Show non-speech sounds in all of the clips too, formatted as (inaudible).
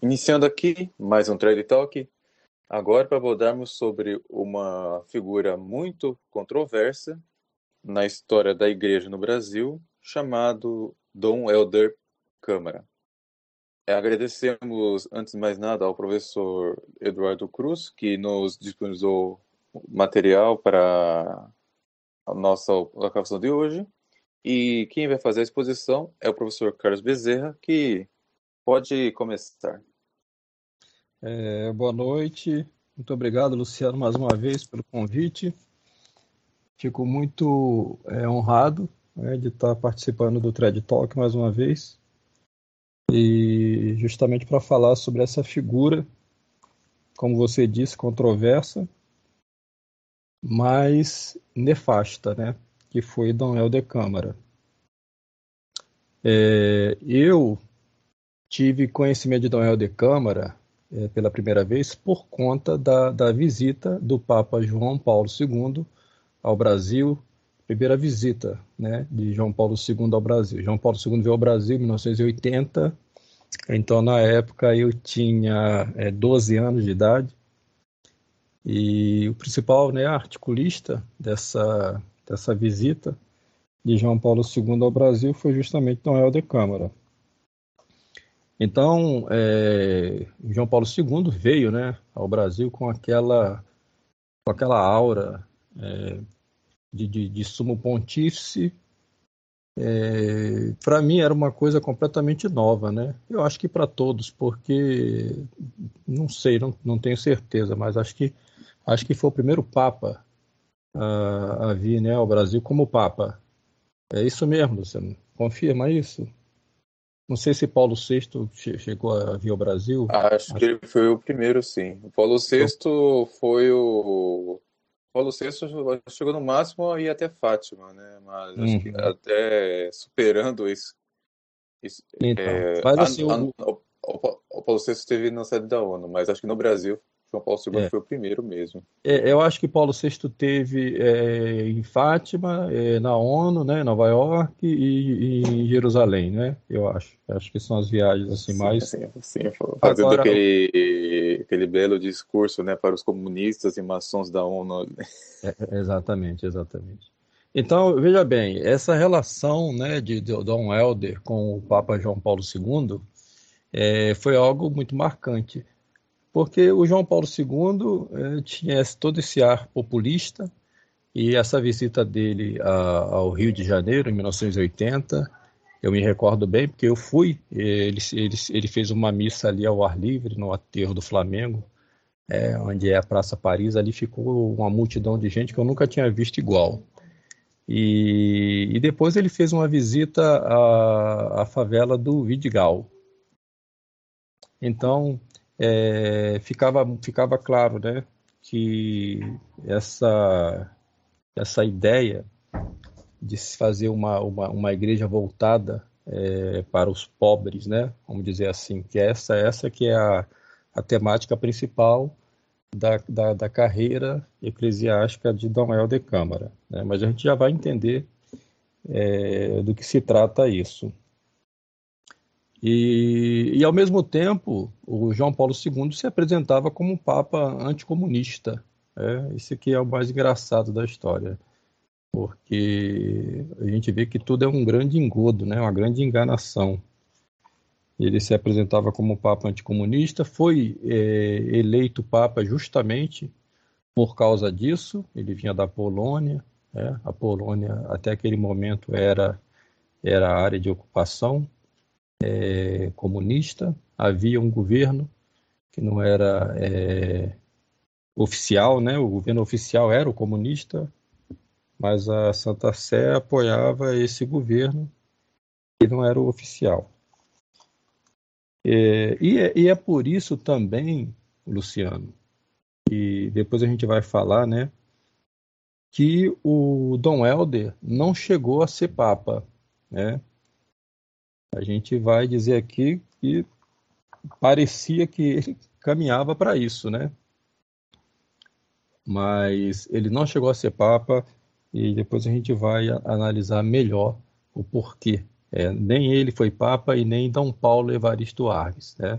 Iniciando aqui mais um Trade Talk, agora para abordarmos sobre uma figura muito controversa na história da igreja no Brasil, chamado Dom Helder Câmara. É, agradecemos, antes de mais nada, ao professor Eduardo Cruz, que nos disponibilizou material para a nossa locação de hoje. E quem vai fazer a exposição é o professor Carlos Bezerra, que pode começar. É, boa noite, muito obrigado, Luciano, mais uma vez pelo convite. Fico muito é, honrado né, de estar participando do Thread Talk mais uma vez. E justamente para falar sobre essa figura, como você disse, controversa, mas nefasta, né? Que foi Dom Helder Câmara. É, eu tive conhecimento de Dom Helder Câmara é, pela primeira vez por conta da, da visita do Papa João Paulo II ao Brasil, primeira visita né, de João Paulo II ao Brasil. João Paulo II veio ao Brasil em 1980, então na época eu tinha é, 12 anos de idade, e o principal né, articulista dessa, dessa visita de João Paulo II ao Brasil foi justamente Dom Helder Câmara. Então, é, João Paulo II veio né, ao Brasil com aquela, com aquela aura é, de, de, de, sumo pontífice. É, para mim era uma coisa completamente nova, né? Eu acho que para todos, porque não sei, não, não tenho certeza, mas acho que acho que foi o primeiro Papa a, a vir né, ao Brasil como Papa. É isso mesmo, você confirma isso? Não sei se Paulo VI chegou a vir ao Brasil. Acho, Acho que ele foi o primeiro, sim. O Paulo VI foi o. Paulo VI chegou no máximo e até Fátima, né? Mas uhum. acho que até superando isso. isso então, é, assim, a, a. O, o Paulo VI esteve na sede da ONU, mas acho que no Brasil João Paulo II é. foi o primeiro mesmo. É, eu acho que Paulo VI teve é, em Fátima, é, na ONU, né, Nova York e, e, em Jerusalém, né? Eu acho. Acho que são as viagens assim sim, mais. Sim, sim. Fazendo Agora, aquele, aquele belo discurso, né, para os comunistas e maçons da ONU. É, exatamente, exatamente. Então, veja bem, essa relação né, de, de Dom Helder com o Papa João Paulo II é, foi algo muito marcante porque o João Paulo II eh, tinha todo esse ar populista e essa visita dele ao Rio de Janeiro em 1980, eu me recordo bem porque eu fui, ele, ele, ele fez uma missa ali ao ar livre no aterro do Flamengo, é, onde é a Praça Paris, ali ficou uma multidão de gente que eu nunca tinha visto igual. E, e depois ele fez uma visita à, à favela do Vidigal. Então, é, ficava, ficava claro né, que essa, essa ideia de se fazer uma, uma, uma igreja voltada é, para os pobres, né, vamos dizer assim, que essa, essa que é a, a temática principal da, da, da carreira eclesiástica de Dom Helder Câmara. Né, mas a gente já vai entender é, do que se trata isso. E, e, ao mesmo tempo, o João Paulo II se apresentava como um papa anticomunista. É, aqui é o mais engraçado da história, porque a gente vê que tudo é um grande engodo, né, uma grande enganação. Ele se apresentava como papa anticomunista, foi é, eleito papa justamente por causa disso. Ele vinha da Polônia, é, a Polônia até aquele momento era era área de ocupação é, comunista, havia um governo que não era é, oficial, né? O governo oficial era o comunista, mas a Santa Sé apoiava esse governo que não era o oficial. É, e, é, e, é, por isso também, Luciano, e depois a gente vai falar, né, que o Dom Helder não chegou a ser papa, né? A gente vai dizer aqui que parecia que ele caminhava para isso, né? Mas ele não chegou a ser papa e depois a gente vai analisar melhor o porquê. É, nem ele foi papa e nem Dom Paulo Evaristo Arves, né?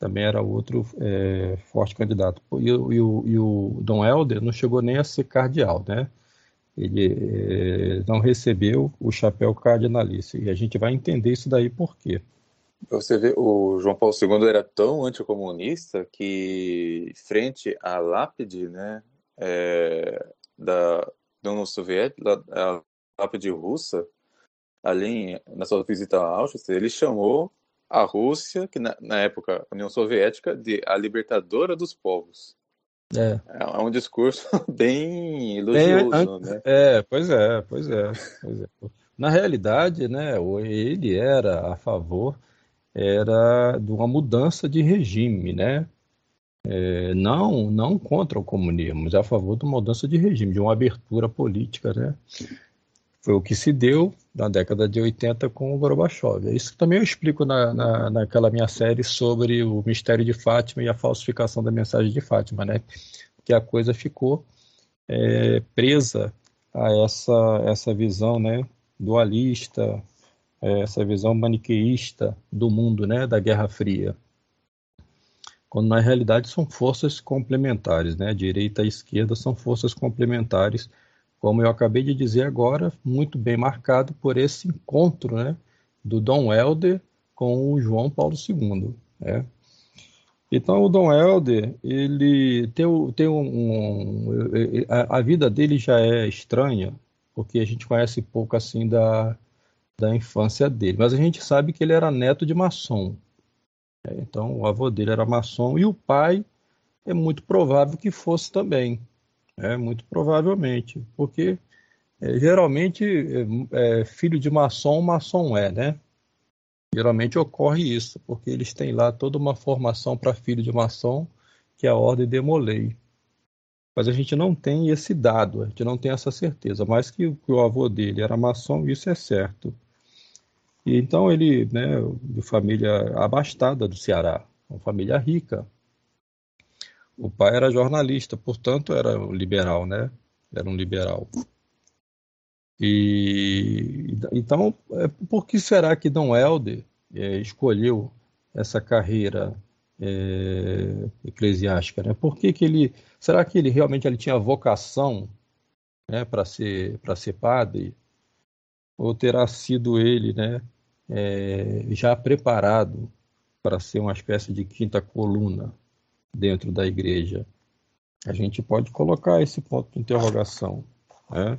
também era outro é, forte candidato. E, e, o, e, o, Dom Helder não chegou nem a ser cardeal, né? Ele é, não recebeu o chapéu cardinalício. E a gente vai entender isso daí por quê. Você vê, o João Paulo II era tão anticomunista que, frente à lápide né, é, da, da União Soviética, a lápide russa, ali na sua visita a Auschwitz, ele chamou a Rússia, que na, na época União Soviética, de a libertadora dos povos. É. é, é um discurso (laughs) bem elogioso, né? É, pois é, pois é, pois é. Na realidade, né, ele era a favor era de uma mudança de regime, né? É, não, não contra o comunismo, mas a favor de uma mudança de regime, de uma abertura política, né? Foi o que se deu na década de 80 com o Gorbachev. É isso também eu explico na, na, naquela minha série sobre o mistério de Fátima e a falsificação da mensagem de Fátima, né? Que a coisa ficou é, presa a essa, essa visão né, dualista, é, essa visão maniqueísta do mundo, né, da Guerra Fria. Quando na realidade são forças complementares, né? Direita e esquerda são forças complementares, como eu acabei de dizer agora, muito bem marcado por esse encontro, né, do Dom Helder com o João Paulo II, né? Então o Dom Helder, ele tem, tem um, um a, a, vida dele já é estranha, porque a gente conhece pouco assim da, da infância dele. Mas a gente sabe que ele era neto de maçom. É, então, o avô dele era maçom e o pai é muito provável que fosse também. É, muito provavelmente. Porque é, geralmente, é, é, filho de maçom, maçom é, né? Geralmente ocorre isso, porque eles têm lá toda uma formação para filho de maçom, que é a ordem demolei. Mas a gente não tem esse dado, a gente não tem essa certeza. Mas que, que o avô dele era maçom, isso é certo. E então ele, né, de família abastada do Ceará, uma família rica. O pai era jornalista, portanto era liberal, né? Era um liberal. E então, é, por que será que Dom Helder é, escolheu essa carreira é, eclesiástica, né? Por que, que ele, será que ele realmente ele tinha vocação, né, para ser para ser padre? ou terá sido ele, né, é, já preparado para ser uma espécie de quinta coluna dentro da igreja? A gente pode colocar esse ponto de interrogação, né?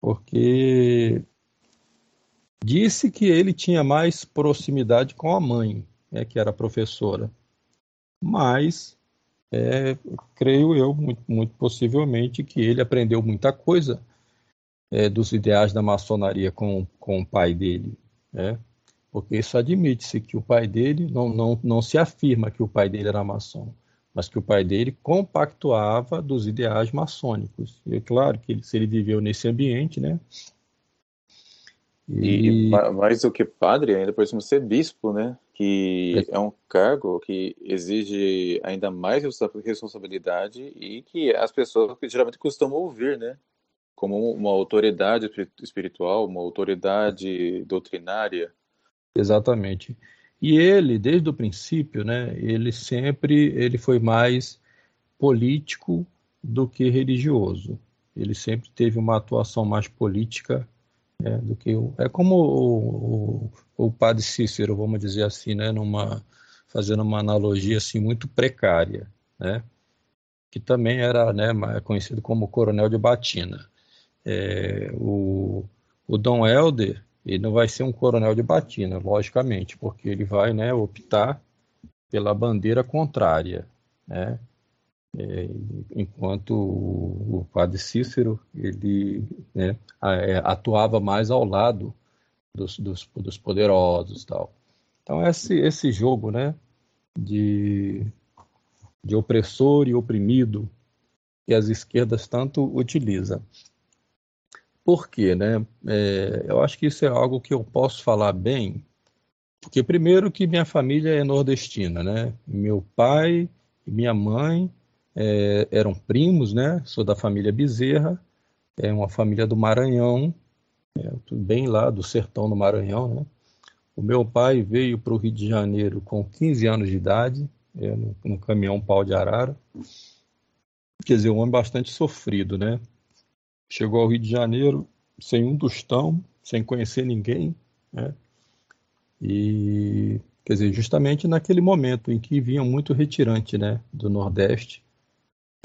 Porque disse que ele tinha mais proximidade com a mãe, né, que era professora, mas é, creio eu, muito, muito possivelmente, que ele aprendeu muita coisa é, dos ideais da maçonaria com, com o pai dele, né? Porque isso admite-se que o pai dele não, não, não se afirma que o pai dele era maçom, mas que o pai dele compactuava dos ideais maçônicos. E é claro que ele, se ele viveu nesse ambiente, né? E, e mais do que padre, ainda por cima ser bispo, né? Que é. é um cargo que exige ainda mais responsabilidade e que as pessoas geralmente costumam ouvir, né? como uma autoridade espiritual, uma autoridade doutrinária. Exatamente. E ele, desde o princípio, né, ele sempre ele foi mais político do que religioso. Ele sempre teve uma atuação mais política né, do que o, é como o, o, o, padre Cícero, vamos dizer assim, né, numa fazendo uma analogia assim muito precária, né, que também era né, conhecido como coronel de batina é, o, o Dom Helder ele não vai ser um coronel de batina, logicamente, porque ele vai né, optar pela bandeira contrária, né? É, enquanto o, o, padre Cícero ele né, é, atuava mais ao lado dos, dos, dos, poderosos tal. Então esse, esse jogo né, de, de opressor e oprimido que as esquerdas tanto utilizam. Por quê, né? É, eu acho que isso é algo que eu posso falar bem, porque primeiro que minha família é nordestina, né? Meu pai e minha mãe é, eram primos, né? Sou da família Bezerra, é uma família do Maranhão, é, bem lá do sertão do Maranhão, né? O meu pai veio para o Rio de Janeiro com 15 anos de idade, é, no, no caminhão pau de arara. Quer dizer, um homem bastante sofrido, né? Chegou ao Rio de Janeiro sem um tostão, sem conhecer ninguém, né? E, quer dizer, justamente naquele momento em que vinha muito retirante, né, do Nordeste,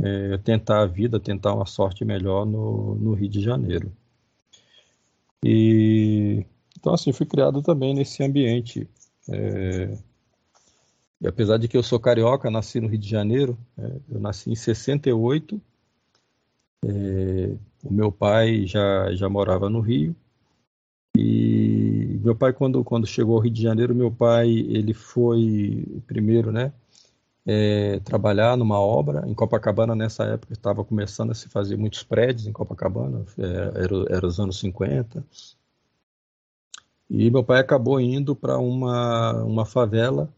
é, tentar a vida, tentar uma sorte melhor no, no Rio de Janeiro. E então assim fui criado também nesse ambiente. É, e apesar de que eu sou carioca, nasci no Rio de Janeiro, é, eu nasci em 68. É, o meu pai já já morava no Rio e meu pai quando quando chegou ao Rio de Janeiro, meu pai ele foi primeiro, né? é, trabalhar numa obra. Em Copacabana, nessa época, estava começando a se fazer muitos prédios em Copacabana, é, era, era os anos 50. E meu pai acabou indo para uma, uma favela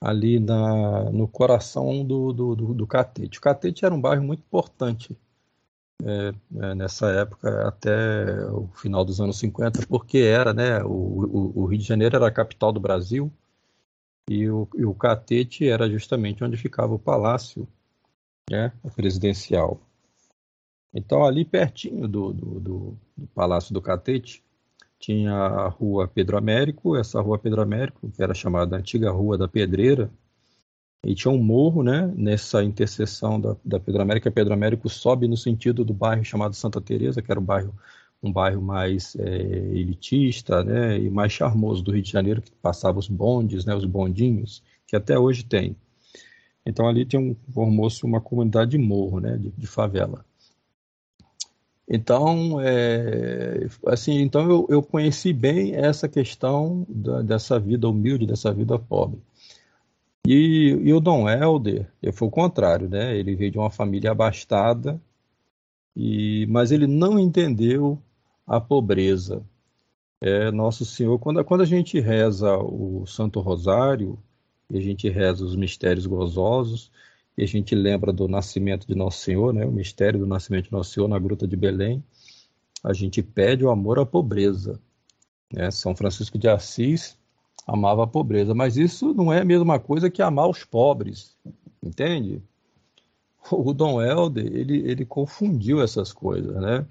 ali na, no coração do, do, do, do, Catete. O Catete era um bairro muito importante é, é, nessa época, até o final dos anos 50, porque era, né, o, o, Rio de Janeiro era a capital do Brasil, e o, e o Catete era justamente onde ficava o palácio né, presidencial. Então, ali pertinho do, do, do, do Palácio do Catete, tinha a Rua Pedro Américo, essa Rua Pedro Américo, que era chamada Antiga Rua da Pedreira, e tinha um morro, né, nessa interseção da, da Pedro Américo, a Pedro Américo sobe no sentido do bairro chamado Santa Teresa, que era o bairro um bairro mais é, elitista né, e mais charmoso do Rio de Janeiro, que passava os bondes, né, os bondinhos, que até hoje tem. Então ali tem um, formou-se uma comunidade de morro, né, de, de favela. Então, é, assim, então eu, eu, conheci bem essa questão da, dessa vida humilde, dessa vida pobre. E, e o Dom Helder, foi o contrário, né? Ele veio de uma família abastada, e, mas ele não entendeu a pobreza. É, Nosso Senhor, quando, quando a gente reza o Santo Rosário, e a gente reza os mistérios gozosos, e a gente lembra do nascimento de Nosso Senhor, né, o mistério do nascimento de Nosso Senhor na Gruta de Belém, a gente pede o amor à pobreza. Né? São Francisco de Assis amava a pobreza, mas isso não é a mesma coisa que amar os pobres, entende? O Dom Helder, ele, ele confundiu essas coisas, né?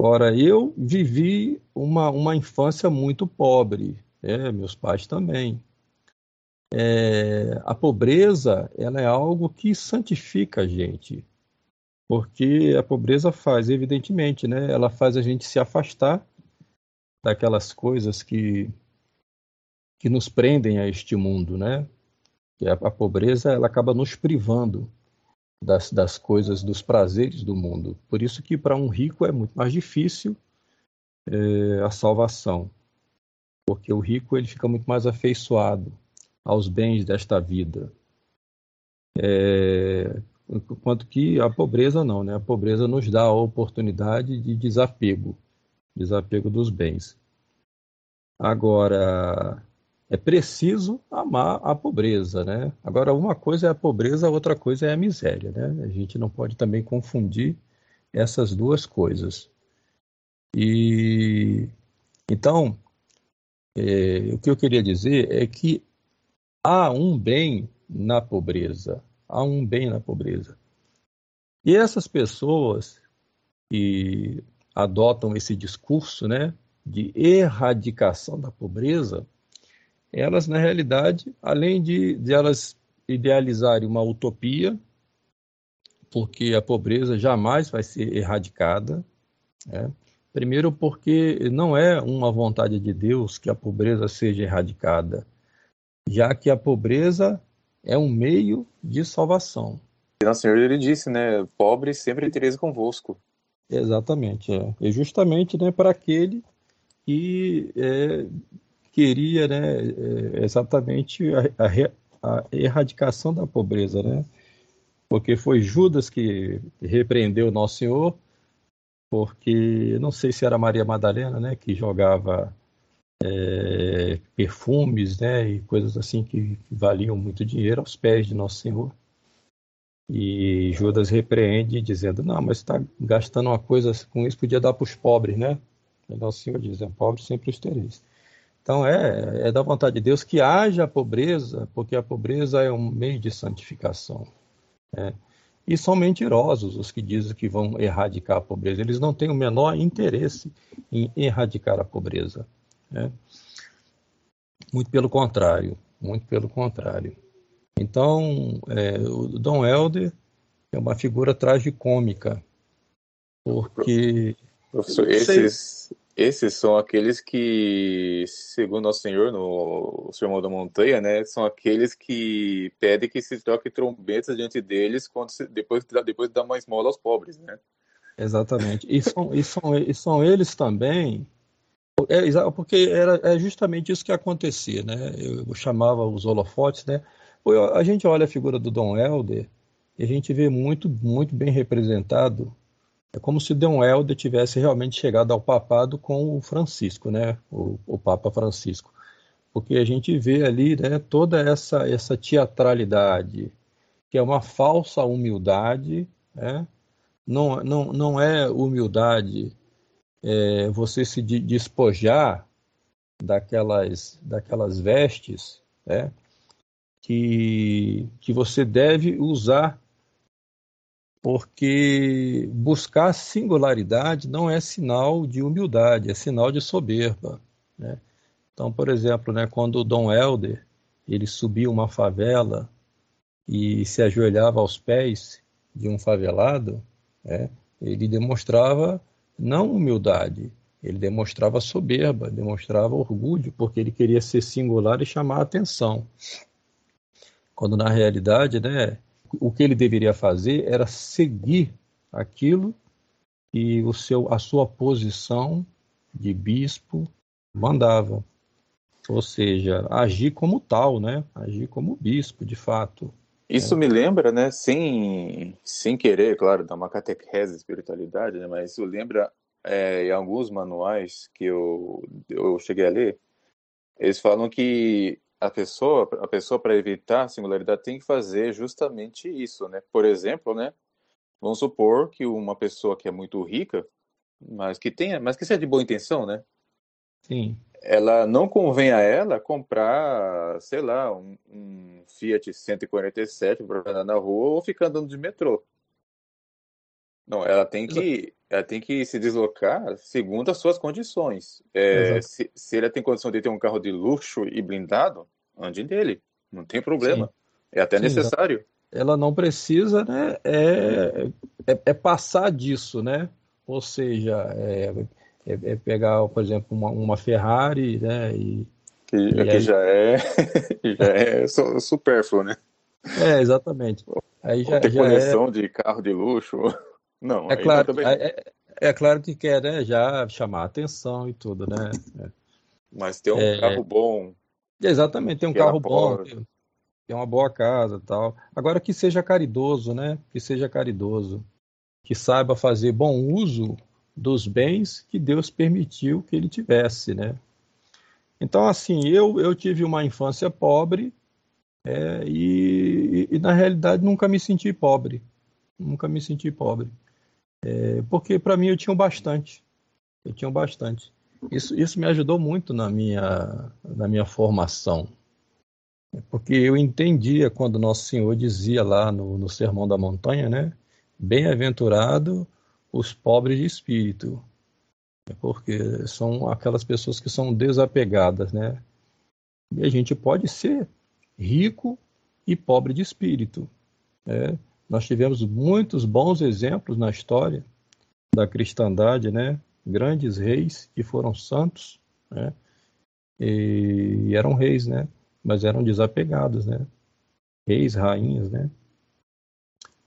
Ora, eu vivi uma, uma infância muito pobre, é, meus pais também. É, a pobreza ela é algo que santifica a gente, porque a pobreza faz, evidentemente, né, ela faz a gente se afastar daquelas coisas que, que nos prendem a este mundo, né? E a, a pobreza ela acaba nos privando das, das coisas, dos prazeres do mundo. Por isso que para um rico é muito mais difícil é, a salvação, porque o rico ele fica muito mais afeiçoado aos bens desta vida. É, enquanto que a pobreza não, né? A pobreza nos dá a oportunidade de desapego, desapego dos bens. Agora, é preciso amar a pobreza, né? Agora, uma coisa é a pobreza, outra coisa é a miséria, né? A gente não pode também confundir essas duas coisas. E então, é, o que eu queria dizer é que há um bem na pobreza, há um bem na pobreza. E essas pessoas que adotam esse discurso, né, de erradicação da pobreza, elas, na realidade, além de, de elas idealizarem uma utopia, porque a pobreza jamais vai ser erradicada, né? primeiro porque não é uma vontade de Deus que a pobreza seja erradicada, já que a pobreza é um meio de salvação. E Nosso Senhor ele disse, né, pobre sempre tereis convosco. Exatamente, é. E justamente né, para aquele que é, queria né, é, exatamente a, a, a, erradicação da pobreza, né? Porque foi Judas que repreendeu Nosso Senhor, porque não sei se era Maria Madalena, né, que jogava é, perfumes, né, e coisas assim que, que valiam muito dinheiro aos pés de Nosso Senhor. E Judas repreende, dizendo: Não, mas está gastando uma coisa com isso, podia dar para os pobres, né? E Nosso Senhor diz: é, Pobres sempre os tereis. Então é, é da vontade de Deus que haja pobreza, porque a pobreza é um meio de santificação. Né? E são mentirosos os que dizem que vão erradicar a pobreza. Eles não têm o menor interesse em erradicar a pobreza. Né? Muito pelo contrário, muito pelo contrário. Então, é, o Dom Helder é uma figura tragicômica, porque... Professor, esses, esses são aqueles que, segundo o Senhor no Sermão da Montanha, né, são aqueles que pedem que se troque trombetas diante deles quando se, depois, depois de dar uma esmola aos pobres, né? Exatamente. E são, e são, e são eles também, é, porque era, é justamente isso que acontecia, né? Eu chamava os holofotes, né? A gente olha a figura do Dom Helder e a gente vê muito, muito bem representado é como se Dom Helder tivesse realmente chegado ao papado com o Francisco, né? O, o Papa Francisco. Porque a gente vê ali né, toda essa, essa teatralidade, que é uma falsa humildade, né? não, não, não é humildade é, você se despojar daquelas, daquelas vestes né? que, que você deve usar porque buscar singularidade não é sinal de humildade, é sinal de soberba. Né? Então, por exemplo, né, quando o Dom Helder ele subia uma favela e se ajoelhava aos pés de um favelado, né, ele demonstrava não humildade, ele demonstrava soberba, demonstrava orgulho, porque ele queria ser singular e chamar a atenção. Quando na realidade, né, o que ele deveria fazer era seguir aquilo que o seu, a sua posição de bispo mandava. Ou seja, agir como tal, né? Agir como bispo, de fato. Isso é. me lembra, né, sem, sem querer, claro, dar uma catequese de espiritualidade, né, mas isso lembra é, em alguns manuais que eu, eu cheguei a ler, eles falam que a pessoa, a pessoa para evitar a singularidade tem que fazer justamente isso, né? Por exemplo, né? Vamos supor que uma pessoa que é muito rica, mas que tenha, mas que seja de boa intenção, né? Sim. Ela não convém a ela comprar, sei lá, um, um Fiat 147 para andar na rua ou ficar andando de metrô. Não, ela tem que, ela tem que se deslocar segundo as suas condições. É, se, se ela tem condição de ter um carro de luxo e blindado, ande dele, não tem problema. Sim. É até Sim, necessário. Ela não precisa, né? É, é, é, passar disso, né? Ou seja, é, é, é pegar, por exemplo, uma, uma Ferrari, né? E, que, e que aí... já é, (laughs) já é supérfluo, né? É, exatamente. Aí já, ter já coleção de carro de luxo. (laughs) Não, é claro, é, é, claro que quer né, já chamar atenção e tudo, né? Mas ter um é, carro bom. Exatamente, ter um carro bom, ter, ter uma boa casa tal. Agora que seja caridoso, né? Que seja caridoso. Que saiba fazer bom uso dos bens que Deus permitiu que ele tivesse, né? Então, assim, eu, eu tive uma infância pobre é, e, e, na realidade, nunca me senti pobre. Nunca me senti pobre. É, porque para mim eu tinha bastante. Eu tinha bastante. Isso, isso me ajudou muito na minha, na minha formação. Porque eu entendia quando Nosso Senhor dizia lá no, no Sermão da Montanha, né? Bem-aventurado os pobres de espírito. Porque são aquelas pessoas que são desapegadas, né? E a gente pode ser rico e pobre de espírito. Né? Nós tivemos muitos bons exemplos na história da cristandade, né? Grandes reis que foram santos, né? E, e eram reis, né? Mas eram desapegados, né? Reis, rainhas, né?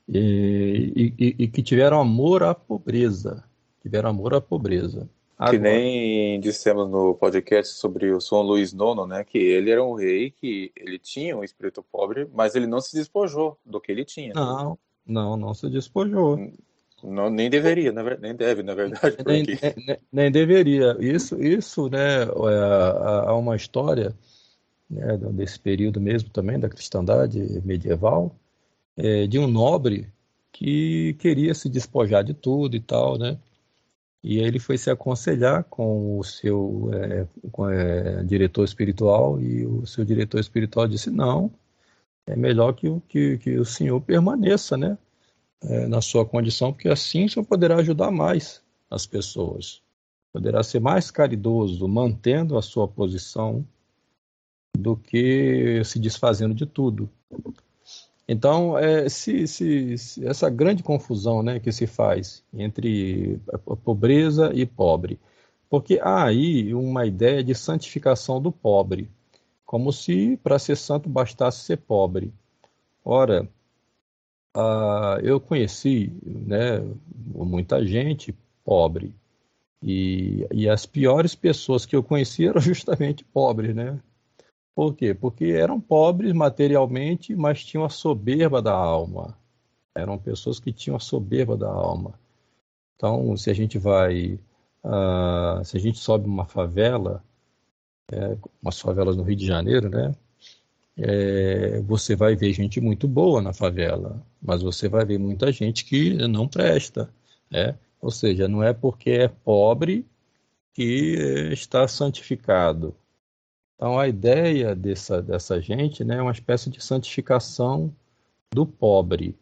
E, e, e, que tiveram amor à pobreza. Tiveram amor à pobreza. Agora, que nem dissemos no podcast sobre o São Luís IX, né? Que ele era um rei que ele tinha um espírito pobre, mas ele não se despojou do que ele tinha. Não, não, não se despojou. Não, nem deveria, nem deve, na verdade. Nem, nem, nem, deveria. Isso, isso, né? É, há uma história né, desse período mesmo também da cristandade medieval é, de um nobre que queria se despojar de tudo e tal, né? E ele foi se aconselhar com o seu é, com, é, diretor espiritual e o seu diretor espiritual disse não, é melhor que, que, que o senhor permaneça, né, é, na sua condição, porque assim senhor poderá ajudar mais as pessoas, poderá ser mais caridoso, mantendo a sua posição do que se desfazendo de tudo. Então, é, se, se, se, essa grande confusão né, que se faz entre pobreza e pobre, porque há aí uma ideia de santificação do pobre, como se para ser santo bastasse ser pobre. Ora, ah, eu conheci né, muita gente pobre, e, e as piores pessoas que eu conheci eram (laughs) justamente pobres, né? Por quê? Porque eram pobres materialmente, mas tinham a soberba da alma. Eram pessoas que tinham a soberba da alma. Então, se a gente vai, uh, se a gente sobe uma favela, é, umas favelas no Rio de Janeiro, né? É, você vai ver gente muito boa na favela, mas você vai ver muita gente que não presta, né? Ou seja, não é porque é pobre que está santificado. Então, a ideia dessa, dessa gente né, é uma espécie de santificação do pobre.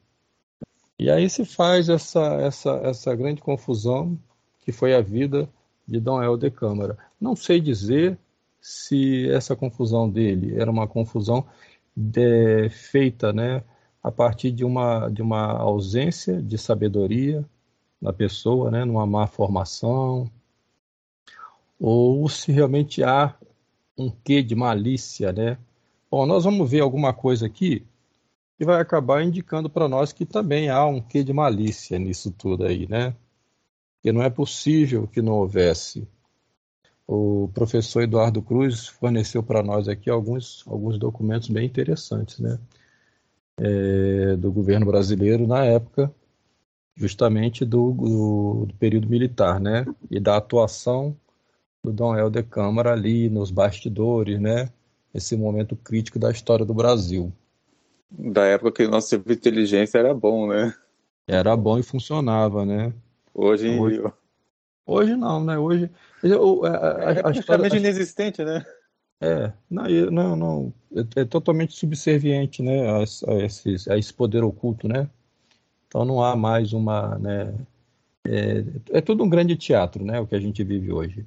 E aí se faz essa, essa, essa grande confusão que foi a vida de Dom Helder Câmara. Não sei dizer se essa confusão dele era uma confusão de, feita né, a partir de uma, de uma ausência de sabedoria na pessoa, né, numa má formação, ou se realmente há um quê de malícia, né? Bom, nós vamos ver alguma coisa aqui que vai acabar indicando para nós que também há um quê de malícia nisso tudo aí, né? Que não é possível que não houvesse. O professor Eduardo Cruz forneceu para nós aqui alguns, alguns documentos bem interessantes, né? É, do governo brasileiro na época, justamente do, do, do período militar, né? E da atuação do Dom Helder Câmara ali nos bastidores, né? Esse momento crítico da história do Brasil. Da época que o nosso serviço de inteligência era bom, né? Era bom e funcionava, né? Hoje, hoje, hoje não, né? Hoje a, a, a é praticamente inexistente, né? É, não, não, não é, é, totalmente subserviente, né, a, a, esse, a esse poder oculto, né? Então não há mais uma, né? É, é tudo um grande teatro, né? O que a gente vive hoje.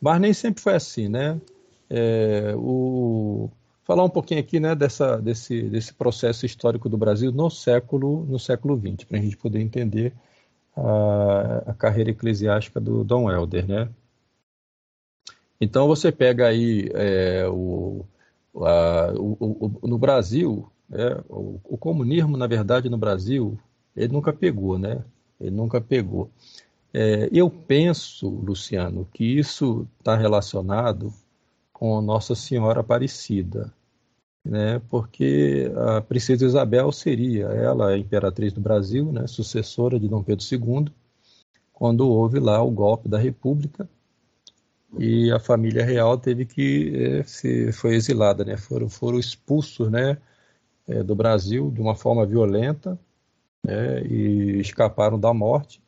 Mas nem sempre foi assim, né? É, o, falar um pouquinho aqui, né, dessa, desse, desse processo histórico do Brasil no século no século XX, para a gente poder entender a, a, carreira eclesiástica do Dom Helder, né? Então você pega aí é, o, a, o, o, no Brasil, né, o, o comunismo, na verdade, no Brasil, ele nunca pegou, né? Ele nunca pegou. É, eu penso, Luciano, que isso está relacionado com Nossa Senhora Aparecida, né? porque a princesa Isabel seria ela a imperatriz do Brasil, né? sucessora de Dom Pedro II, quando houve lá o golpe da República e a família real teve que é, se foi exilada, né? Foram foram expulsos, né? É, do Brasil de uma forma violenta né? e escaparam da morte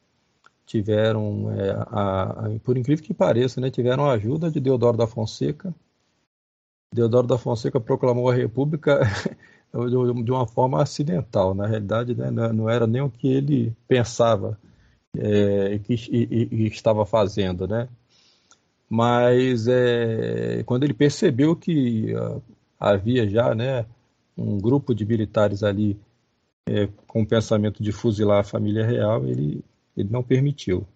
tiveram, é, a, a, por incrível que pareça, né, tiveram a ajuda de Deodoro da Fonseca. Deodoro da Fonseca proclamou a República (laughs) de uma forma acidental. Na realidade, né, não era nem o que ele pensava é, que, e, e, estava fazendo, né? Mas é, quando ele percebeu que uh, havia já, né, um grupo de militares ali é, com o pensamento de fuzilar a família real, ele ele não permitiu.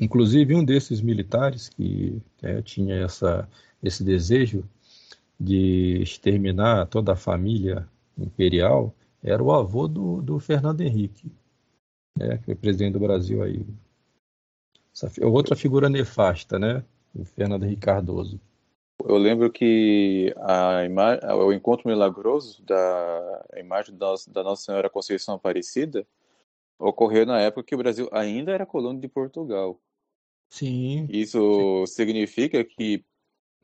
Inclusive, um desses militares que é, tinha essa, esse desejo de exterminar toda a família imperial era o avô do, do Fernando Henrique, né, que foi presidente do Brasil aí. Essa, outra figura nefasta, né? O Fernando Henrique Cardoso. Eu lembro que a imagem, o encontro milagroso da imagem da, da Nossa Senhora Conceição Aparecida ocorreu na época que o Brasil ainda era colônia de Portugal. Sim. Isso sim. significa que,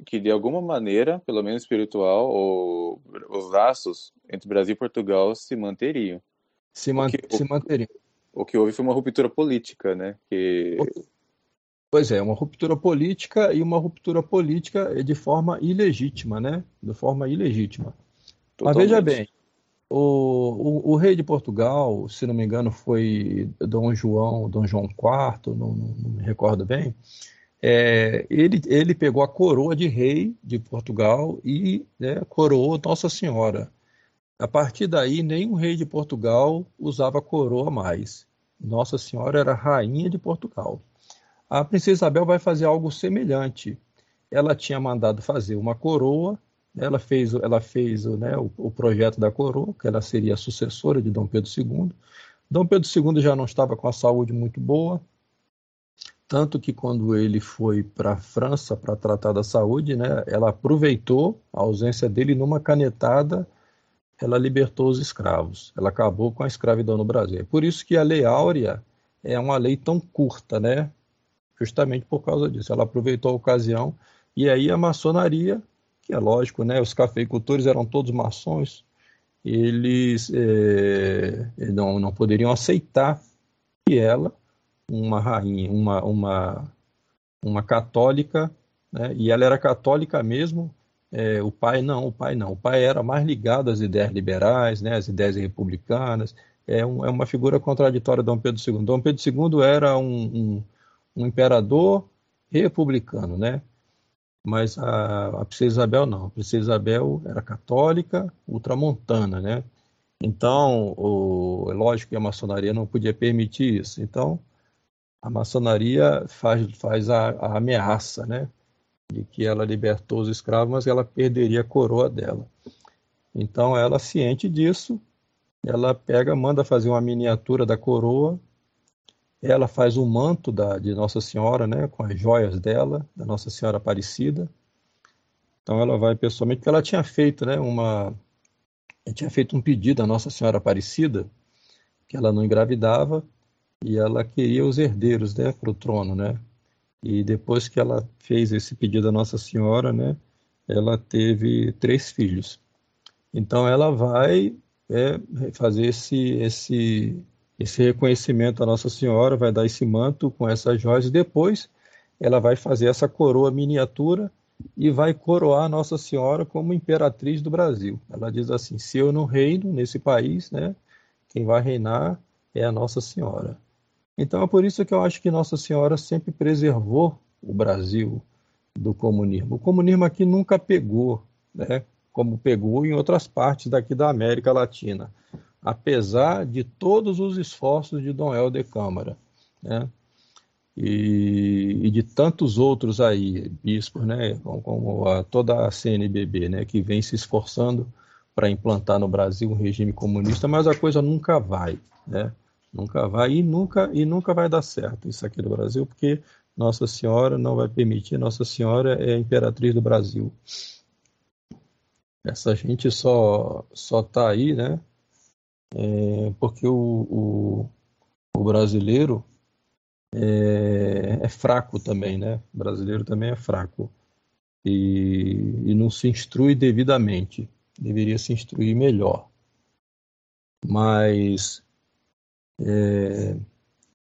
que, de alguma maneira, pelo menos espiritual, ou, os laços entre Brasil e Portugal se manteriam. Se, man o que, se manteriam. O, o que houve foi uma ruptura política, né? Que Pois é, uma ruptura política e uma ruptura política de forma ilegítima, né? De forma ilegítima. Totalmente. Mas veja bem, o, o, o, rei de Portugal, se não me engano, foi Dom João, Dom João IV, não, não, não me recordo bem. É, ele, ele pegou a coroa de rei de Portugal e né, coroou Nossa Senhora. A partir daí, nenhum rei de Portugal usava coroa mais. Nossa Senhora era rainha de Portugal. A princesa Isabel vai fazer algo semelhante. Ela tinha mandado fazer uma coroa, ela fez, ela fez né, o, o projeto da coroa, que ela seria a sucessora de Dom Pedro II. Dom Pedro II já não estava com a saúde muito boa, tanto que quando ele foi para a França para tratar da saúde, né, ela aproveitou a ausência dele numa canetada, ela libertou os escravos, ela acabou com a escravidão no Brasil. É por isso que a Lei Áurea é uma lei tão curta, né? justamente por causa disso. Ela aproveitou a ocasião e aí a maçonaria, que é lógico, né, os cafeicultores eram todos maçons, eles é, não, não poderiam aceitar que ela, uma rainha, uma, uma, uma católica, né, e ela era católica mesmo, é, o pai não, o pai não, o pai era mais ligado às ideias liberais, né, às ideias republicanas, é, um, é uma figura contraditória de Dom Pedro II. Dom Pedro II era um, um um imperador republicano, né? Mas a, a princesa Isabel não. A princesa Isabel era católica, ultramontana, né? Então, o, é lógico que a maçonaria não podia permitir isso. Então, a maçonaria faz, faz a, a ameaça, né? De que ela libertou os escravos, mas ela perderia a coroa dela. Então, ela, ciente disso, ela pega, manda fazer uma miniatura da coroa ela faz o manto da, de Nossa Senhora, né, com as joias dela, da Nossa Senhora Aparecida. Então ela vai pessoalmente, porque ela tinha feito, né, uma, tinha feito um pedido à Nossa Senhora Aparecida, que ela não engravidava e ela queria os herdeiros, né, para o trono, né. E depois que ela fez esse pedido à Nossa Senhora, né, ela teve três filhos. Então ela vai é, fazer esse esse esse reconhecimento à Nossa Senhora, vai dar esse manto com essas joias e depois ela vai fazer essa coroa miniatura e vai coroar Nossa Senhora como imperatriz do Brasil. Ela diz assim: se eu não reino nesse país, né, quem vai reinar é a Nossa Senhora. Então é por isso que eu acho que Nossa Senhora sempre preservou o Brasil do comunismo. O comunismo aqui nunca pegou, né, como pegou em outras partes daqui da América Latina apesar de todos os esforços de Dom Helder Câmara, né? E, e, de tantos outros aí, bispos, né, como, como a, toda a CNBB, né, que vem se esforçando para implantar no Brasil um regime comunista, mas a coisa nunca vai, né? Nunca vai e nunca e nunca vai dar certo isso aqui no Brasil, porque Nossa Senhora não vai permitir. Nossa Senhora é a imperatriz do Brasil. Essa gente só só tá aí, né? é, porque o, o, o brasileiro é, é, fraco também, né? O brasileiro também é fraco e, e não se instrui devidamente. Deveria se instruir melhor. Mas é,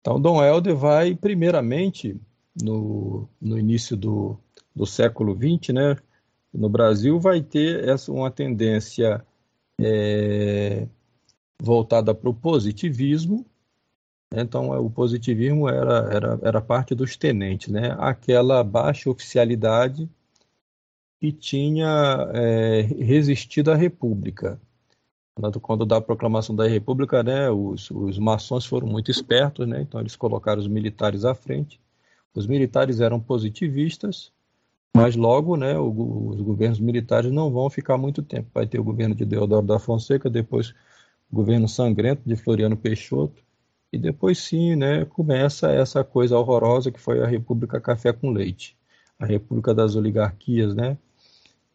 então Dom Helder vai primeiramente no, no início do, do século XX, né? No Brasil vai ter essa uma tendência é, voltada para o positivismo. Né? Então, o positivismo era, era, era parte dos tenentes, né? aquela baixa oficialidade que tinha é, resistido à República. Quando da proclamação da República, né, os, os maçons foram muito espertos, né, então eles colocaram os militares à frente. Os militares eram positivistas, mas logo né, o, os governos militares não vão ficar muito tempo. Vai ter o governo de Deodoro da Fonseca, depois governo sangrento de Floriano Peixoto, e depois sim, né, começa essa coisa horrorosa que foi a República Café com Leite, a República das Oligarquias, né,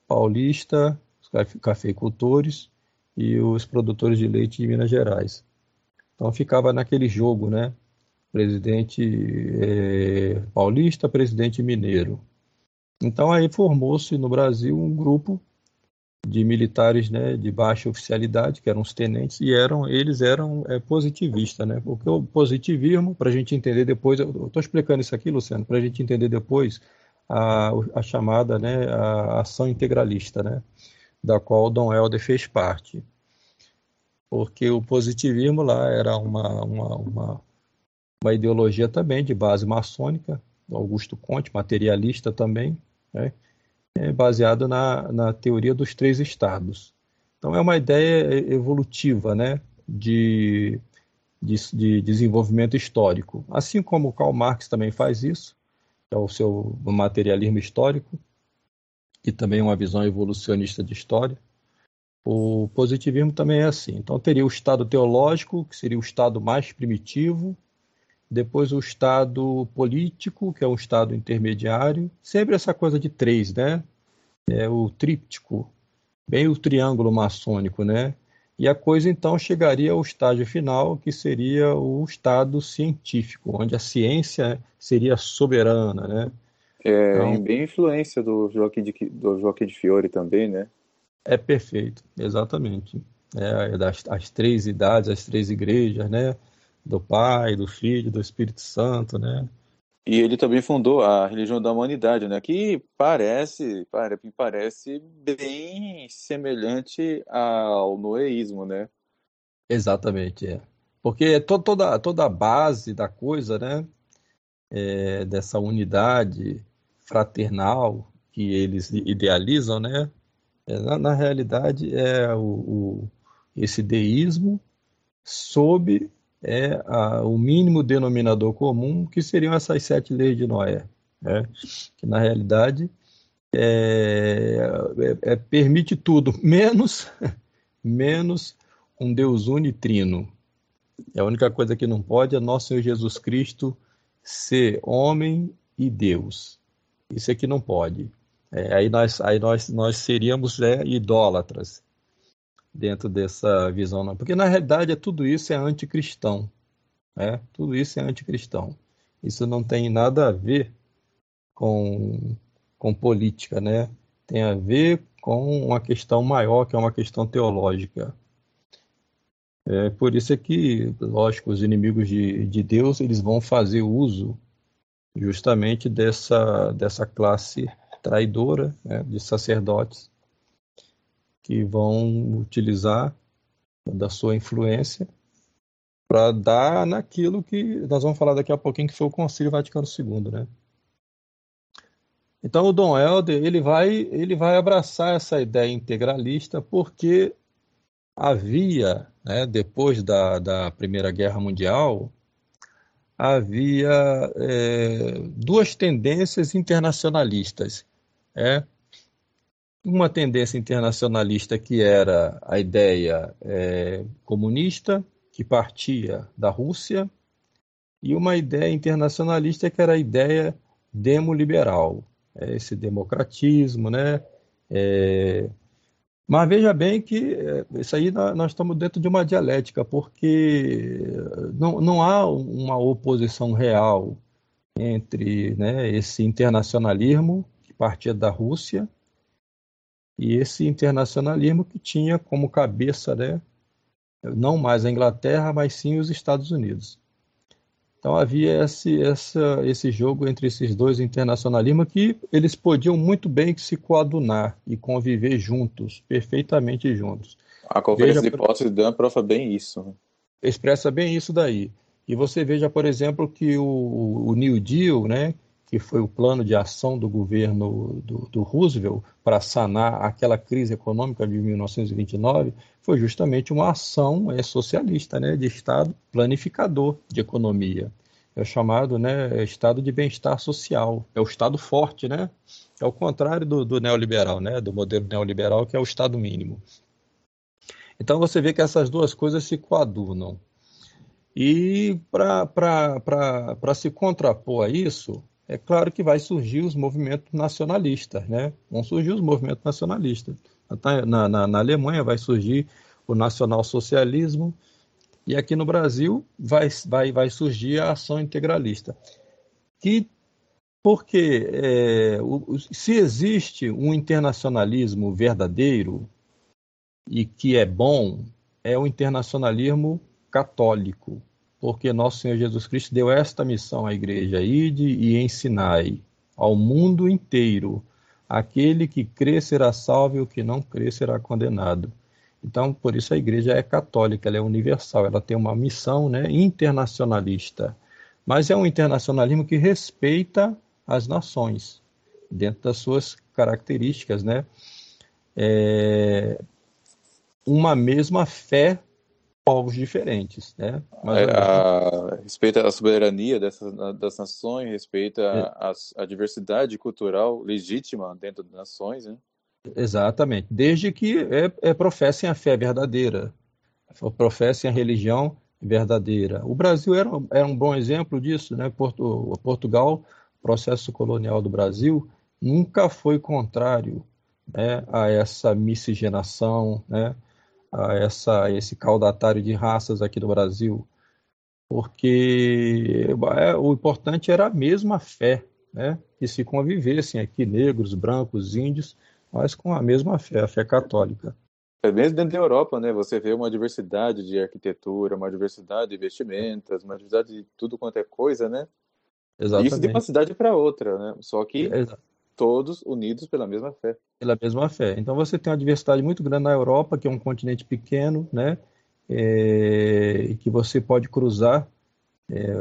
paulista, os cafeicultores e os produtores de leite de Minas Gerais. Então ficava naquele jogo, né, presidente é, paulista, presidente mineiro. Então aí formou-se no Brasil um grupo de militares né, de baixa oficialidade, que eram os tenentes, e eram eles eram é, positivistas, né? Porque o positivismo, para a gente entender depois, eu estou explicando isso aqui, Luciano, para a gente entender depois a, a chamada né, a ação integralista, né? Da qual Dom Helder fez parte. Porque o positivismo lá era uma, uma, uma, uma ideologia também de base maçônica, Augusto Conte, materialista também, né? é baseado na, na teoria dos três estados. Então, é uma ideia evolutiva né, de, de, de desenvolvimento histórico. Assim como Karl Marx também faz isso, que é o seu materialismo histórico, e também uma visão evolucionista de história. O positivismo também é assim. Então, teria o estado teológico, que seria o estado mais primitivo, depois o estado político, que é um estado intermediário, sempre essa coisa de três, né? É o tríptico, bem o triângulo maçônico, né? E a coisa então chegaria ao estágio final, que seria o estado científico, onde a ciência seria soberana, né? É, então, bem influência do Joaquim de, do Joaquim de Fiore também, né? É perfeito, exatamente. É, das as três idades, as três igrejas, né? do Pai, do Filho, do Espírito Santo, né? E ele também fundou a religião da humanidade, né? Que parece, parece bem semelhante ao noeísmo, né? Exatamente, é. Porque toda, toda a base da coisa, né? É, dessa unidade fraternal que eles idealizam, né? É, na, na, realidade é o, o, esse deísmo sob é a, o mínimo denominador comum, que seriam essas sete leis de Noé, né? que na realidade é, é, é, permite tudo, (laughs) menos, menos um Deus unitrino. A única coisa que não pode é nosso Senhor Jesus Cristo ser homem e Deus. Isso é que não pode. É, aí nós, aí nós, nós seríamos é, idólatras dentro dessa visão. Porque na realidade é tudo isso é anticristão. Né? Tudo isso é anticristão. Isso não tem nada a ver com, com política, né? Tem a ver com uma questão maior, que é uma questão teológica. É, por isso é que, lógico, os inimigos de, de Deus eles vão fazer uso justamente dessa, dessa classe traidora né, de sacerdotes que vão utilizar da sua influência para dar naquilo que nós vamos falar daqui a pouquinho que foi o Concílio Vaticano II, né? Então o Dom Helder ele vai ele vai abraçar essa ideia integralista porque havia, né, depois da, da Primeira Guerra Mundial, havia é, duas tendências internacionalistas. É, uma tendência internacionalista que era a ideia é, comunista, que partia da Rússia, e uma ideia internacionalista que era a ideia demoliberal, é, esse democratismo, né? É... Mas veja bem que é, isso aí nós estamos dentro de uma dialética, porque não, não há uma oposição real entre né, esse internacionalismo que partia da Rússia e esse internacionalismo que tinha como cabeça, né, não mais a Inglaterra, mas sim os Estados Unidos. Então havia esse, essa, esse jogo entre esses dois internacionalismos que eles podiam muito bem se coadunar e conviver juntos, perfeitamente juntos. A Conferência veja, de Potsdam prova bem isso. Né? Expressa bem isso daí. E você veja, por exemplo, que o, o New Deal, né, que foi o plano de ação do governo do, do Roosevelt para sanar aquela crise econômica de 1929, foi justamente uma ação é, socialista, né, de Estado planificador de economia. É chamado né, Estado de bem-estar social. É o Estado forte, né? É o contrário do, do neoliberal, né, do modelo neoliberal, que é o Estado mínimo. Então você vê que essas duas coisas se coadunam. E para se contrapor a isso, é claro que vai surgir os movimentos nacionalistas, né? Vão surgir os movimentos nacionalistas. Na, na, na Alemanha vai surgir o nacionalsocialismo e aqui no Brasil vai, vai, vai surgir a ação integralista, que Porque é, o, se existe um internacionalismo verdadeiro e que é bom, é o internacionalismo católico, porque nosso Senhor Jesus Cristo deu esta missão à igreja: ide e ensinai ao mundo inteiro. Aquele que crê será salvo e o que não crê será condenado. Então, por isso a igreja é católica, ela é universal, ela tem uma missão né, internacionalista. Mas é um internacionalismo que respeita as nações, dentro das suas características, né? É uma mesma fé, povos diferentes, né? Mas, é, a, respeita a soberania dessas, das nações, respeita é. a, a, diversidade cultural legítima dentro das nações, né? Exatamente, desde que é, é, professem a fé verdadeira, professem a religião verdadeira. O Brasil era, era um bom exemplo disso, né? Porto, Portugal processo colonial do Brasil nunca foi contrário né, a essa miscigenação, né, a essa, esse caudatário de raças aqui no Brasil, porque é, o importante era a mesma fé, né, que se convivessem aqui negros, brancos, índios, mas com a mesma fé, a fé católica. É mesmo dentro da Europa, né? Você vê uma diversidade de arquitetura, uma diversidade de vestimentas, uma diversidade de tudo quanto é coisa, né? Exatamente. Isso de uma cidade para outra, né? Só que todos unidos pela mesma fé. Pela mesma fé. Então você tem uma diversidade muito grande na Europa, que é um continente pequeno, né? É, que você pode cruzar. É,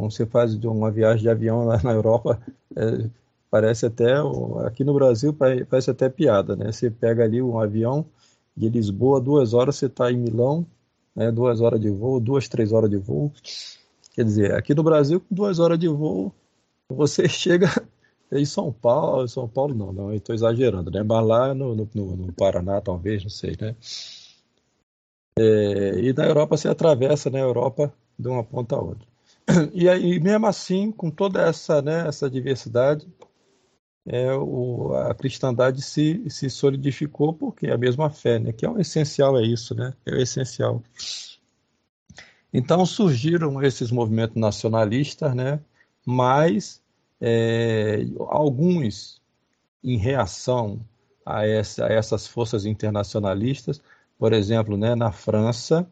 você faz uma viagem de avião lá na Europa, é, parece até aqui no Brasil parece até piada, né? Você pega ali um avião de Lisboa, duas horas você está em Milão, né? Duas horas de voo, duas três horas de voo. Quer dizer, aqui no Brasil, com duas horas de voo, você (laughs) chega em São Paulo, São Paulo não, não, estou exagerando, né? Mas lá no, no, no, Paraná, talvez, não sei, né? É, e na Europa você atravessa né, Europa de uma ponta a outra. E aí, mesmo assim, com toda essa, né, essa diversidade, é, o, a cristandade se, se solidificou porque é a mesma fé, né? Que é o essencial, é isso, né? É o essencial. Então surgiram esses movimentos nacionalistas, né? mas é, alguns em reação a, essa, a, essas forças internacionalistas, por exemplo, né, na França,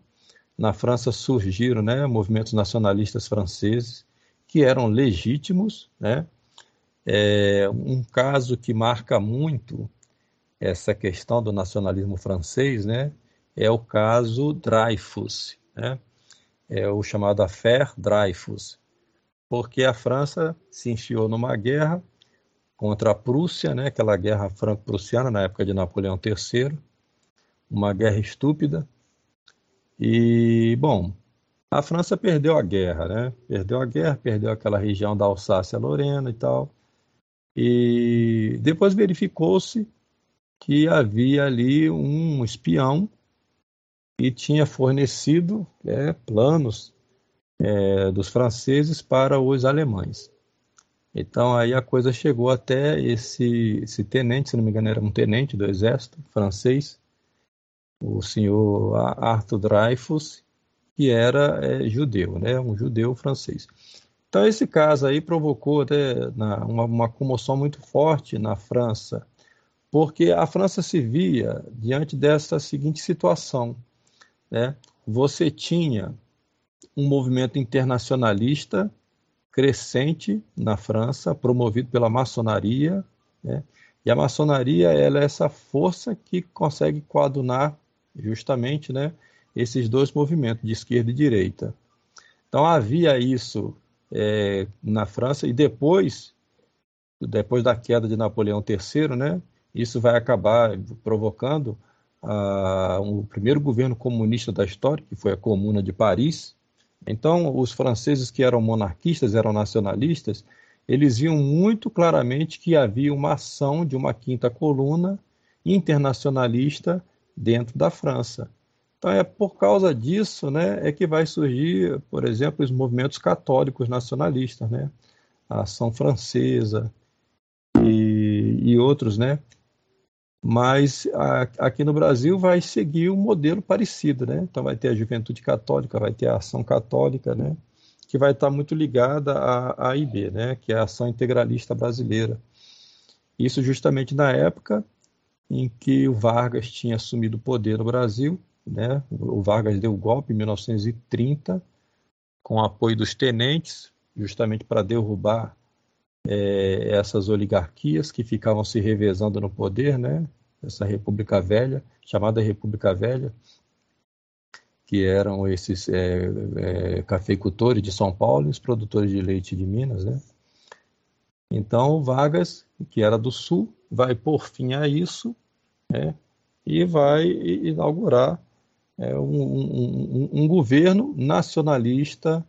na França surgiram né, movimentos nacionalistas franceses que eram legítimos, né? É, um caso que marca muito essa questão do nacionalismo francês, né, é o caso Dreyfus, né? é o chamado Affaire Dreyfus, porque a França se enfiou numa guerra contra a Prússia, né, aquela guerra franco-prussiana na época de Napoleão III, uma guerra estúpida. E, bom, a França perdeu a guerra, né? Perdeu a guerra, perdeu aquela região da Alsácia-Lorena e tal. E depois verificou-se que havia ali um espião e tinha fornecido é, planos é, dos franceses para os alemães. Então aí a coisa chegou até esse, esse tenente, se não me engano era um tenente do exército francês, o senhor Arthur Dreyfus, que era é, judeu, né, um judeu francês. Então esse caso aí provocou até na, uma, uma comoção muito forte na França, porque a França se via diante dessa seguinte situação: né, você tinha um movimento internacionalista crescente na França, promovido pela maçonaria, né, e a maçonaria ela é essa força que consegue coadunar justamente né, esses dois movimentos, de esquerda e direita. Então havia isso é, na França, e depois, depois da queda de Napoleão III, né, isso vai acabar provocando a, o primeiro governo comunista da história, que foi a Comuna de Paris. Então, os franceses que eram monarquistas, eram nacionalistas, eles viam muito claramente que havia uma ação de uma quinta coluna internacionalista dentro da França. Então é por causa disso, né, é que vai surgir, por exemplo, os movimentos católicos nacionalistas, né, a Ação Francesa e, e outros, né, mas a, aqui no Brasil vai seguir um modelo parecido, né? Então vai ter a Juventude Católica, vai ter a Ação Católica, né? que vai estar muito ligada à AIB, né, que é a Ação Integralista Brasileira. Isso justamente na época em que o Vargas tinha assumido o poder no Brasil, né? O Vargas deu o golpe em 1930 com o apoio dos tenentes, justamente para derrubar é, essas oligarquias que ficavam se revezando no poder, né? Essa República Velha, chamada República Velha, que eram esses é, é, cafeicultores de São Paulo os produtores de leite de Minas, né? Então, Vargas, que era do Sul, vai por fim a isso né? e vai inaugurar é, um, um, um, governo nacionalista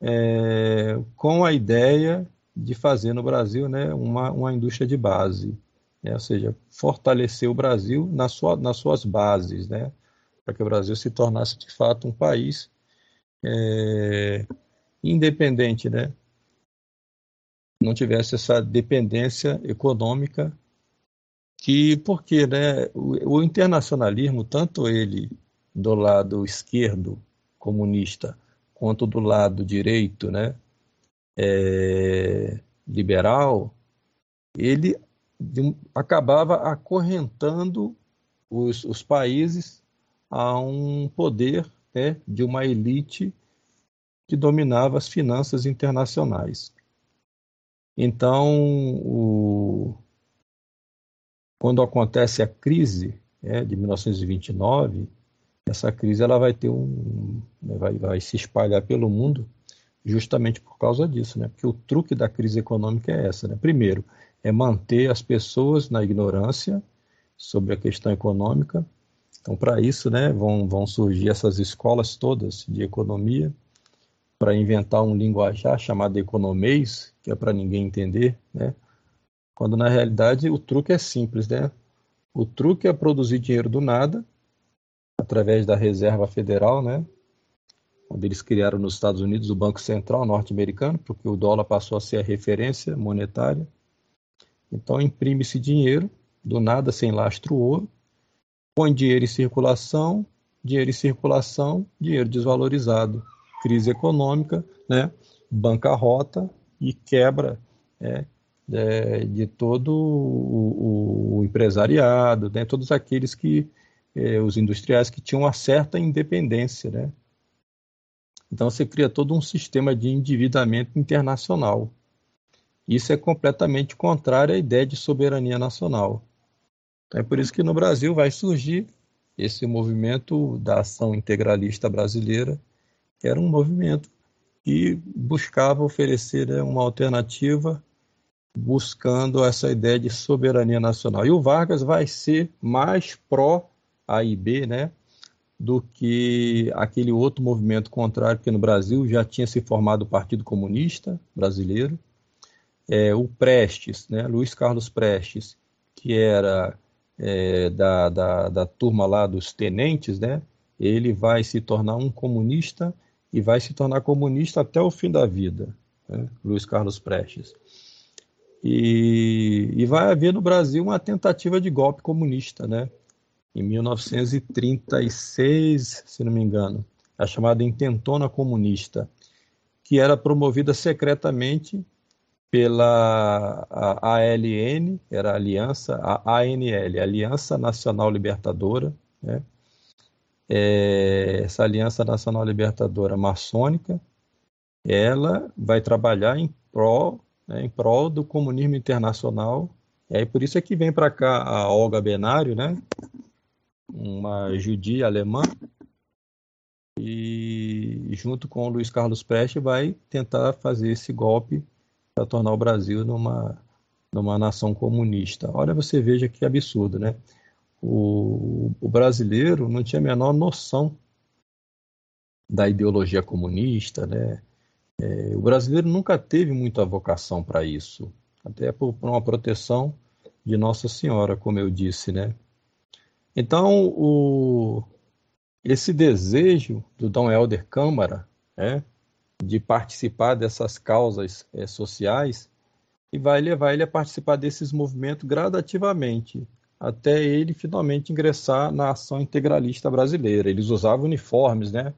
é, com a ideia de fazer no Brasil né, uma, uma indústria de base, né? ou seja, fortalecer o Brasil na sua, nas suas bases, né? para que o Brasil se tornasse de fato um país é, independente, né? não tivesse essa dependência econômica que porque né, o, o, internacionalismo, tanto ele do lado esquerdo comunista quanto do lado direito, né, é, liberal, ele de, acabava acorrentando os, os países a um poder né, de uma elite que dominava as finanças internacionais. Então, o, quando acontece a crise é, de 1929, essa crise ela vai ter um, né, vai, vai se espalhar pelo mundo justamente por causa disso, né? Porque o truque da crise econômica é essa, né? Primeiro, é manter as pessoas na ignorância sobre a questão econômica. Então, para isso, né, vão, vão surgir essas escolas todas de economia para inventar um linguajar chamado economês, que é para ninguém entender, né? Quando na realidade o truque é simples, né? O truque é produzir dinheiro do nada, através da Reserva Federal, né? Onde eles criaram nos Estados Unidos o Banco Central norte-americano, porque o dólar passou a ser a referência monetária. Então imprime-se dinheiro, do nada, sem lastro ouro, põe dinheiro em circulação, dinheiro em circulação, dinheiro desvalorizado crise econômica, né, bancarrota e quebra né, é, de todo o, o, empresariado, né, todos aqueles que, é, os industriais que tinham uma certa independência. Né? Então você cria todo um sistema de endividamento internacional. Isso é completamente contrário à ideia de soberania nacional. Então, é por isso que no Brasil vai surgir esse movimento da ação integralista brasileira, era um movimento que buscava oferecer né, uma alternativa buscando essa ideia de soberania nacional. E o Vargas vai ser mais pró-AIB, né, do que aquele outro movimento contrário, porque no Brasil já tinha se formado o Partido Comunista Brasileiro, é, o Prestes, né, Luiz Carlos Prestes, que era é, da, da, da turma lá dos tenentes, né, ele vai se tornar um comunista e vai se tornar comunista até o fim da vida, né? Luiz Carlos Prestes. E, e, vai haver no Brasil uma tentativa de golpe comunista, né? Em 1936, se não me engano, a chamada Intentona Comunista, que era promovida secretamente pela ALN, era a Aliança, a ANL, Aliança Nacional Libertadora, né? é, essa Aliança Nacional Libertadora Maçônica, ela vai trabalhar em prol, né, em prol do comunismo internacional. E aí por isso é que vem para cá a Olga Benário, né, uma judia alemã, e junto com o Luiz Carlos Prestes vai tentar fazer esse golpe para tornar o Brasil numa, numa nação comunista. Olha, você veja que absurdo, né? o, o brasileiro não tinha a menor noção da ideologia comunista, né? É, o brasileiro nunca teve muita vocação para isso, até por, por, uma proteção de Nossa Senhora, como eu disse, né? Então, o, esse desejo do Dom Helder Câmara, né, de participar dessas causas é, sociais, e vai levar ele a participar desses movimentos gradativamente até ele finalmente ingressar na ação integralista brasileira. Eles usavam uniformes, né?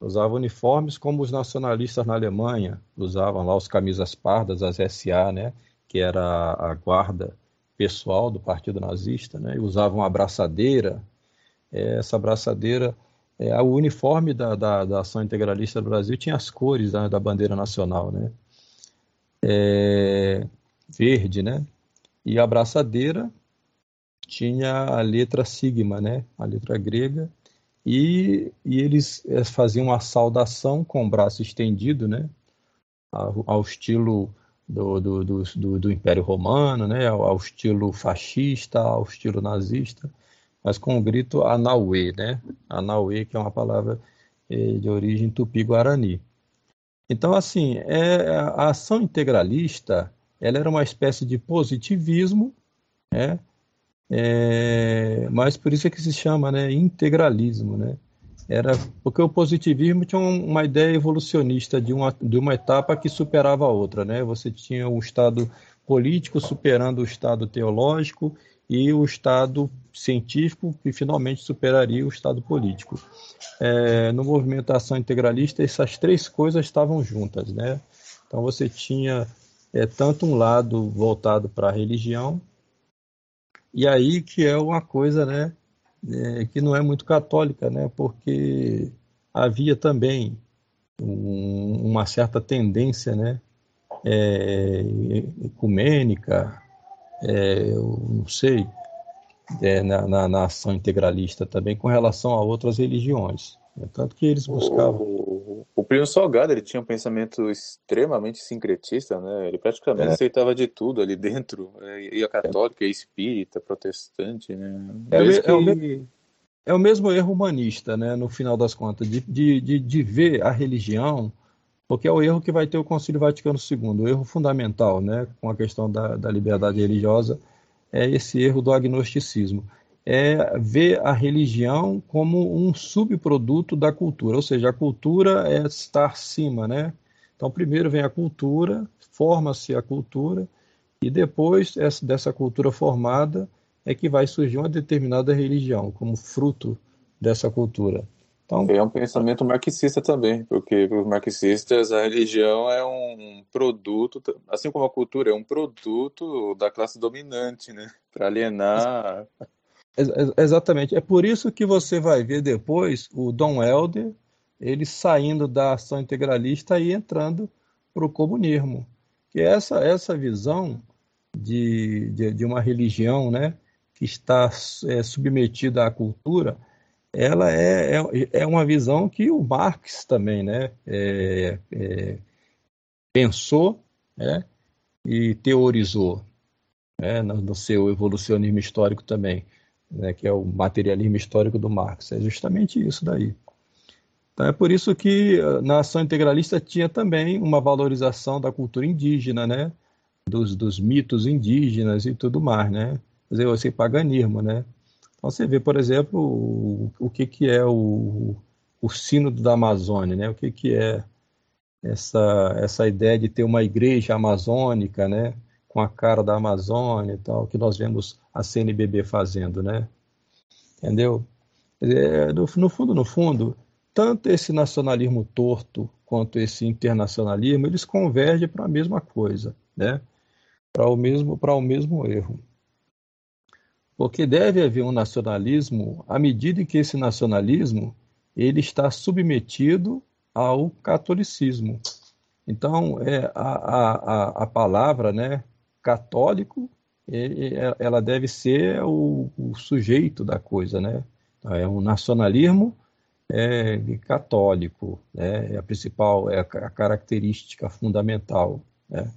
Usavam uniformes como os nacionalistas na Alemanha usavam lá os camisas pardas, as SA, né? Que era a guarda pessoal do Partido Nazista, né? Usavam a abraçadeira. É, essa abraçadeira, é, o uniforme da, da, da, Ação Integralista do Brasil tinha as cores né, da bandeira nacional, né? É, verde, né? E a abraçadeira tinha a letra sigma, né? A letra grega e, e eles eh, faziam a saudação com o braço estendido, né? Ao, ao estilo do, do, do, do, Império Romano, né? Ao, ao, estilo fascista, ao estilo nazista, mas com o grito Anauê, né? Anauê, que é uma palavra eh, de origem tupi-guarani. Então, assim, é, a ação integralista ela era uma espécie de positivismo, né? É, mas por isso é que se chama né, integralismo. Né? Era, porque o positivismo tinha uma ideia evolucionista de uma, de uma etapa que superava a outra. Né? Você tinha o estado político superando o estado teológico e o estado científico que finalmente superaria o estado político. É, no movimento ação integralista, essas três coisas estavam juntas. Né? Então você tinha é, tanto um lado voltado para a religião, e aí que é uma coisa, né, é, que não é muito católica, né, porque havia também um, uma certa tendência, né, é, ecumênica, é, eu não sei, é, na, na, na, ação integralista também com relação a outras religiões. Né? Tanto que eles buscavam. O, o, Primo Salgado ele tinha um pensamento extremamente sincretista, né? Ele praticamente é. aceitava de tudo ali dentro. É, ia católica, ia espírita, protestante, né? É, que... é, o mesmo, é, o mesmo erro humanista, né? No final das contas, de, de, de, de ver a religião porque é o erro que vai ter o Concílio Vaticano II, o erro fundamental, né, com a questão da, da liberdade religiosa, é esse erro do agnosticismo é ver a religião como um subproduto da cultura, ou seja, a cultura é estar acima, né? Então, primeiro vem a cultura, forma-se a cultura, e depois dessa cultura formada é que vai surgir uma determinada religião como fruto dessa cultura. Então, é um pensamento marxista também, porque para os marxistas a religião é um produto, assim como a cultura é um produto da classe dominante, né? Para alienar Exatamente. É por isso que você vai ver depois o Dom Helder ele saindo da ação integralista e entrando para o comunismo. Que essa, essa visão de, de, de, uma religião né, que está é, submetida à cultura, ela é, é, é, uma visão que o Marx também né, é, é pensou né, e teorizou né, no, no seu evolucionismo histórico também né, que é o materialismo histórico do Marx. É justamente isso daí. Então é por isso que eh, na ação integralista tinha também uma valorização da cultura indígena, né, dos, dos mitos indígenas e tudo mais, né, quer dizer, esse paganismo, né. Então você vê, por exemplo, o, o que, que é o, o sínodo da Amazônia, né, o que, que é essa, essa ideia de ter uma igreja amazônica, né, com a cara da Amazônia e tal, que nós vemos a CNBB fazendo, né? Entendeu? É, no, no fundo, no fundo, tanto esse nacionalismo torto quanto esse internacionalismo, eles convergem para a mesma coisa, né? Para o mesmo para o mesmo erro. Porque deve haver um nacionalismo à medida em que esse nacionalismo ele está submetido ao catolicismo. Então, é, a, a, a palavra, né, católico, ela deve ser o, o sujeito da coisa, né? Então, é um nacionalismo é, católico, né? É a principal, é a característica fundamental, né?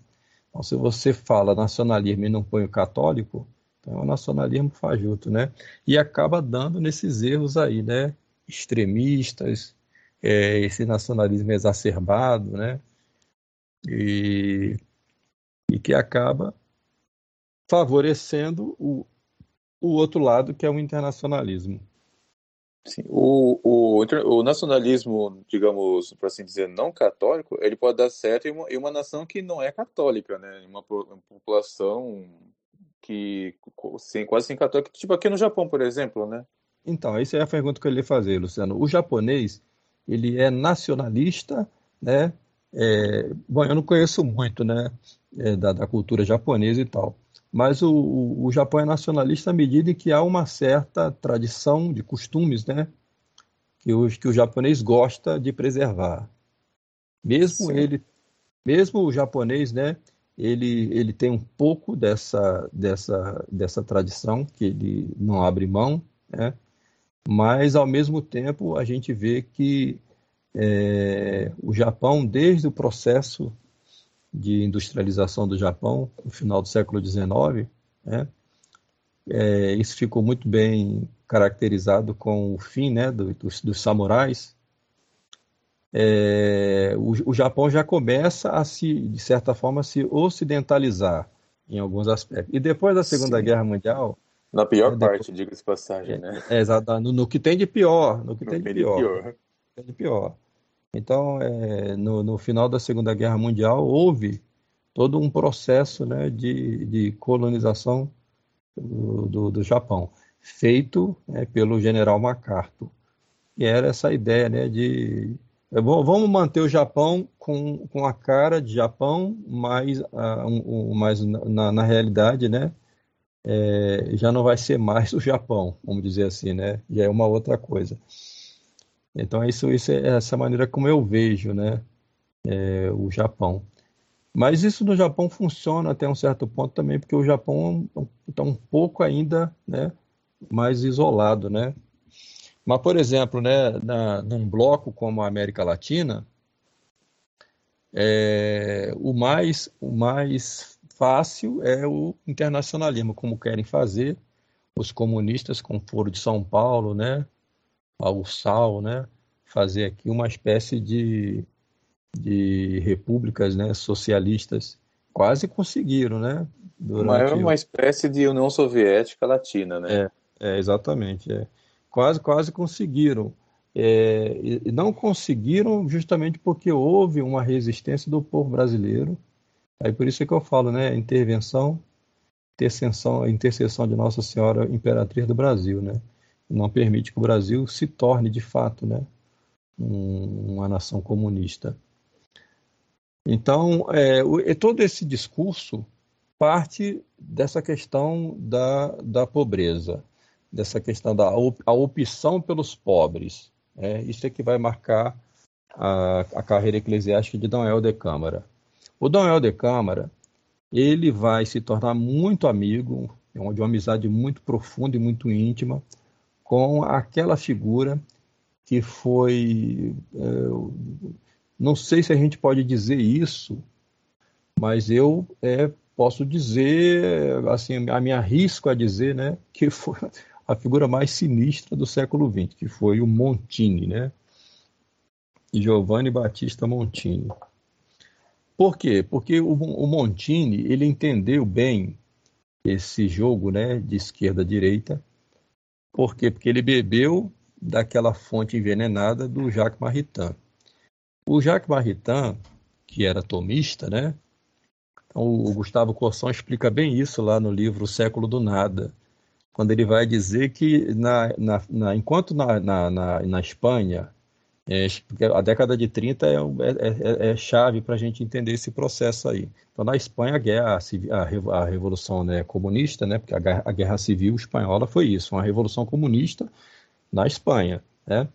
Então, se você fala nacionalismo e não põe o católico, é um nacionalismo fajuto, né? E acaba dando nesses erros aí, né? Extremistas, é, esse nacionalismo exacerbado, né? E, e que acaba favorecendo o, o outro lado, que é o internacionalismo. Sim, o, o, o nacionalismo, digamos, por assim dizer, não católico, ele pode dar certo em uma, em uma nação que não é católica, né? Uma, uma população que sem, quase sem católico, tipo aqui no Japão, por exemplo, né? Então, essa é a pergunta que eu lhe fazer, Luciano. O japonês, ele é nacionalista, né? É, bom, eu não conheço muito, né, é, da, da, cultura japonesa e tal, mas o, o, o, Japão é nacionalista à medida em que há uma certa tradição de costumes, né, que o, que o japonês gosta de preservar. Mesmo Sim. ele, mesmo o japonês, né, ele, ele tem um pouco dessa, dessa, dessa tradição que ele não abre mão, né, mas ao mesmo tempo a gente vê que é, o Japão, desde o processo de industrialização do Japão, no final do século XIX, né, é, isso ficou muito bem caracterizado com o fim né, do, dos, dos samurais. É, o, o, Japão já começa a se, de certa forma, se ocidentalizar em alguns aspectos. E depois da Segunda Sim. Guerra Mundial, na pior é, parte, diga-se passagem, né? É, exato, no, no, que tem de pior, no que no tem de pior. pior de pior. Então, é, no, no, final da Segunda Guerra Mundial, houve todo um processo né, de, de colonização do, do, do Japão, feito né, pelo general MacArthur. E era essa ideia né, de é vamos manter o Japão com, com a cara de Japão, mas, uh, um, um, mas na, na, realidade, né, é, já não vai ser mais (laughs) o Japão, vamos dizer assim, né, já é uma outra coisa. Então, isso, isso é essa maneira como eu vejo né, é, o Japão. Mas isso no Japão funciona até um certo ponto também, porque o Japão está um pouco ainda né, mais isolado. Né? Mas, por exemplo, né, na, num bloco como a América Latina, é, o, mais, o mais fácil é o internacionalismo, como querem fazer os comunistas com o Foro de São Paulo, né? ao sal, né? fazer aqui uma espécie de, de repúblicas né? socialistas. Quase conseguiram, né? Durante... Uma, uma espécie de União Soviética Latina, né? É, é exatamente. É. Quase, quase conseguiram. É, e não conseguiram justamente porque houve uma resistência do povo brasileiro. Aí por isso é que eu falo, né? Intervenção, intercessão, intercessão de Nossa Senhora Imperatriz do Brasil, né? não permite que o Brasil se torne de fato né, uma nação comunista. Então, é, o, todo esse discurso parte dessa questão da, da pobreza, dessa questão da a opção pelos pobres. É, isso é que vai marcar a, a carreira eclesiástica de Dom Helder Câmara. O Dom Helder Câmara, ele vai se tornar muito amigo, de uma amizade muito profunda e muito íntima com aquela figura que foi. É, não sei se a gente pode dizer isso, mas eu é, posso dizer, assim, a me arrisco a dizer, né, que foi a figura mais sinistra do século XX, que foi o Montini, né? Giovanni Battista Montini. Por quê? Porque o, o Montini ele entendeu bem esse jogo, né, de esquerda-direita por quê? Porque ele bebeu daquela fonte envenenada do Jacques Maritain. O Jacques Maritain, que era tomista, né? Então, o Gustavo Corsão explica bem isso lá no livro O Século do Nada, quando ele vai dizer que na, na, na enquanto na, na, na Espanha é, a década de 30 é, é, é, é chave para a gente entender esse processo aí. Então, na Espanha, a, guerra, a, a revolução né, comunista, né, porque a guerra, a guerra, civil espanhola foi isso, uma revolução comunista na Espanha. Né?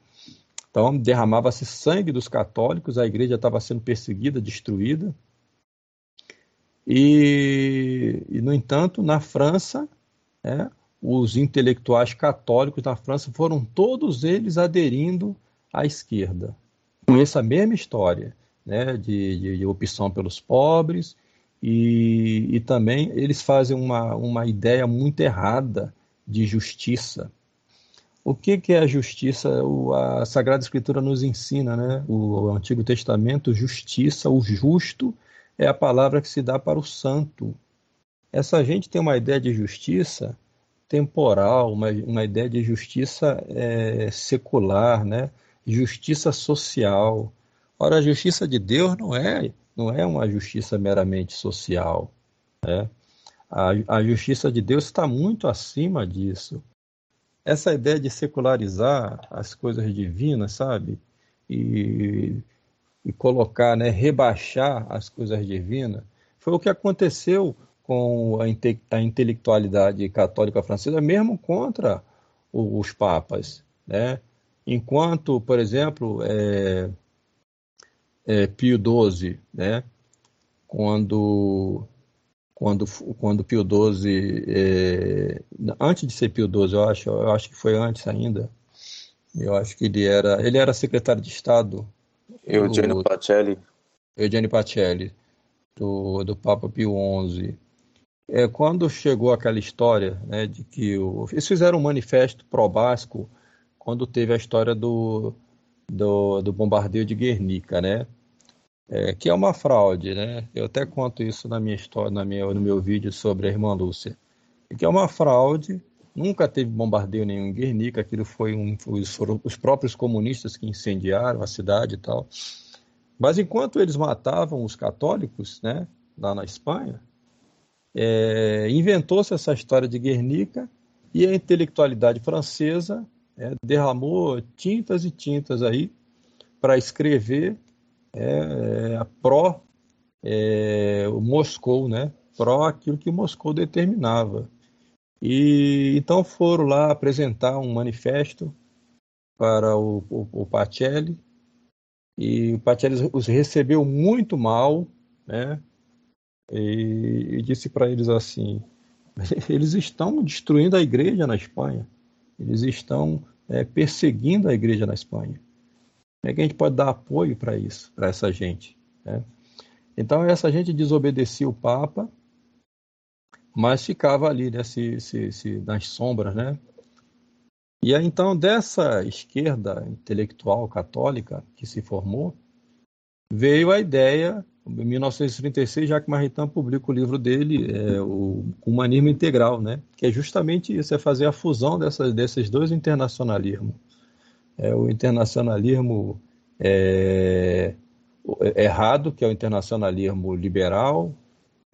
Então, derramava-se sangue dos católicos, a igreja estava sendo perseguida, destruída. E, e no entanto, na França, né, os intelectuais católicos na França foram todos eles aderindo à esquerda, com essa mesma história né, de, de, de opção pelos pobres, e, e, também eles fazem uma, uma ideia muito errada de justiça. O que, que é a justiça? O, a Sagrada Escritura nos ensina, né? O, o, Antigo Testamento, justiça, o justo é a palavra que se dá para o santo. Essa gente tem uma ideia de justiça temporal, uma, uma ideia de justiça é, secular, né? justiça social. Ora, a justiça de Deus não é, não é uma justiça meramente social. Né? A, a justiça de Deus está muito acima disso. Essa ideia de secularizar as coisas divinas, sabe? e, e colocar, né, rebaixar as coisas divinas, foi o que aconteceu com a, inte a intelectualidade católica francesa, mesmo contra o, os papas. Né? Enquanto, por exemplo, é, é, Pio XII, né? quando, quando, quando Pio XII, é, antes de ser Pio XII, eu acho, eu acho que foi antes ainda, eu acho que ele era, ele era secretário de Estado. Eugênio Pacelli. Eugênio Pacelli, do, do Papa Pio XI. É, quando chegou aquela história né, de que o, eles fizeram um manifesto pró-basco quando teve a história do, do, do bombardeio de Guernica, né? É, que é uma fraude, né? Eu até conto isso na minha história, na minha, no meu vídeo sobre a irmã Lúcia. Que é uma fraude, nunca teve bombardeio nenhum em Guernica, aquilo foi um, foram os próprios comunistas que incendiaram a cidade e tal. Mas enquanto eles matavam os católicos, né, lá na Espanha, é, inventou-se essa história de Guernica e a intelectualidade francesa é, derramou tintas e tintas aí para escrever é, é, pró é, o Moscou, né? Pró aquilo que Moscou determinava. E então foram lá apresentar um manifesto para o, o, o Pacelli e o Pacelli os recebeu muito mal, né? E, e disse para eles assim: (laughs) eles estão destruindo a igreja na Espanha, eles estão é, perseguindo a igreja na Espanha. Como é que a gente pode dar apoio para isso, para essa gente? Né? Então, essa gente desobedecia o Papa, mas ficava ali né, se, se, se, nas sombras. Né? E aí, então, dessa esquerda intelectual católica que se formou, veio a ideia em 1936, Jacques Maritain publica o livro dele, é, o Humanismo Integral, né? que é justamente isso, é fazer a fusão dessas, desses dois internacionalismos. É, o internacionalismo é, errado, que é o internacionalismo liberal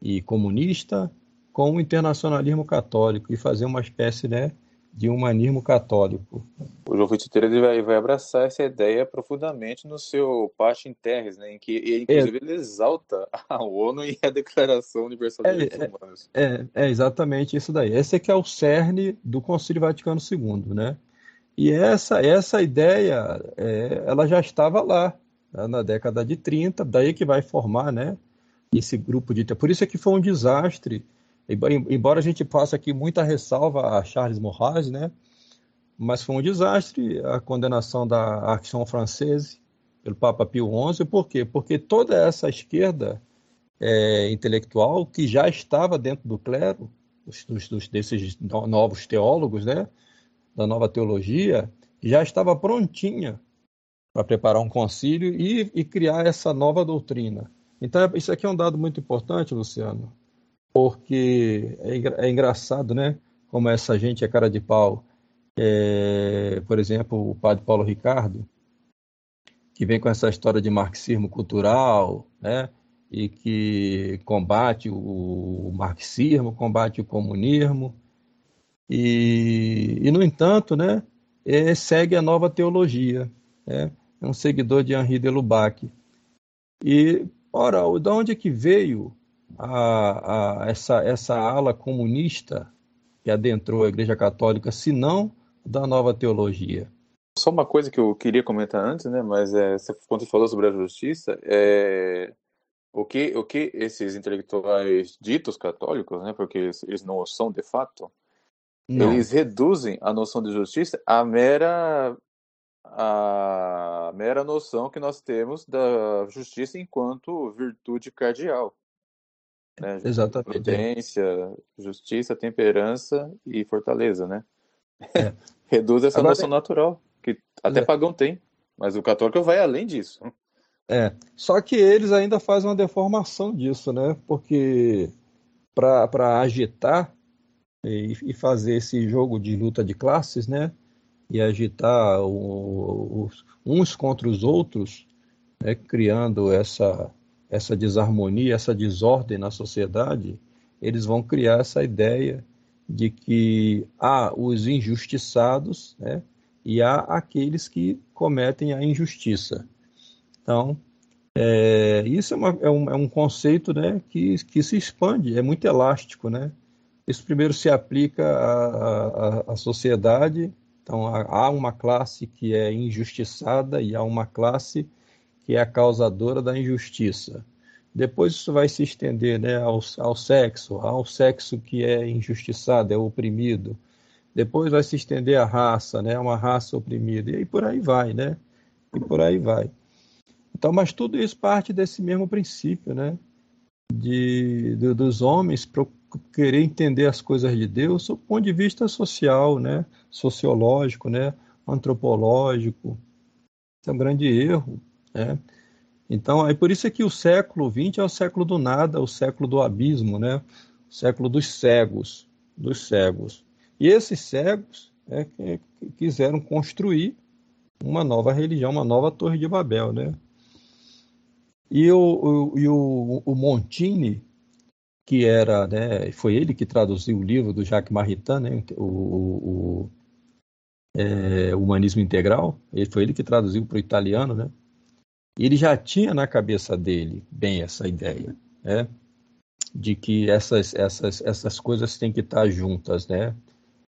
e comunista, com o internacionalismo católico, e fazer uma espécie né, de humanismo católico. O João Vitor ele vai, vai abraçar essa ideia profundamente no seu Pachin Terres, né, em que inclusive é, ele exalta a ONU e a Declaração Universal dos é, Direitos é, Humanos. É, é, exatamente isso daí. Esse é que é o cerne do Concílio Vaticano II, né? E essa essa ideia, é, ela já estava lá né, na década de 30, daí que vai formar, né? Esse grupo de por isso é que foi um desastre Embora a gente passe aqui muita ressalva a Charles Morales, né? Mas foi um desastre a condenação da Action Française pelo Papa Pio XI. Por quê? Porque toda essa esquerda é, intelectual que já estava dentro do clero, dos, dos, desses novos teólogos, né? Da nova teologia, já estava prontinha para preparar um concílio e, e criar essa nova doutrina. Então, isso aqui é um dado muito importante, Luciano porque é, é engraçado, né? Como essa gente é cara de pau. É, por exemplo, o padre Paulo Ricardo, que vem com essa história de marxismo cultural, né? E que combate o marxismo, combate o comunismo, e, e no entanto, né? É, segue a nova teologia, né? É um seguidor de Henri de Lubac. E, ora, de onde é que veio a, a, essa, essa ala comunista que adentrou a Igreja Católica, se não da nova teologia. Só uma coisa que eu queria comentar antes, né? Mas é, quando você falou sobre a justiça, é, o que o que esses intelectuais ditos católicos, né? Porque eles, eles não são de fato, não. eles reduzem a noção de justiça à mera a mera noção que nós temos da justiça enquanto virtude cardeal. Né? Exatamente. É. Prudência, justiça, temperança e fortaleza, né? É. (laughs) Reduz essa Agora, noção natural, que até é. pagão tem, mas o católico vai além disso. É, só que eles ainda fazem uma deformação disso, né? Porque para agitar e, e, fazer esse jogo de luta de classes, né? E agitar o, o, uns contra os outros, né? criando essa essa desarmonia, essa desordem na sociedade, eles vão criar essa ideia de que há os injustiçados, né, e há aqueles que cometem a injustiça. Então, é, isso é, uma, é, um, é, um, conceito né, que, que se expande, é muito elástico. Né? Isso primeiro se aplica à, à, à sociedade, então há, há uma classe que é injustiçada e há uma classe que é a causadora da injustiça. Depois isso vai se estender né, ao, ao sexo, ao sexo que é injustiçado, é oprimido. Depois vai se estender à raça, né, uma raça oprimida. E aí por aí vai, né? E por aí vai. Então, mas tudo isso parte desse mesmo princípio, né? De, de dos homens querer entender as coisas de Deus do ponto de vista social, né? Sociológico, né? Antropológico. Isso é um grande erro, né? Então, é por isso é que o século XX é o século do nada, o século do abismo, né? O século dos cegos, dos cegos. E esses cegos é, que quiseram construir uma nova religião, uma nova Torre de Babel, né? E o, o, e o, o Montini, que era, né, foi ele que traduziu o livro do Jacques Maritain, né, o, o, o é, Humanismo Integral, ele, foi ele que traduziu para o italiano, né? Ele já tinha na cabeça dele bem essa ideia, né? De que essas, essas, essas coisas têm que estar juntas, né?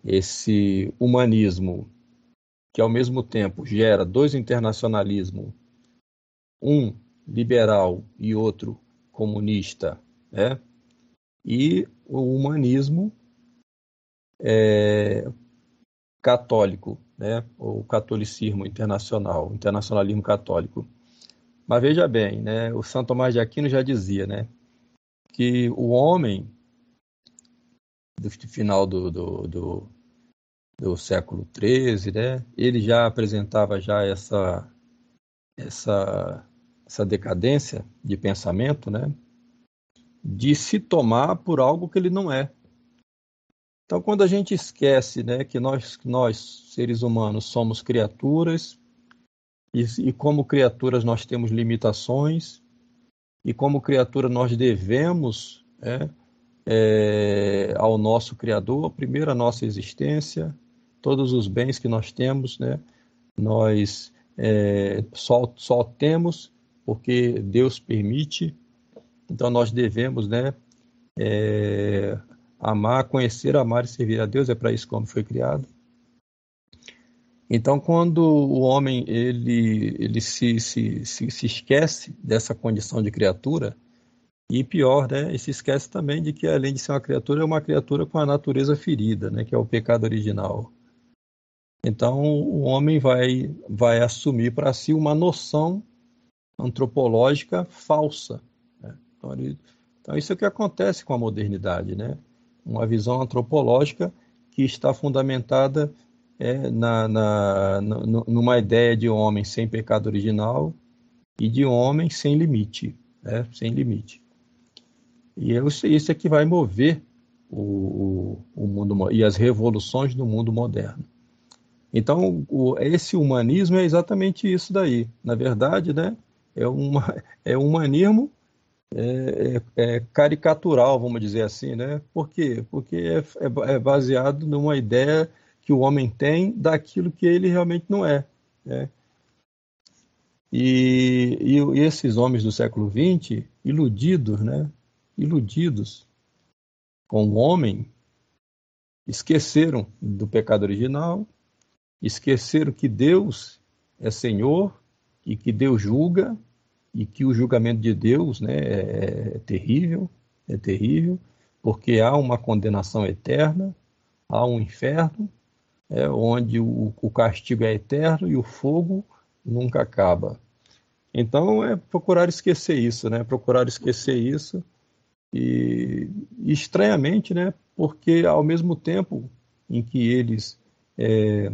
Esse humanismo que ao mesmo tempo gera dois internacionalismos, um liberal e outro comunista, né? E o humanismo é, católico, né? O catolicismo internacional, internacionalismo católico mas veja bem, né, o São Tomás de Aquino já dizia né, que o homem, do final do, do, do, do século XIII, né, ele já apresentava já essa, essa, essa decadência de pensamento, né, de se tomar por algo que ele não é. Então, quando a gente esquece né, que nós, nós, seres humanos, somos criaturas e, e como criaturas nós temos limitações, e como criatura nós devemos é, é, ao nosso Criador, primeiro a nossa existência, todos os bens que nós temos, né, nós é, só, só temos porque Deus permite, então nós devemos né, é, amar, conhecer, amar e servir a Deus, é para isso que o homem foi criado. Então, quando o homem ele, ele se, se, se, se esquece dessa condição de criatura, e pior, né, ele se esquece também de que, além de ser uma criatura, é uma criatura com a natureza ferida, né, que é o pecado original. Então, o homem vai, vai assumir para si uma noção antropológica falsa. Né? Então, ele, então, isso é o que acontece com a modernidade, né? uma visão antropológica que está fundamentada é, na, na, numa ideia de homem sem pecado original e de homem sem limite, né? sem limite. E é isso é que vai mover o, o, mundo e as revoluções do mundo moderno. Então, o, esse humanismo é exatamente isso daí. Na verdade, né, é, uma, (laughs) é um humanismo é, é, é, caricatural, vamos dizer assim, né? Por quê? Porque é, é, é baseado numa ideia que o homem tem daquilo que ele realmente não é. Né? E, e, esses homens do século XX, iludidos, né? iludidos com o homem, esqueceram do pecado original, esqueceram que Deus é Senhor e que Deus julga e que o julgamento de Deus né, é, é terrível, é terrível, porque há uma condenação eterna, há um inferno é, onde o, o castigo é eterno e o fogo nunca acaba. Então é procurar esquecer isso, né? Procurar esquecer isso e, estranhamente, né? Porque ao mesmo tempo em que eles é,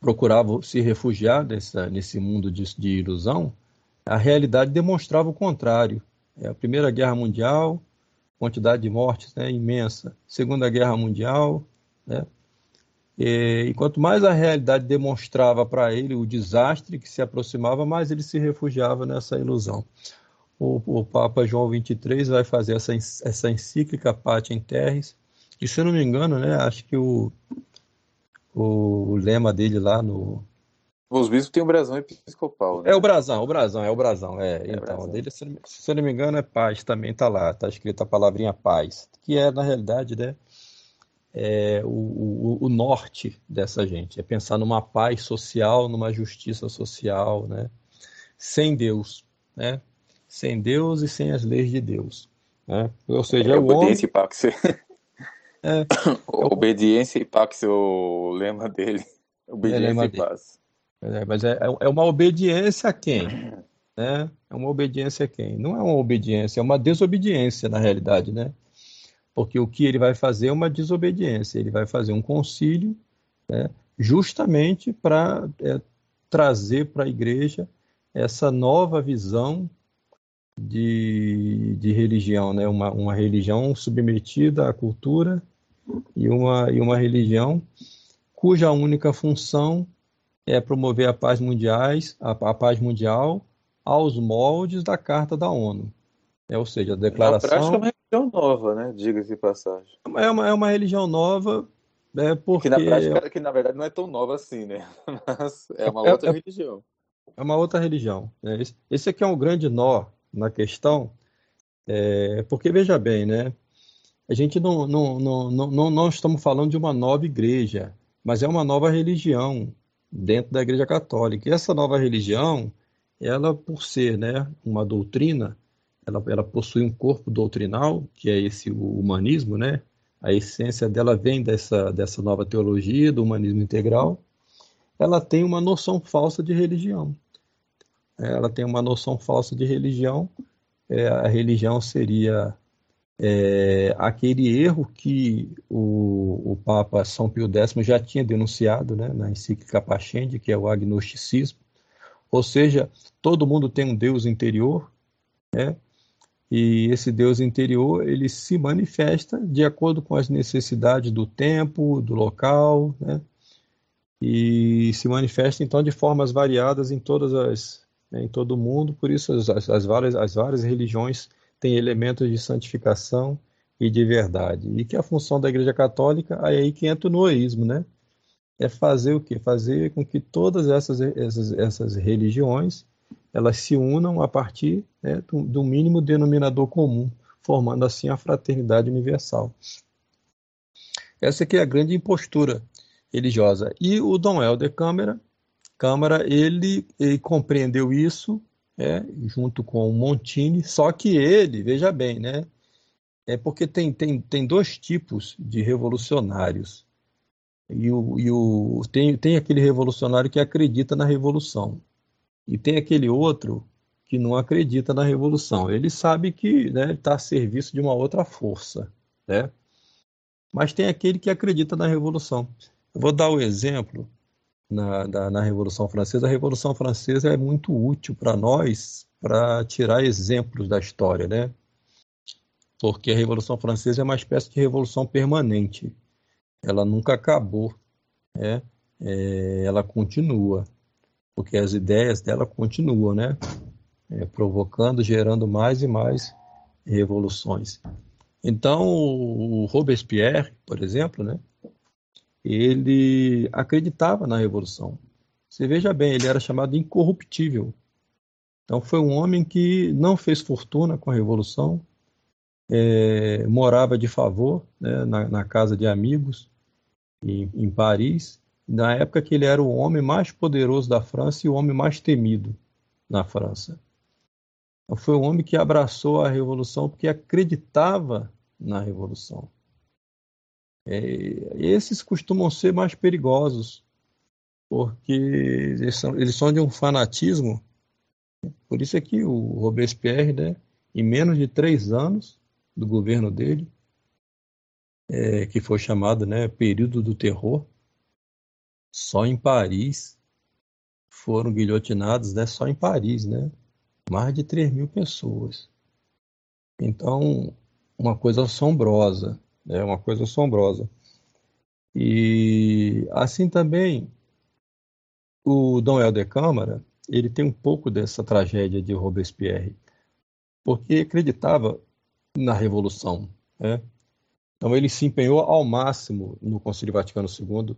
procuravam se refugiar dessa, nesse mundo de, de, ilusão, a realidade demonstrava o contrário. É, a Primeira Guerra Mundial, quantidade de mortes né, imensa. Segunda Guerra Mundial, né, e, e quanto mais a realidade demonstrava para ele o desastre que se aproximava, mais ele se refugiava nessa ilusão. O, o Papa João XXIII vai fazer essa, essa encíclica Pater in Terris, e se eu não me engano, né, acho que o, o, o lema dele lá no. Os bispos têm o brasão episcopal. Né? É o brasão, o brasão, é o brasão. É, é então, brasão. dele, se, eu não me engano, é paz, também tá lá, tá escrito a palavrinha paz, que é, na realidade, né, é, o, o, o, norte dessa gente, é pensar numa paz social, numa justiça social, né, sem Deus, né, sem Deus e sem as leis de Deus. Né? Ou seja, é, o obediência homem... pax. É, obediência e pax, (laughs) o lema dele. Obediência é lema e paz. É, mas é, é uma obediência a quem? Né? É uma obediência a quem? Não é uma obediência, é uma desobediência, na realidade, né? Porque o que ele vai fazer é uma desobediência. Ele vai fazer um concílio né, justamente para é, trazer para a igreja essa nova visão de, de religião, né? uma, uma religião submetida à cultura e uma, e uma religião cuja única função é promover a paz mundiais, a, a paz mundial aos moldes da Carta da ONU. É, ou seja, a declaração. Na prática é uma religião nova, né? Diga-se de passagem. É uma, é uma religião nova, é porque. Que na prática, que na verdade não é tão nova assim, né? (laughs) Mas é uma é, outra é, religião. É uma outra religião. Né? Esse, esse aqui é um grande nó na questão, é, porque veja bem, né? A gente não, não, não, não, não estamos falando de uma nova igreja, mas é uma nova religião dentro da Igreja Católica. E essa nova religião, ela por ser né, uma doutrina, ela, ela possui um corpo doutrinal, que é esse humanismo, né? A essência dela vem dessa, dessa nova teologia, do humanismo integral. Ela tem uma noção falsa de religião ela tem uma noção falsa de religião. É, a religião seria é, aquele erro que o, o, Papa São Pio X já tinha denunciado né, na encíclica Pascendi, que é o agnosticismo. Ou seja, todo mundo tem um Deus interior, né? E esse Deus interior ele se manifesta de acordo com as necessidades do tempo, do local, né? e se manifesta então de formas variadas em todas as né, em todo o mundo, por isso as, as, várias, as várias religiões têm elementos de santificação e de verdade. E que a função da Igreja Católica é aí que entra o noísmo, né? É fazer o quê? Fazer com que todas essas, essas, essas religiões elas se unam a partir né, do, do mínimo denominador comum, formando assim a fraternidade universal. Essa aqui é a grande impostura religiosa. E o Dom Helder Câmara Câmara ele, ele compreendeu isso, é, junto com o Montini, só que ele, veja bem, né, é porque tem, tem, tem dois tipos de revolucionários. E, o, e o, tem, tem aquele revolucionário que acredita na revolução. E tem aquele outro que não acredita na revolução. Ele sabe que está né, a serviço de uma outra força. Né? Mas tem aquele que acredita na revolução. Eu vou dar o um exemplo na, da, na Revolução Francesa, a Revolução Francesa é muito útil para nós para tirar exemplos da história, né? Porque a Revolução Francesa é uma espécie de revolução permanente. Ela nunca acabou, né? É, ela continua, porque as ideias dela continuam, né? É, provocando, gerando mais e mais revoluções. Então, o Robespierre, por exemplo, né? ele acreditava na revolução. Você veja bem, ele era chamado incorruptível. Então foi um homem que não fez fortuna com a revolução, é, morava de favor né, na, na, casa de amigos em, em Paris, na época que ele era o homem mais poderoso da França e o homem mais temido na França. Foi um homem que abraçou a revolução porque acreditava na revolução. É, esses costumam ser mais perigosos, porque eles são, eles são de um fanatismo. Por isso é que o Robespierre, né, em menos de três anos do governo dele, é, que foi chamado né, período do terror, só em Paris foram guilhotinados, né, só em Paris, né, mais de 3 mil pessoas. Então, uma coisa assombrosa. É uma coisa assombrosa. E assim também o Dom Helder Câmara, ele tem um pouco dessa tragédia de Robespierre, porque acreditava na revolução, né? Então ele se empenhou ao máximo no Concílio Vaticano II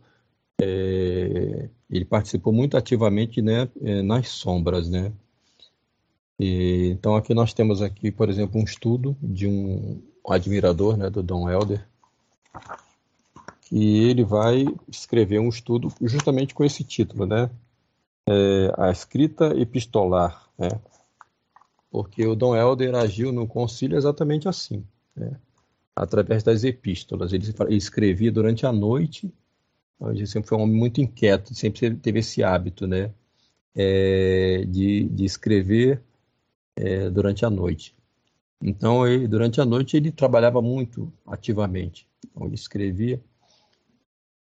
é, ele participou muito ativamente né, é, nas sombras, né? E, então aqui nós temos aqui, por exemplo, um estudo de um admirador, né, do Don Helder, que ele vai escrever um estudo justamente com esse título, né? É, a escrita epistolar, né? Porque o Dom Helder agiu no concílio exatamente assim, né? através das epístolas. Ele escrevia durante a noite, ele sempre foi um homem muito inquieto, sempre teve esse hábito, né? É, de, de escrever é, durante a noite. Então, ele, durante a noite, ele trabalhava muito ativamente. Então, ele escrevia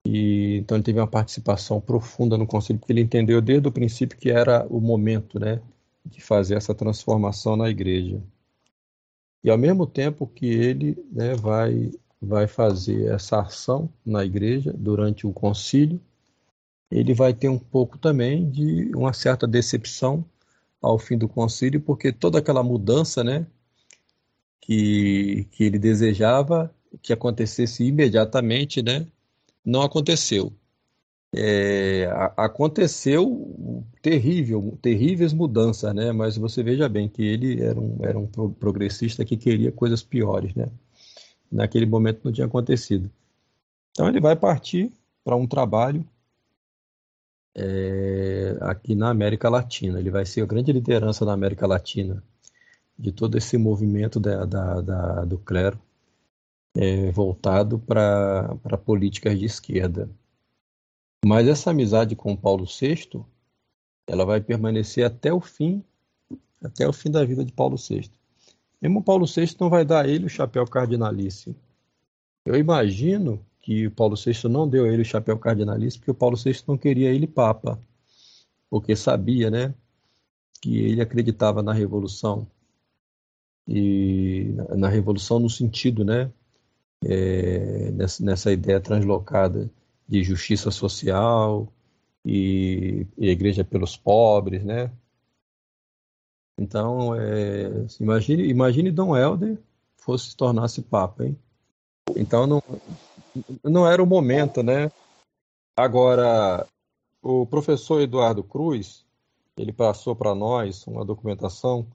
e então ele teve uma participação profunda no conselho, porque ele entendeu desde o princípio que era o momento, né, de fazer essa transformação na igreja. E ao mesmo tempo que ele, né, vai vai fazer essa ação na igreja durante o concílio, ele vai ter um pouco também de uma certa decepção ao fim do concílio, porque toda aquela mudança, né, que, que ele desejava que acontecesse imediatamente, né, não aconteceu. É, aconteceu terrível, terríveis mudanças, né? Mas você veja bem que ele era um, era um progressista que queria coisas piores, né? Naquele momento não tinha acontecido. Então ele vai partir para um trabalho é, aqui na América Latina. Ele vai ser a grande liderança na América Latina de todo esse movimento da, da, da do clero é, voltado para políticas de esquerda. Mas essa amizade com Paulo VI, ela vai permanecer até o fim, até o fim da vida de Paulo VI. Mesmo Paulo VI não vai dar a ele o chapéu cardinalício. Eu imagino que Paulo VI não deu a ele o chapéu cardinalício porque o Paulo VI não queria ele papa, porque sabia, né, que ele acreditava na revolução e na revolução no sentido, né, é, nessa, nessa, ideia translocada de justiça social e, e igreja pelos pobres, né? Então, é, imagine, imagine Dom Helder fosse tornar-se papa, hein? Então não, não era o momento, né? Agora, o professor Eduardo Cruz, ele passou para nós uma documentação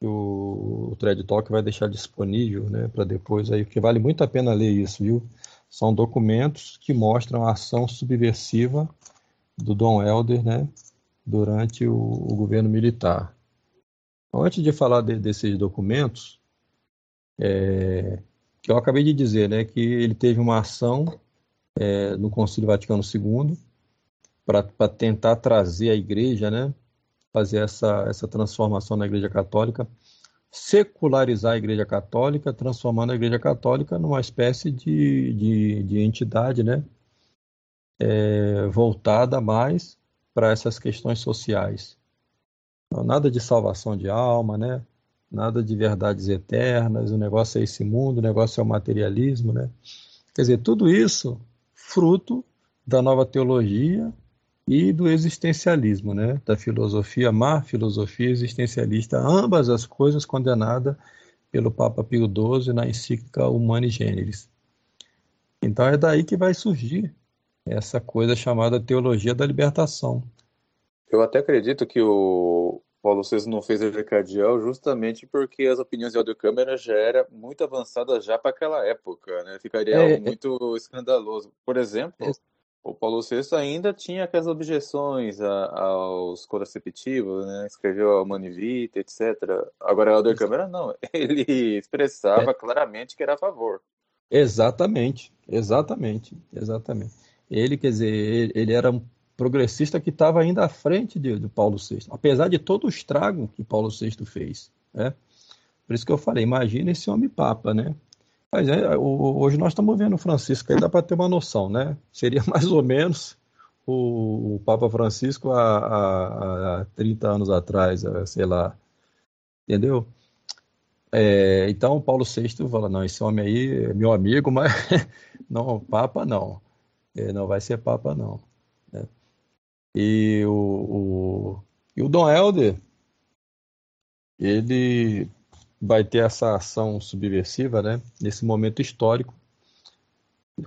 que o, o Thread Talk vai deixar disponível, né, para depois aí, porque vale muito a pena ler isso, viu? São documentos que mostram a ação subversiva do Dom Helder, né, durante o, o governo militar. Então, antes de falar de, desses documentos, é, que eu acabei de dizer, né, que ele teve uma ação é, no Concílio Vaticano II para tentar trazer a igreja, né, fazer essa, essa transformação na Igreja Católica, secularizar a Igreja Católica, transformando a Igreja Católica numa espécie de, de, de entidade né, é, voltada mais para essas questões sociais. Nada de salvação de alma, né? nada de verdades eternas, o negócio é esse mundo, o negócio é o materialismo. Né? Quer dizer, tudo isso fruto da nova teologia e do existencialismo, né? da filosofia, má filosofia existencialista, ambas as coisas condenadas pelo Papa Pio XII na encíclica Humani Generis. Então é daí que vai surgir essa coisa chamada teologia da libertação. Eu até acredito que o Paulo VI não fez a cardeal justamente porque as opiniões de audiocâmera já eram muito avançadas já para aquela época, né? Ficaria é, algo muito escandaloso. Por exemplo, é, o Paulo VI ainda tinha aquelas objeções a, aos contraceptivos, né? Escreveu a Manivita, etc. Agora, Helder Câmara, não. (laughs) Ele expressava é. claramente que era a favor. Exatamente, exatamente, exatamente. Ele, quer dizer, ele era um progressista que estava ainda à frente de, de Paulo VI, apesar de todo o estrago que Paulo VI fez, né? Por isso que eu falei, imagina esse homem papa, né? Mas é, hoje nós estamos vendo o Francisco, aí dá para ter uma noção, né? Seria (laughs) mais ou menos o, o Papa Francisco há, há, há 30 anos atrás, sei lá, entendeu? É, então Paulo VI fala, não, esse homem aí é meu amigo, mas (laughs) não, Papa não, é, não vai ser Papa não. Né? E o, o, e o Dom Helder, ele vai ter essa ação subversiva, né, nesse momento histórico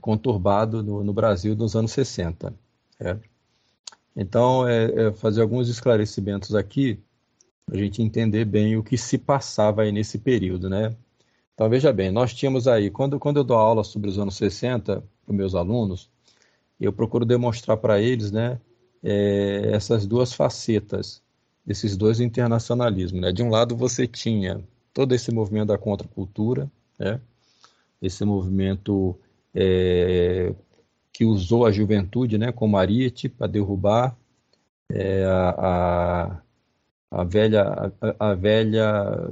conturbado no, no Brasil dos anos 60. Certo? Então, é, é fazer alguns esclarecimentos aqui para a gente entender bem o que se passava aí nesse período, né? Então, veja bem, nós tínhamos aí, quando, quando eu dou aula sobre os anos 60 para meus alunos, eu procuro demonstrar para eles, né, é, essas duas facetas desses dois internacionalismos, né? De um lado você tinha todo esse movimento da contracultura, né? Esse movimento é, que usou a juventude, né, como ariete para derrubar é, a, a, a, velha, a, a velha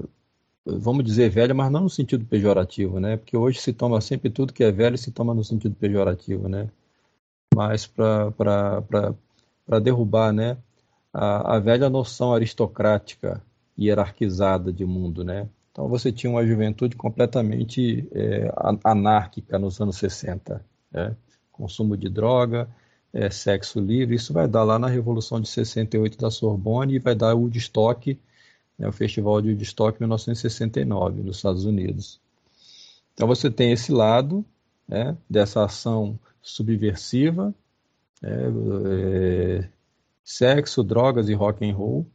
vamos dizer velha, mas não no sentido pejorativo, né? Porque hoje se toma sempre tudo que é velho se toma no sentido pejorativo, né? Mas para derrubar, né? A, a, velha noção aristocrática hierarquizada de mundo, né? Então você tinha uma juventude completamente é, anárquica nos anos 60, né? Consumo de droga, é, sexo livre, isso vai dar lá na Revolução de 68 da Sorbonne e vai dar o Woodstock né, o Festival de Woodstock 1969, nos Estados Unidos. Então você tem esse lado né, dessa ação subversiva, é, é, sexo, drogas e rock and roll,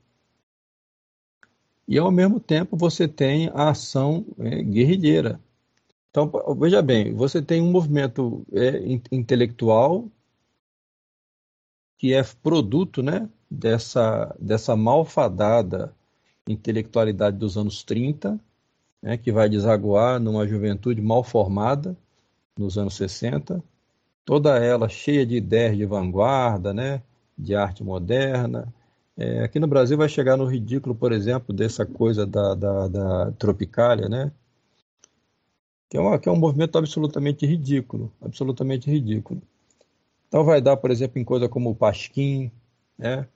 e ao mesmo tempo você tem a ação é, guerrilheira. Então veja bem, você tem um movimento é, intelectual que é produto, né, dessa dessa malfadada intelectualidade dos anos 30, né, que vai desaguar numa juventude mal formada nos anos 60, toda ela cheia de ideias de vanguarda, né, de arte moderna. É, aqui no Brasil vai chegar no ridículo, por exemplo, dessa coisa da, da, da tropicália, né, que é, uma, que é um movimento absolutamente ridículo, absolutamente ridículo. Então vai dar, por exemplo, em coisa como o Pasquim, né,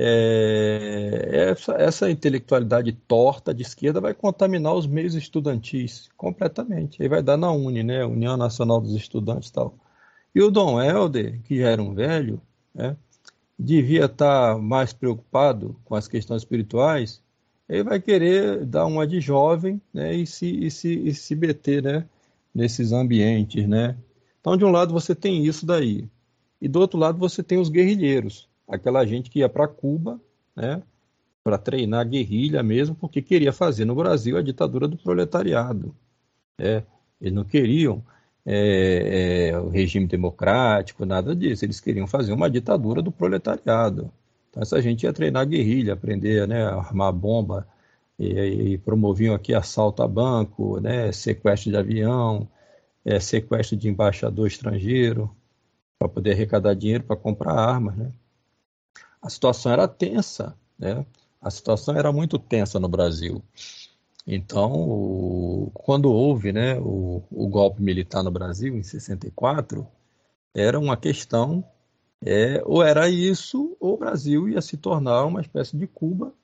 é, essa, essa, intelectualidade torta de esquerda vai contaminar os meios estudantis completamente. Aí vai dar na UNE, né? União Nacional dos Estudantes tal. E o Dom Helder, que já era um velho, né? devia estar mais preocupado com as questões espirituais, ele vai querer dar uma de jovem né? e, se, e, se, e se meter né? nesses ambientes. Né? Então, de um lado você tem isso daí, e do outro lado você tem os guerrilheiros aquela gente que ia para Cuba, né, para treinar guerrilha mesmo, porque queria fazer no Brasil a ditadura do proletariado. É, eles não queriam é, é, o regime democrático, nada disso. Eles queriam fazer uma ditadura do proletariado. Então essa gente ia treinar guerrilha, aprender né, a armar bomba, e, e promoviam aqui assalto a banco, né, sequestro de avião, é, sequestro de embaixador estrangeiro, para poder arrecadar dinheiro para comprar armas. Né? a situação era tensa, né? A situação era muito tensa no Brasil. Então, o, quando houve né, o, o, golpe militar no Brasil, em 64, era uma questão, é, ou era isso, ou o Brasil ia se tornar uma espécie de Cuba,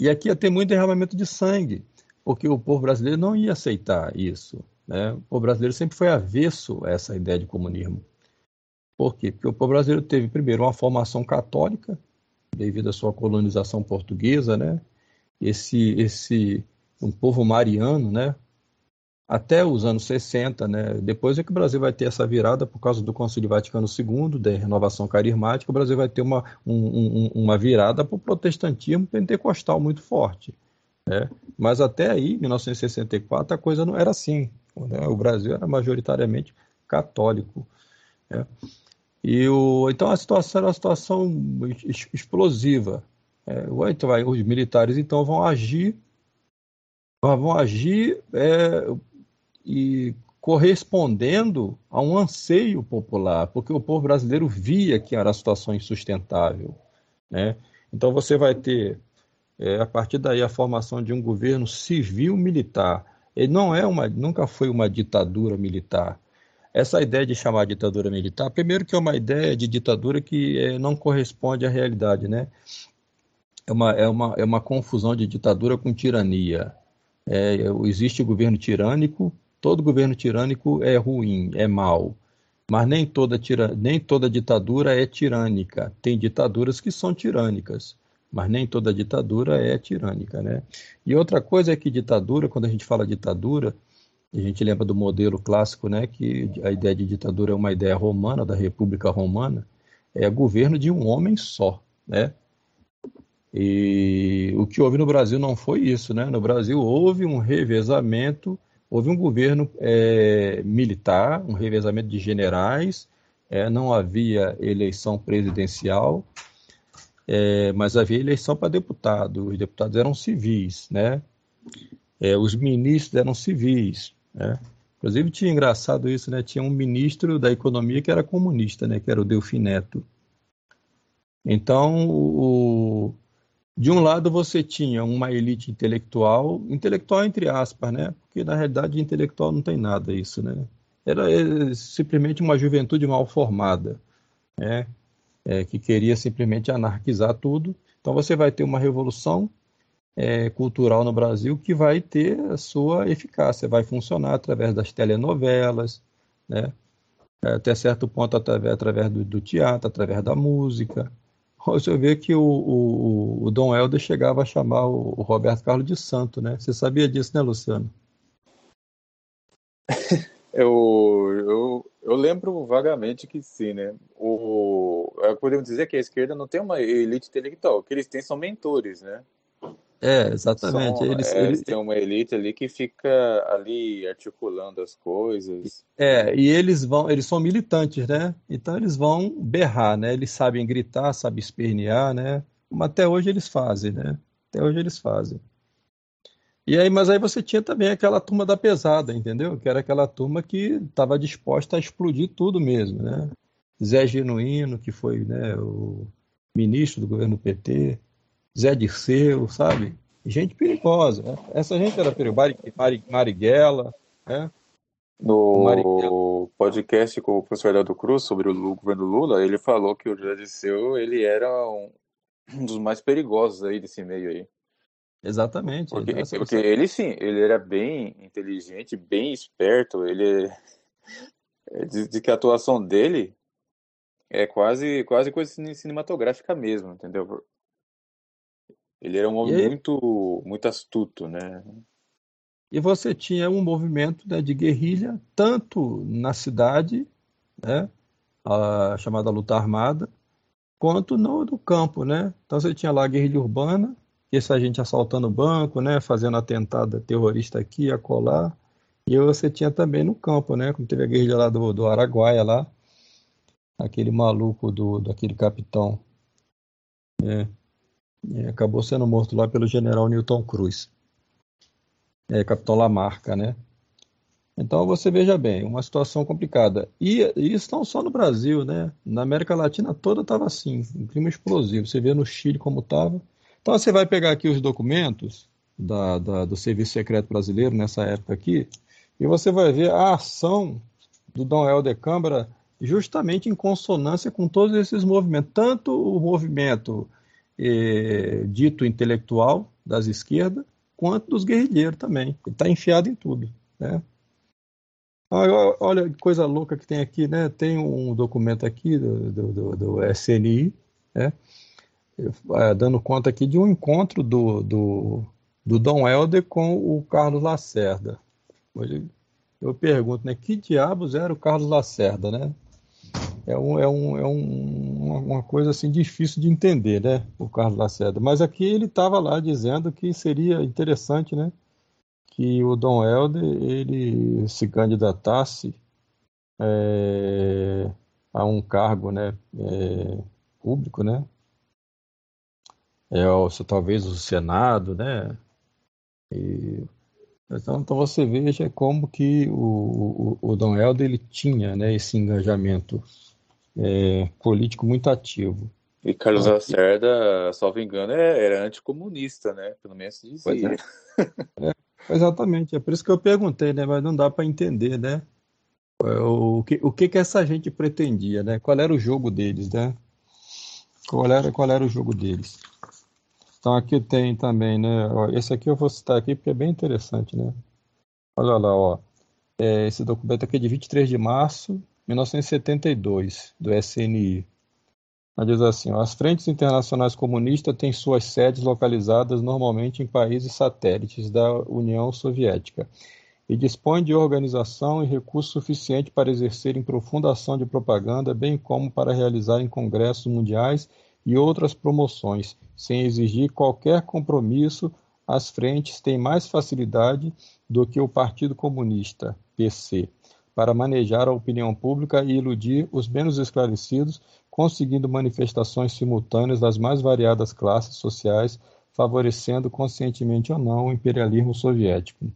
e aqui ia ter muito derramamento de sangue, porque o povo brasileiro não ia aceitar isso. Né? O povo brasileiro sempre foi avesso a essa ideia de comunismo. Por quê? Porque o povo brasileiro teve, primeiro, uma formação católica, devido à sua colonização portuguesa, né? Esse, esse um povo mariano, né? Até os anos 60, né? Depois é que o Brasil vai ter essa virada por causa do Concílio Vaticano II, da renovação carismática, o Brasil vai ter uma, um, um, uma virada para o protestantismo pentecostal muito forte. Né? Mas até aí, 1964, a coisa não era assim. Né? O Brasil era majoritariamente católico. Né? E o, então a situação era uma situação explosiva. É, vai, os militares então vão agir, vão agir é, e correspondendo a um anseio popular, porque o povo brasileiro via que era a situação insustentável. Né? Então você vai ter, é, a partir daí, a formação de um governo civil-militar. Ele não é uma, nunca foi uma ditadura militar essa ideia de chamar de ditadura militar, primeiro que é uma ideia de ditadura que é, não corresponde à realidade, né? É uma, é, uma, é uma confusão de ditadura com tirania. É, existe o governo tirânico, todo governo tirânico é ruim, é mau. Mas nem toda, tira, nem toda ditadura é tirânica. Tem ditaduras que são tirânicas, mas nem toda ditadura é tirânica. Né? E outra coisa é que ditadura, quando a gente fala ditadura, a gente lembra do modelo clássico, né, que a ideia de ditadura é uma ideia romana, da República Romana. é governo de um homem só, né? E o que houve no Brasil não foi isso, né? No Brasil houve um revezamento, houve um governo é, militar, um revezamento de generais, é, não havia eleição presidencial, é, mas havia eleição para deputado. Os deputados eram civis, né? É, os ministros eram civis, né? Inclusive tinha engraçado isso, né? Tinha um ministro da economia que era comunista, né? Que era o Delfim Neto. Então, o, de um lado você tinha uma elite intelectual, intelectual entre aspas, né? Porque na realidade intelectual não tem nada isso, né? Era é, simplesmente uma juventude mal formada, né? É, que queria simplesmente anarquizar tudo. Então você vai ter uma revolução é, cultural no Brasil que vai ter a sua eficácia, vai funcionar através das telenovelas, né? até certo ponto através, através do, do teatro, através da música, você vê que o, o, o, Dom Helder chegava a chamar o, o, Roberto Carlos de santo, né? Você sabia disso, né, Luciano? (laughs) eu, eu, eu lembro vagamente que sim, né? O, podemos dizer que a esquerda não tem uma elite intelectual, o que eles têm são mentores, né? É, exatamente. São, eles, é, eles têm uma elite ali que fica ali articulando as coisas. É, e eles vão, eles são militantes, né? Então eles vão berrar, né? Eles sabem gritar, sabem espernear, né? Mas até hoje eles fazem, né? Até hoje eles fazem. E aí, mas aí você tinha também aquela turma da pesada, entendeu? Que era aquela turma que estava disposta a explodir tudo mesmo, né? Zé Genuíno, que foi né, o ministro do governo PT, Zé Dirceu, sabe? Gente perigosa. Né? Essa gente era perigosa. Mari, Marighella, né? No Marighella. podcast com o professor Eduardo Cruz sobre o governo Lula, ele falou que o Zé Dirceu ele era um, um dos mais perigosos aí desse meio aí. Exatamente. Porque, porque ele sim, ele era bem inteligente, bem esperto, ele diz, diz que a atuação dele é quase quase coisa cinematográfica mesmo, entendeu? Ele era um homem muito, muito astuto, né? E você tinha um movimento né, de guerrilha, tanto na cidade, né, a chamada luta armada, quanto no, no campo, né? Então você tinha lá a guerrilha urbana, essa gente assaltando o banco, né, fazendo atentado terrorista aqui, acolá. E você tinha também no campo, né, como teve a guerrilha lá do, do Araguaia lá, aquele maluco do daquele capitão, né, é, acabou sendo morto lá pelo general Newton Cruz, é, capitão Lamarca, né? Então você veja bem, uma situação complicada. E, e isso não só no Brasil, né? Na América Latina toda estava assim, um clima explosivo. Você vê no Chile como estava. Então você vai pegar aqui os documentos da, da, do Serviço Secreto Brasileiro nessa época aqui, e você vai ver a ação do Dom Helder Câmara justamente em consonância com todos esses movimentos, tanto o movimento eh, dito intelectual das esquerdas, quanto dos guerrilheiros também. Ele está enfiado em tudo. Né? Olha que coisa louca que tem aqui, né? Tem um documento aqui do, do, do SNI, né? É, dando conta aqui de um encontro do, do, do Dom Helder com o Carlos Lacerda. Hoje eu pergunto, né? Que diabos era o Carlos Lacerda, né? É, um, é, um, é um, uma coisa assim difícil de entender, né, o Carlos Lacerda. Mas aqui ele estava lá dizendo que seria interessante, né, que o Dom Helder ele se candidatasse é, a um cargo, né, é, público, né, é, ou, talvez o Senado, né, e, então, então você veja como que o, o, o Dom Helder ele tinha né, esse engajamento é, político muito ativo. E Carlos então, Lacerda, salvo engano, é, era anticomunista, né? Pelo menos dizia. É. (laughs) é, exatamente, é por isso que eu perguntei, né? Mas não dá para entender, né? O que, o que que essa gente pretendia, né? Qual era o jogo deles, né? Qual era, qual era o jogo deles? Então aqui tem também, né? Ó, esse aqui eu vou citar aqui porque é bem interessante, né? Olha lá, ó. É, esse documento aqui é de 23 de março 1972, do SNI. Ela diz assim: as frentes internacionais comunistas têm suas sedes localizadas normalmente em países satélites da União Soviética. e dispõe de organização e recurso suficiente para exercerem profunda ação de propaganda, bem como para realizarem congressos mundiais e outras promoções, sem exigir qualquer compromisso. As frentes têm mais facilidade do que o Partido Comunista, PC, para manejar a opinião pública e iludir os menos esclarecidos, conseguindo manifestações simultâneas das mais variadas classes sociais, favorecendo conscientemente ou não o imperialismo soviético.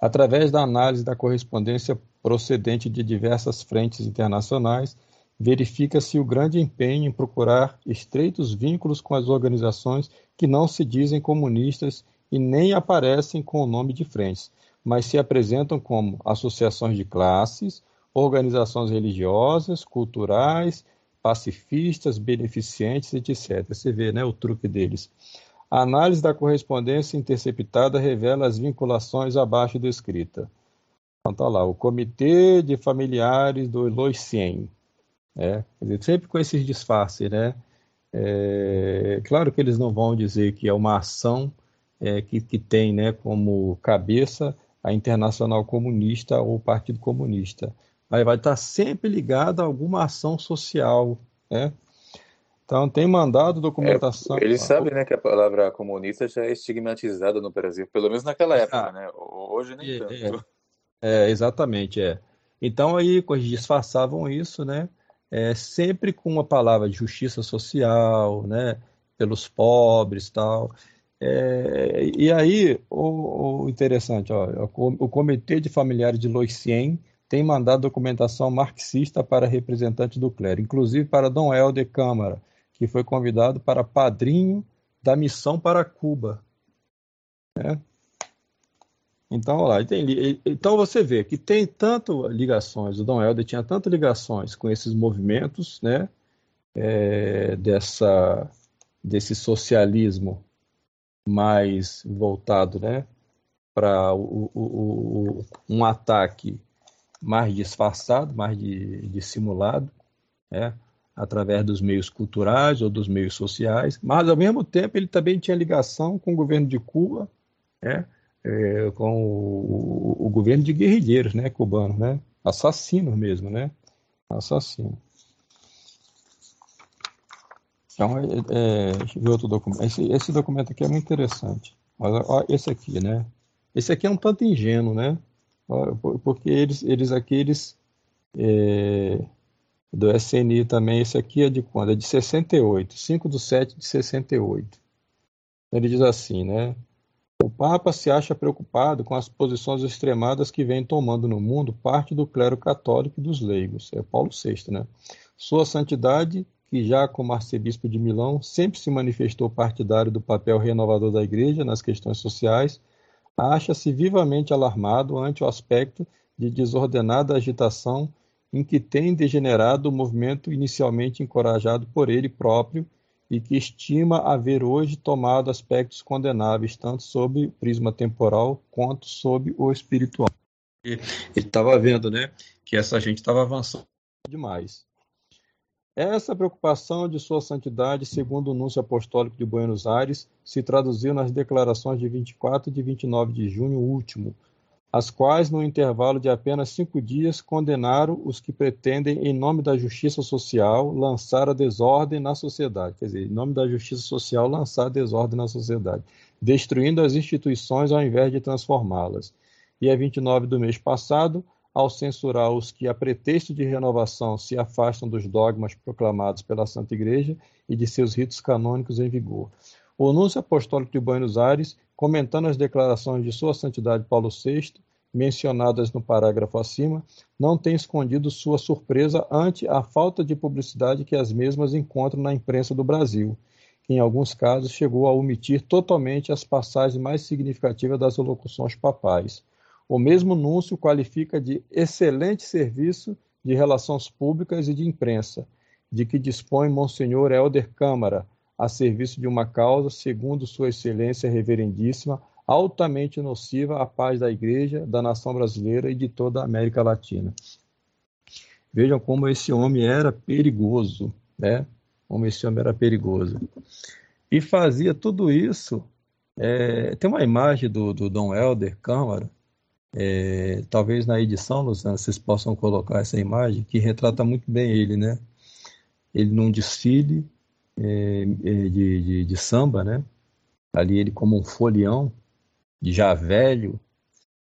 Através da análise da correspondência procedente de diversas frentes internacionais, verifica-se o grande empenho em procurar estreitos vínculos com as organizações que não se dizem comunistas e nem aparecem com o nome de frentes, mas se apresentam como associações de classes, organizações religiosas, culturais, pacifistas, beneficentes, etc. Você vê né, o truque deles. A análise da correspondência interceptada revela as vinculações abaixo descrita. Então tá lá, o Comitê de Familiares do Loicien. É, dizer, sempre com esses disfarces, né? É, claro que eles não vão dizer que é uma ação é, que, que tem né, como cabeça a Internacional Comunista ou o Partido Comunista. Mas vai estar sempre ligado a alguma ação social, né? Então tem mandado documentação. É, eles sabem, né, que a palavra comunista já é estigmatizada no Brasil, pelo menos naquela época, ah, né? Hoje nem é, tanto. É, é, exatamente, é. Então aí eles disfarçavam isso, né? É, sempre com uma palavra de justiça social, né? Pelos pobres, tal. É, e aí o, o interessante, ó, o Comitê de Familiares de Loicien tem mandado documentação marxista para representantes do clero, inclusive para Dom Helder Câmara que foi convidado para padrinho da missão para Cuba. Né? Então, lá, tem, então você vê que tem tanto ligações, o Dom Helder tinha tantas ligações com esses movimentos, né, é, dessa, desse socialismo mais voltado, né, para o, o, o, um ataque mais disfarçado, mais dissimulado, né, através dos meios culturais ou dos meios sociais, mas ao mesmo tempo ele também tinha ligação com o governo de Cuba, né, é, com o, o, governo de guerrilheiros, né, cubanos, né, assassinos mesmo, né, assassinos. Então, é, é, outro documento. Esse, esse, documento aqui é muito interessante. Olha, olha, esse aqui, né? Esse aqui é um tanto ingênuo, né? Porque eles, eles aqui, eles é, do SNI também, esse aqui é de quando? É de 68, 5 de 7 de 68. Ele diz assim, né? O Papa se acha preocupado com as posições extremadas que vem tomando no mundo parte do clero católico e dos leigos. É Paulo VI, né? Sua Santidade, que já como arcebispo de Milão sempre se manifestou partidário do papel renovador da Igreja nas questões sociais, acha-se vivamente alarmado ante o aspecto de desordenada agitação em que tem degenerado o movimento inicialmente encorajado por ele próprio e que estima haver hoje tomado aspectos condenáveis, tanto sob o prisma temporal quanto sob o espiritual. Ele estava vendo né, que essa gente estava avançando demais. Essa preocupação de Sua Santidade, segundo o Núncio Apostólico de Buenos Aires, se traduziu nas declarações de 24 e de 29 de junho último, as quais, no intervalo de apenas cinco dias, condenaram os que pretendem, em nome da justiça social, lançar a desordem na sociedade. Quer dizer, em nome da justiça social, lançar a desordem na sociedade, destruindo as instituições ao invés de transformá-las. E a 29 do mês passado, ao censurar os que, a pretexto de renovação, se afastam dos dogmas proclamados pela Santa Igreja e de seus ritos canônicos em vigor. O Núncio Apostólico de Buenos Aires comentando as declarações de Sua Santidade Paulo VI, mencionadas no parágrafo acima, não tem escondido sua surpresa ante a falta de publicidade que as mesmas encontram na imprensa do Brasil, que em alguns casos chegou a omitir totalmente as passagens mais significativas das locuções papais. O mesmo núncio qualifica de excelente serviço de relações públicas e de imprensa, de que dispõe Monsenhor Helder Câmara, a serviço de uma causa, segundo Sua Excelência Reverendíssima, altamente nociva à paz da Igreja, da nação brasileira e de toda a América Latina. Vejam como esse homem era perigoso, né? Como esse homem era perigoso. E fazia tudo isso. É, tem uma imagem do, do Dom Helder Câmara, É, talvez na edição, Luciana, vocês possam colocar essa imagem que retrata muito bem ele, né? Ele num desfile é, é de, de, de, samba, né? Ali ele como um folião, já velho,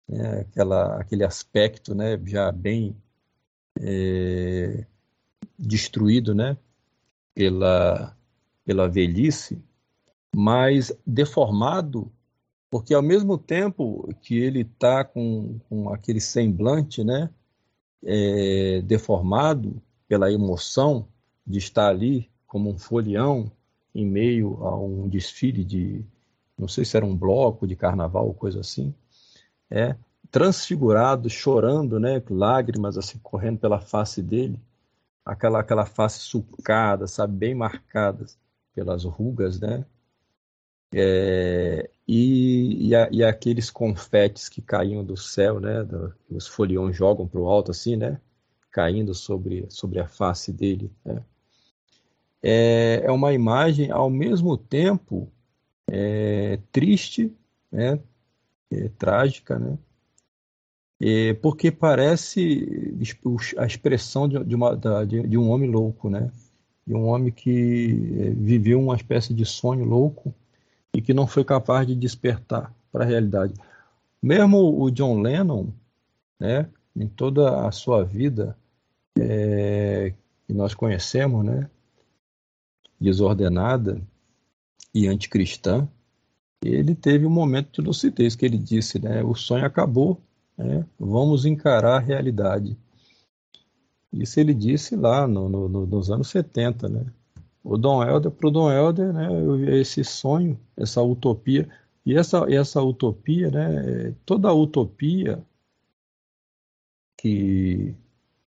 né? Aquela, aquele aspecto, né? Já bem é, destruído, né? Pela, pela velhice, mas deformado, porque ao mesmo tempo que ele está com, com aquele semblante, né? É, deformado pela emoção de estar ali como um folião em meio a um desfile de, não sei se era um bloco de carnaval ou coisa assim, é transfigurado, chorando, né, lágrimas assim correndo pela face dele, aquela aquela face sulcada, sabe, bem marcadas pelas rugas, né? É, e, e, a, e, aqueles confetes que caíam do céu, né? Do, os foliões jogam para o alto assim, né? Caindo sobre, sobre a face dele. Né? É, é uma imagem ao mesmo tempo é, triste, né? É, trágica, né? É, porque parece a expressão de, de, uma, de, de, um homem louco, né? De um homem que é, viveu uma espécie de sonho louco e que não foi capaz de despertar para a realidade. Mesmo o John Lennon, né? Em toda a sua vida é, que nós conhecemos, né? Desordenada e anticristã, ele teve um momento de lucidez que ele disse, né? O sonho acabou, né? Vamos encarar a realidade. Isso ele disse lá no, no, nos anos 70, né? O Dom Helder, para o Dom Helder, né, esse sonho, essa utopia, e essa, essa utopia, né, toda utopia que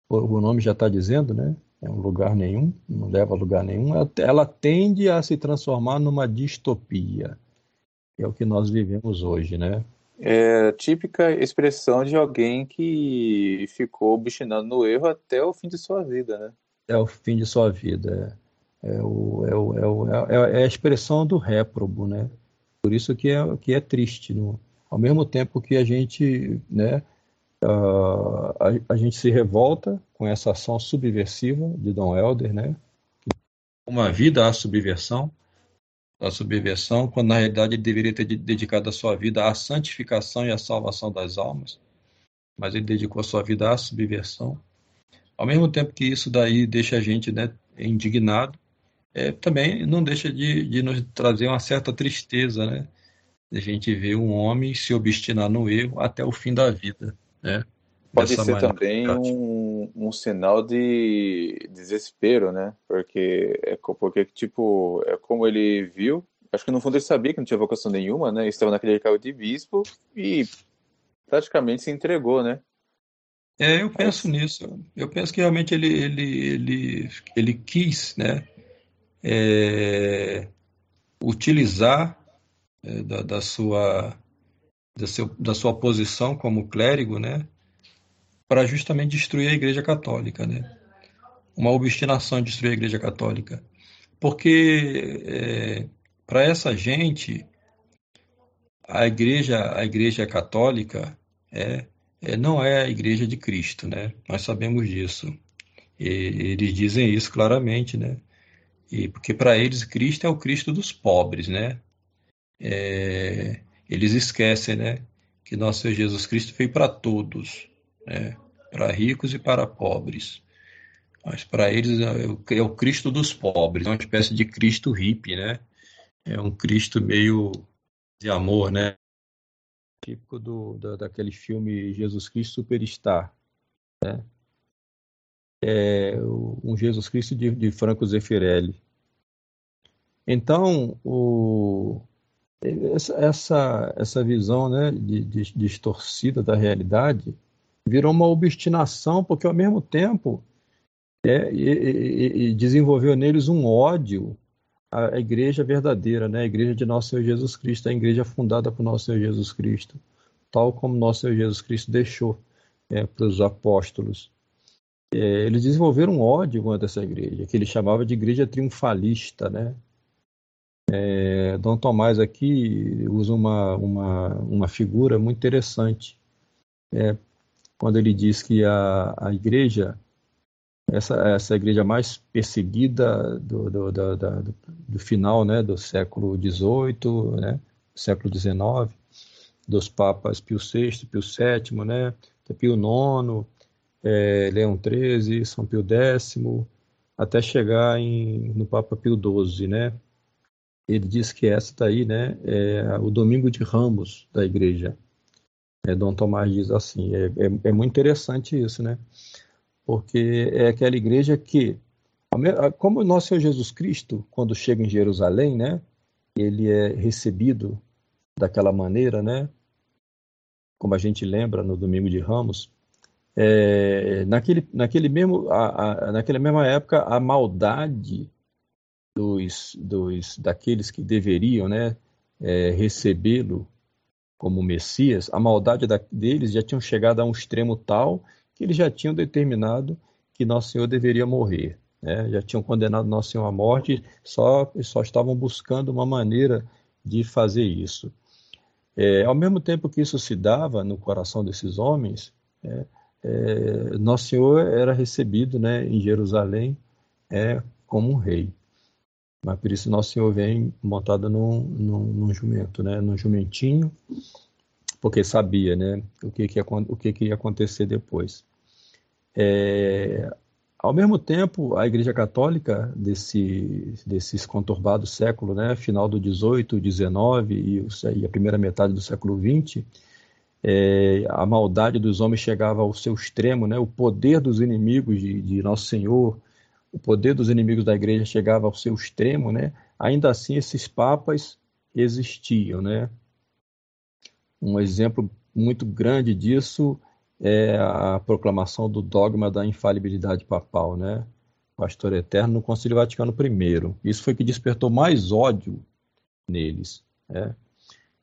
o nome já está dizendo, né, é um lugar nenhum, não leva a lugar nenhum, ela, tende a se transformar numa distopia. É o que nós vivemos hoje, né? É a típica expressão de alguém que ficou obstinado no erro até o fim de sua vida, né? É o fim de sua vida. É, o, é, o, é, o, é, é a expressão do réprobo, né? Por isso que é, que é triste. No, ao mesmo tempo que a gente, né, uh, a, a, gente se revolta com essa ação subversiva de Dom Helder, né? Uma vida à subversão, da subversão, quando na realidade ele deveria ter dedicado a sua vida à santificação e à salvação das almas, mas ele dedicou a sua vida à subversão. Ao mesmo tempo que isso daí deixa a gente né, indignado, é, também não deixa de, de nos trazer uma certa tristeza, né? A gente ver um homem se obstinar no erro até o fim da vida, né? Pode Dessa ser também um, um sinal de desespero, né? Porque é porque tipo é como ele viu. Acho que no fundo ele sabia que não tinha vocação nenhuma, né? Estava naquele cargo de bispo e praticamente se entregou, né? É, eu penso nisso. Eu penso que realmente ele ele ele ele quis, né? É, utilizar é, da, da sua da, seu, da sua posição como clérigo, né? para justamente destruir a Igreja Católica, né? Uma obstinação em destruir a Igreja Católica, porque é, para essa gente a Igreja a Igreja Católica é, é, não é a Igreja de Cristo, né? Nós sabemos disso. E, eles dizem isso claramente, né? E porque para eles Cristo é o Cristo dos pobres, né? É, eles esquecem, né? Que nosso Senhor Jesus Cristo veio para todos, né? para ricos e para pobres. Mas para eles é o, é o Cristo dos pobres, é uma espécie de Cristo hippie, né? É um Cristo meio de amor, né? Típico do, da, daquele filme Jesus Cristo Superstar, né? É um Jesus Cristo de, de Franco Zeffirelli. Então, o, essa, essa visão né, de, de, distorcida da realidade virou uma obstinação, porque ao mesmo tempo é, e, e, e desenvolveu neles um ódio à igreja verdadeira, né? a igreja de nosso Senhor Jesus Cristo, a igreja fundada por nosso Senhor Jesus Cristo, tal como nosso Senhor Jesus Cristo deixou é, para os apóstolos. É, eles desenvolveram um ódio contra essa igreja, que ele chamava de igreja triunfalista, né? É, Dom Tomás aqui usa uma, uma, uma figura muito interessante é, quando ele diz que a, a igreja, essa, essa igreja mais perseguida do, do, do, do, do final né, do século XVIII, né, século XIX, dos papas Pio VI, Pio VII, né, Pio IX, é, Leão XIII, São Pio X, até chegar em, no Papa Pio XII, né? Ele diz que essa daí, né, é o Domingo de Ramos da Igreja. É, Dom Tomás diz assim, é, é, é muito interessante isso, né? Porque é aquela igreja que, como o nosso Senhor Jesus Cristo, quando chega em Jerusalém, né, ele é recebido daquela maneira, né? Como a gente lembra no Domingo de Ramos, é, naquele, naquele mesmo, a, a, naquela mesma época, a maldade dos, dos daqueles que deveriam, né, é, recebê-lo como Messias, a maldade da, deles já tinham chegado a um extremo tal que eles já tinham determinado que Nosso Senhor deveria morrer. Né? Já tinham condenado Nosso Senhor à morte, só, só estavam buscando uma maneira de fazer isso. É, ao mesmo tempo que isso se dava no coração desses homens, é, é, Nosso Senhor era recebido né, em Jerusalém é, como um rei. Mas por isso Nosso Senhor vem montado num, num, num jumento, né, num jumentinho, porque sabia né, o, que, que, o que, que ia acontecer depois. É, ao mesmo tempo, a Igreja Católica desse, desses conturbados séculos, né, final do 18, 19 e, e a primeira metade do século 20, é, a maldade dos homens chegava ao seu extremo, né, o poder dos inimigos de, de Nosso Senhor, o poder dos inimigos da igreja chegava ao seu extremo, né, ainda assim esses papas existiam. Né? Um exemplo muito grande disso é a proclamação do dogma da infalibilidade papal, né? Pastor Eterno no Concílio Vaticano I. Isso foi que despertou mais ódio neles. Né?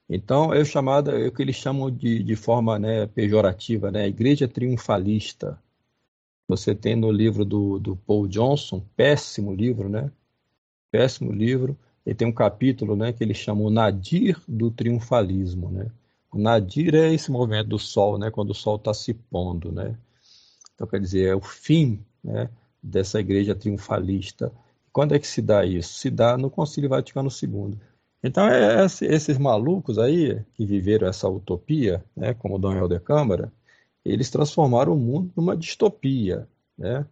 Então, é o chamado, é o que eles chamam de, de forma né, pejorativa, né? Igreja triunfalista. Você tem no livro do, do Paul Johnson, péssimo livro, né? Péssimo livro. Ele tem um capítulo, né, que ele chama o Nadir do triunfalismo, né? O nadir é esse movimento do Sol, né? quando o Sol está se pondo. Né? Então, quer dizer, é o fim né? dessa igreja triunfalista. Quando é que se dá isso? Se dá no Concílio Vaticano II. Então, é, é esses malucos aí, que viveram essa utopia, né? como Dom Helder Câmara, eles transformaram o mundo numa distopia, né?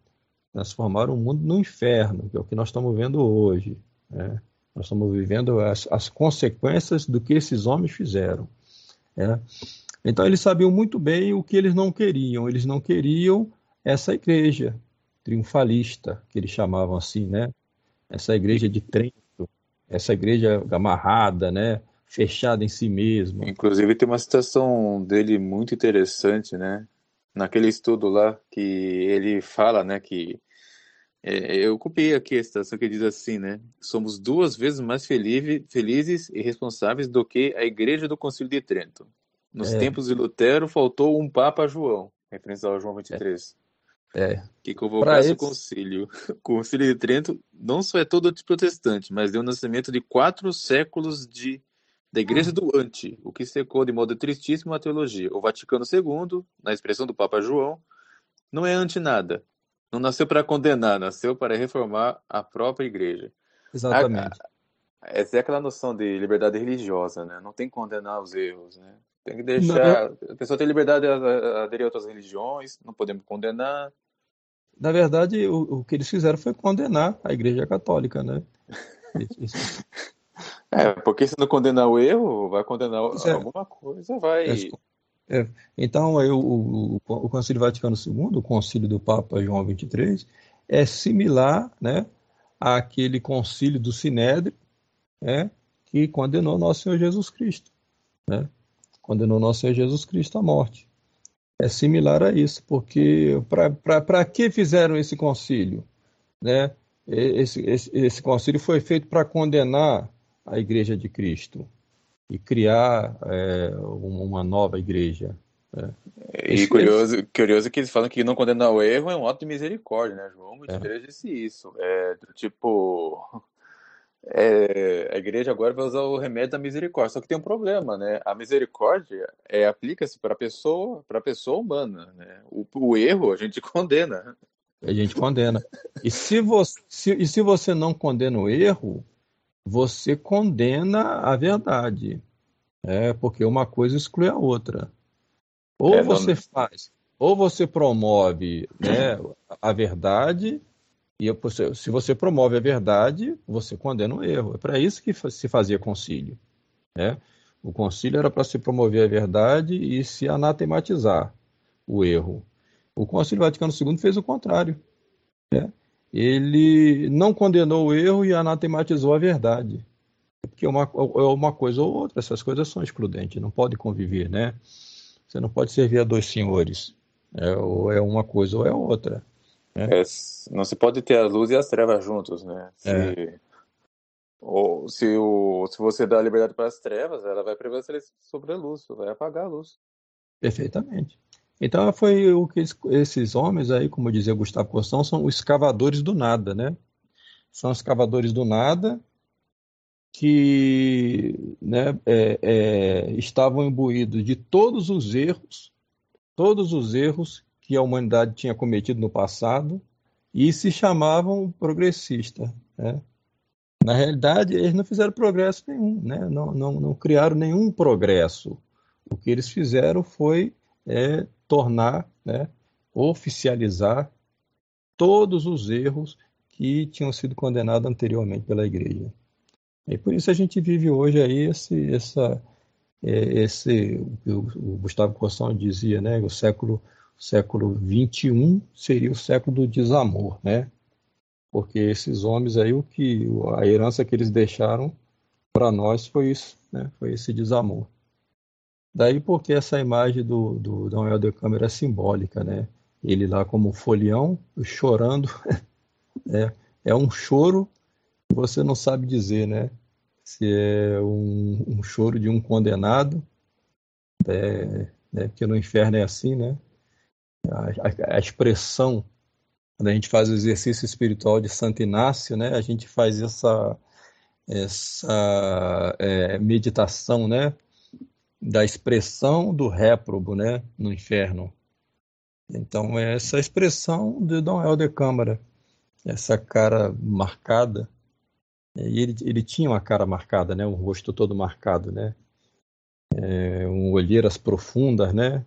transformaram o mundo no inferno, que é o que nós estamos vendo hoje. Né? Nós estamos vivendo as, as consequências do que esses homens fizeram. É. Então eles sabiam muito bem o que eles não queriam. Eles não queriam essa igreja triunfalista, que eles chamavam assim, né? Essa igreja de Trento, essa igreja amarrada, né? Fechada em si mesma. Inclusive tem uma citação dele muito interessante, né? Naquele estudo lá que ele fala, né? Que é, eu copiei aqui a citação que diz assim, né? Somos duas vezes mais felizes e responsáveis do que a Igreja do Concílio de Trento. Nos é. tempos de Lutero, faltou um Papa João, referência ao João 23. É. é. Que convocasse o concílio. O (laughs) concílio de Trento não só é todo protestante, mas deu nascimento de quatro séculos de da Igreja do Ante, o que secou de modo tristíssimo a teologia. O Vaticano II, na expressão do Papa João, não é ante nada, não nasceu para condenar, nasceu para reformar a própria igreja. Exatamente. A, essa é aquela noção de liberdade religiosa, né? Não tem que condenar os erros, né? Tem que deixar. Não, a pessoa tem liberdade a aderir a outras religiões, não podemos condenar. Na verdade, o, o que eles fizeram foi condenar a Igreja Católica, né? (laughs) é, porque se não condenar o erro, vai condenar é. alguma coisa, vai. É, é, então, eu, o, o, o Concílio Vaticano II, o concílio do Papa João XXIII, é similar né, àquele concílio do Sinédrio né, que condenou nosso Senhor Jesus Cristo. Né? Condenou nosso Senhor Jesus Cristo à morte. É similar a isso, porque para que fizeram esse concílio? Né? Esse, esse, esse concílio foi feito para condenar a Igreja de Cristo e criar é, uma nova igreja. Né? E curioso, curioso que eles falam que não condenar o erro é um ato de misericórdia, né? João 23 é. disse isso. É, tipo, é, a igreja agora vai usar o remédio da misericórdia. Só que tem um problema, né? A misericórdia é, aplica-se para a pessoa, para pessoa humana. Né? O, o, erro a gente (laughs) condena. A gente condena. E se, você, se, e se você não condena o erro, você condena a verdade. É, porque uma coisa exclui a outra. Ou é, você não... faz, ou você promove né, a verdade e se você promove a verdade, você condena o erro. É para isso que se fazia concílio. Né? O concílio era para se promover a verdade e se anatematizar o erro. O Concílio Vaticano II fez o contrário. Né? Ele não condenou o erro e anatematizou a verdade. Porque é uma, é uma coisa ou outra, essas coisas são excludentes, não pode conviver, né? Você não pode servir a dois senhores. É, ou é uma coisa ou é outra. É. É, não se pode ter a luz e as trevas juntos, né? Se, é. ou, se, o, se você dá liberdade para as trevas, ela vai prevalecer sobre a luz, vai apagar a luz. Perfeitamente. Então foi o que esses homens aí, como dizia Gustavo Costão, são os escavadores do nada, né? São escavadores do nada que né, é, é, estavam imbuídos de todos os erros, todos os erros que a humanidade tinha cometido no passado e se chamavam progressistas. Né? Na realidade, eles não fizeram progresso nenhum, né? não, não, não criaram nenhum progresso. O que eles fizeram foi é, tornar, né, oficializar todos os erros que tinham sido condenados anteriormente pela Igreja. E por isso a gente vive hoje aí esse, essa, é, esse o, Gustavo Corsão dizia, né, o século século 21 seria o século do desamor, né? Porque esses homens aí, o que a herança que eles deixaram para nós foi isso, né? Foi esse desamor. Daí porque essa imagem do, do Dom de Câmara é simbólica, né? Ele lá como folião, chorando, (laughs) é, é um choro que você não sabe dizer, né? Se é um, um choro de um condenado, é, né? porque no inferno é assim, né? a, a, expressão, quando a gente faz o exercício espiritual de Santo Inácio, né, a gente faz essa, essa é, meditação né, da expressão do réprobo né, no inferno. Então, é essa expressão de Dom Helder Câmara, essa cara marcada, e ele, ele tinha uma cara marcada, né, um rosto todo marcado, né, é, um olheiras profundas, né,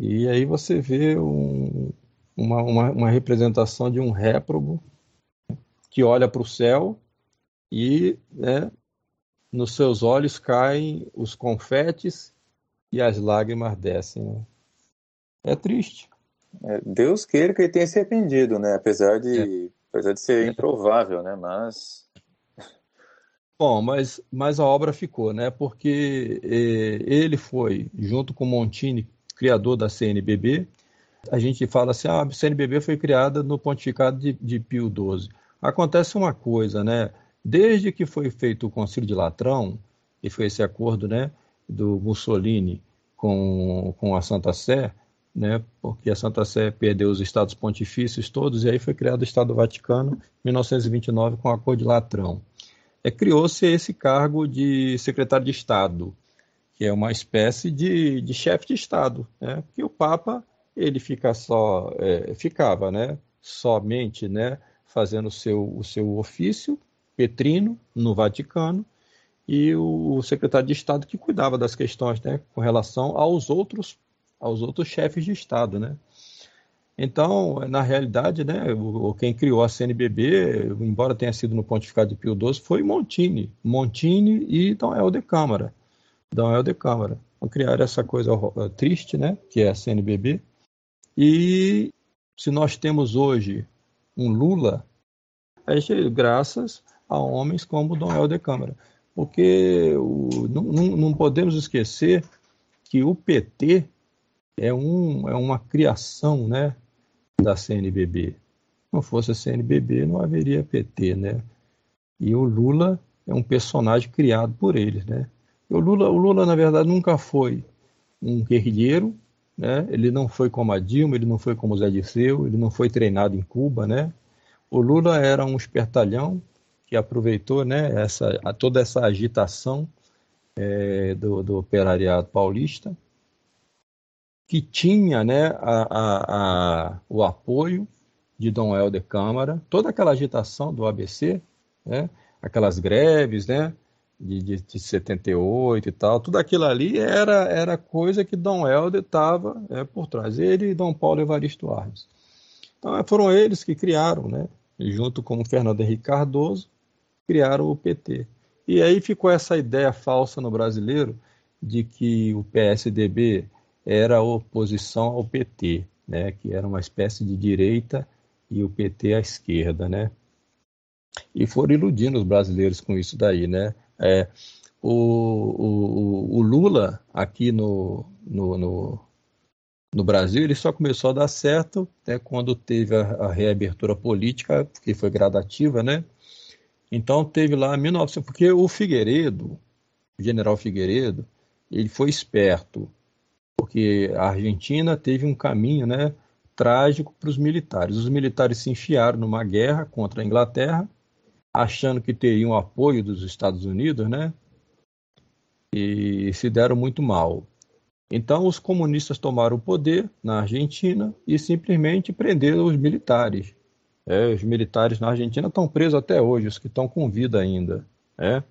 e aí você vê um, uma, uma, uma, representação de um réprobo que olha para o céu e né, nos seus olhos caem os confetes e as lágrimas descem. Né? É triste. É, Deus queira que ele tenha se arrependido, né? Apesar de, é. apesar de ser improvável, né? Mas Bom, mas, mas a obra ficou, né? Porque eh, ele foi, junto com Montini, criador da CNBB. A gente fala assim, ah, a CNBB foi criada no pontificado de, de Pio XII. Acontece uma coisa, né? Desde que foi feito o Concílio de Latrão, e foi esse acordo, né, do Mussolini com, com a Santa Sé, né, porque a Santa Sé perdeu os estados pontifícios todos, e aí foi criado o Estado Vaticano em 1929 com o Acordo de Latrão. É, Criou-se esse cargo de secretário de Estado, que é uma espécie de, de chefe de Estado, né? que o Papa ele fica só, é, ficava né? somente né? fazendo o seu, o seu ofício petrino no Vaticano e o secretário de Estado que cuidava das questões né? com relação aos outros, aos outros chefes de Estado. Né? Então, na realidade, né, o, quem criou a CNBB, embora tenha sido no pontificado de Pio XII, foi Montini. Montini e Dom Helder Câmara. Dom Helder Câmara. Então, criaram essa coisa triste, né, que é a CNBB. E se nós temos hoje um Lula, é graças a homens como Dom Helder Câmara. Porque o, não, não, podemos esquecer que o PT é, um, é uma criação né, da CNBB. Não fosse a CNBB, não haveria PT, né? E o Lula é um personagem criado por eles, né? O Lula, o Lula, na verdade, nunca foi um guerrilheiro, né? ele não foi como a Dilma, ele não foi como o Zé Disseu, ele não foi treinado em Cuba. Né? O Lula era um espertalhão que aproveitou né, essa, toda essa agitação é, do, do operariado paulista, que tinha né, a, a, a, o apoio de Dom Helder Câmara, toda aquela agitação do ABC, né, aquelas greves, né, de, de, de 78 e tal, tudo aquilo ali era, era coisa que Dom Helder estava é, por trás, ele e Dom Paulo Evaristo Arnes. Então foram eles que criaram, né, junto com Fernando Henrique Cardoso, criaram o PT. E aí ficou essa ideia falsa no brasileiro de que o PSDB era oposição ao PT, né, que era uma espécie de direita e o PT à esquerda, né? E foram iludindo os brasileiros com isso daí, né? É, o, o, o, Lula, aqui no, no, no, no, Brasil, ele só começou a dar certo né, quando teve a, a, reabertura política, que foi gradativa, né? Então teve lá 1900, porque o Figueiredo, o general Figueiredo, ele foi esperto, porque a Argentina teve um caminho, né, trágico para os militares. Os militares se enfiaram numa guerra contra a Inglaterra achando que teriam apoio dos Estados Unidos, né? E se deram muito mal. Então, os comunistas tomaram o poder na Argentina e simplesmente prenderam os militares. É, os militares na Argentina estão presos até hoje, os que estão com vida ainda, é,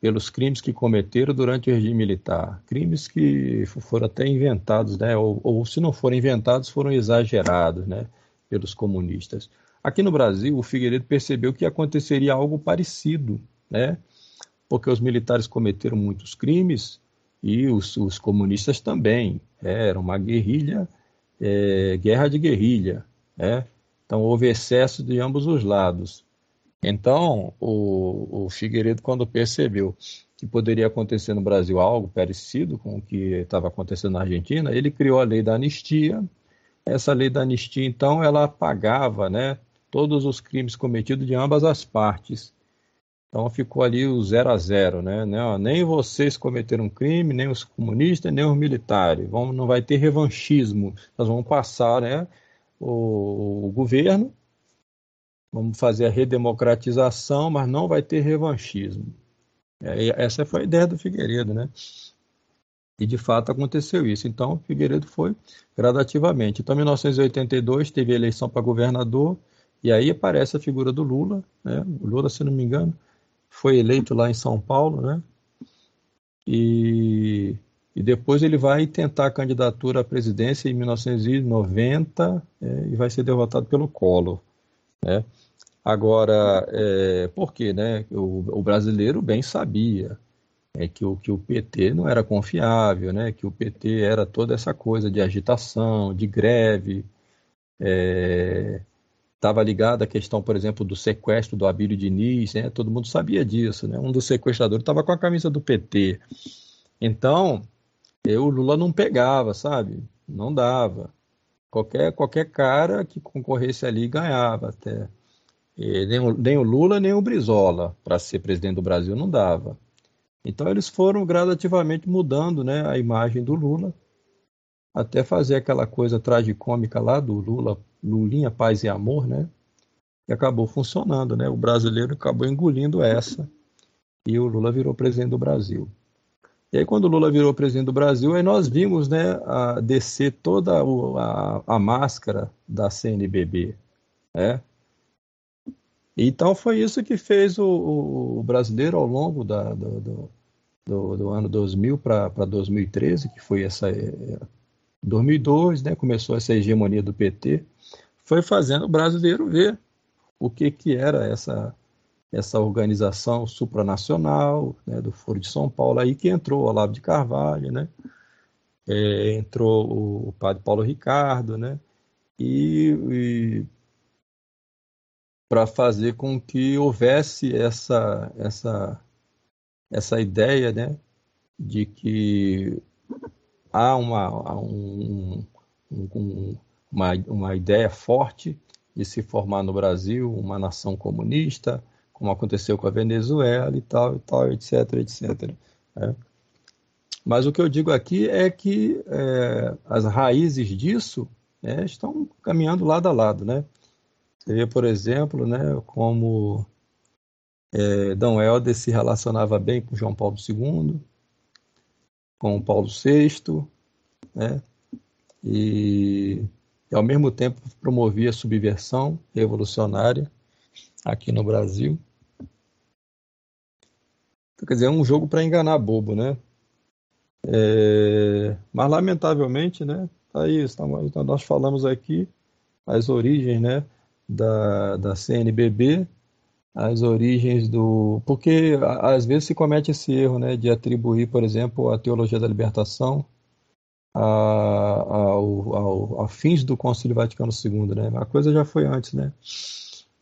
pelos crimes que cometeram durante o regime militar. Crimes que foram até inventados, né, ou, ou se não foram inventados, foram exagerados né, pelos comunistas. Aqui no Brasil, o Figueiredo percebeu que aconteceria algo parecido, né? porque os militares cometeram muitos crimes e os, os comunistas também. É, era uma guerrilha, é, guerra de guerrilha. É? Então houve excesso de ambos os lados. Então, o, o Figueiredo, quando percebeu que poderia acontecer no Brasil algo parecido com o que estava acontecendo na Argentina, ele criou a lei da anistia. Essa lei da anistia, então, ela apagava né, todos os crimes cometidos de ambas as partes. Então ficou ali o zero a zero, né? Nem vocês cometeram crime, nem os comunistas, nem os militares. Vamos, não vai ter revanchismo. Nós vamos passar, né? O, o governo, vamos fazer a redemocratização, mas não vai ter revanchismo. É, essa foi a ideia do Figueiredo, né? E de fato aconteceu isso. Então, Figueiredo foi gradativamente. Então, em 1982 teve eleição para governador, e aí aparece a figura do Lula, né? O Lula, se não me engano, foi eleito lá em São Paulo, né? E, e depois ele vai tentar a candidatura à presidência em 1990 é, e vai ser derrotado pelo Collor, né? Agora, é, por quê, né? O, o, brasileiro bem sabia é, que, o, que o PT não era confiável, né? Que o PT era toda essa coisa de agitação, de greve, é, estava ligada à questão, por exemplo, do sequestro do Abílio Diniz, né? todo mundo sabia disso, né? um dos sequestradores estava com a camisa do PT. Então, eu, Lula não pegava, sabe? Não dava. Qualquer, qualquer cara que concorresse ali ganhava até. E nem, o, nem o Lula, nem o Brizola, para ser presidente do Brasil, não dava. Então, eles foram gradativamente mudando né, a imagem do Lula, até fazer aquela coisa tragicômica lá do Lula Lulinha, Paz e Amor, né? E acabou funcionando, né? O brasileiro acabou engolindo essa e o Lula virou presidente do Brasil. E aí, quando o Lula virou presidente do Brasil, aí nós vimos né, a descer toda a, a máscara da CNBB. Né? Então, foi isso que fez o, o brasileiro ao longo da, do, do, do, ano 2000 para 2013, que foi essa. 2002, é, né, começou essa hegemonia do PT foi fazendo o brasileiro ver o que, que era essa, essa organização supranacional né, do Foro de São Paulo, aí que entrou o Olavo de Carvalho, né, é, entrou o, o, padre Paulo Ricardo, né, e, e para fazer com que houvesse essa, essa, essa ideia né, de que há uma, um, um, um uma, uma ideia forte de se formar no Brasil uma nação comunista, como aconteceu com a Venezuela e tal, e tal, etc, etc. É. Mas o que eu digo aqui é que é, as raízes disso é, estão caminhando lado a lado, né? Você vê, por exemplo, né, como É, Dom Helder se relacionava bem com João Paulo II, com Paulo VI, né? E, e ao mesmo tempo promovia subversão revolucionária aqui no Brasil. Então, quer dizer, é um jogo para enganar bobo, né? É, mas lamentavelmente, né? Tá aí, estamos, nós falamos aqui as origens, né? Da, da CNBB, as origens do. Porque às vezes se comete esse erro, né? De atribuir, por exemplo, a teologia da libertação a, ao, ao, a fins do Concílio Vaticano II, né? A coisa já foi antes, né?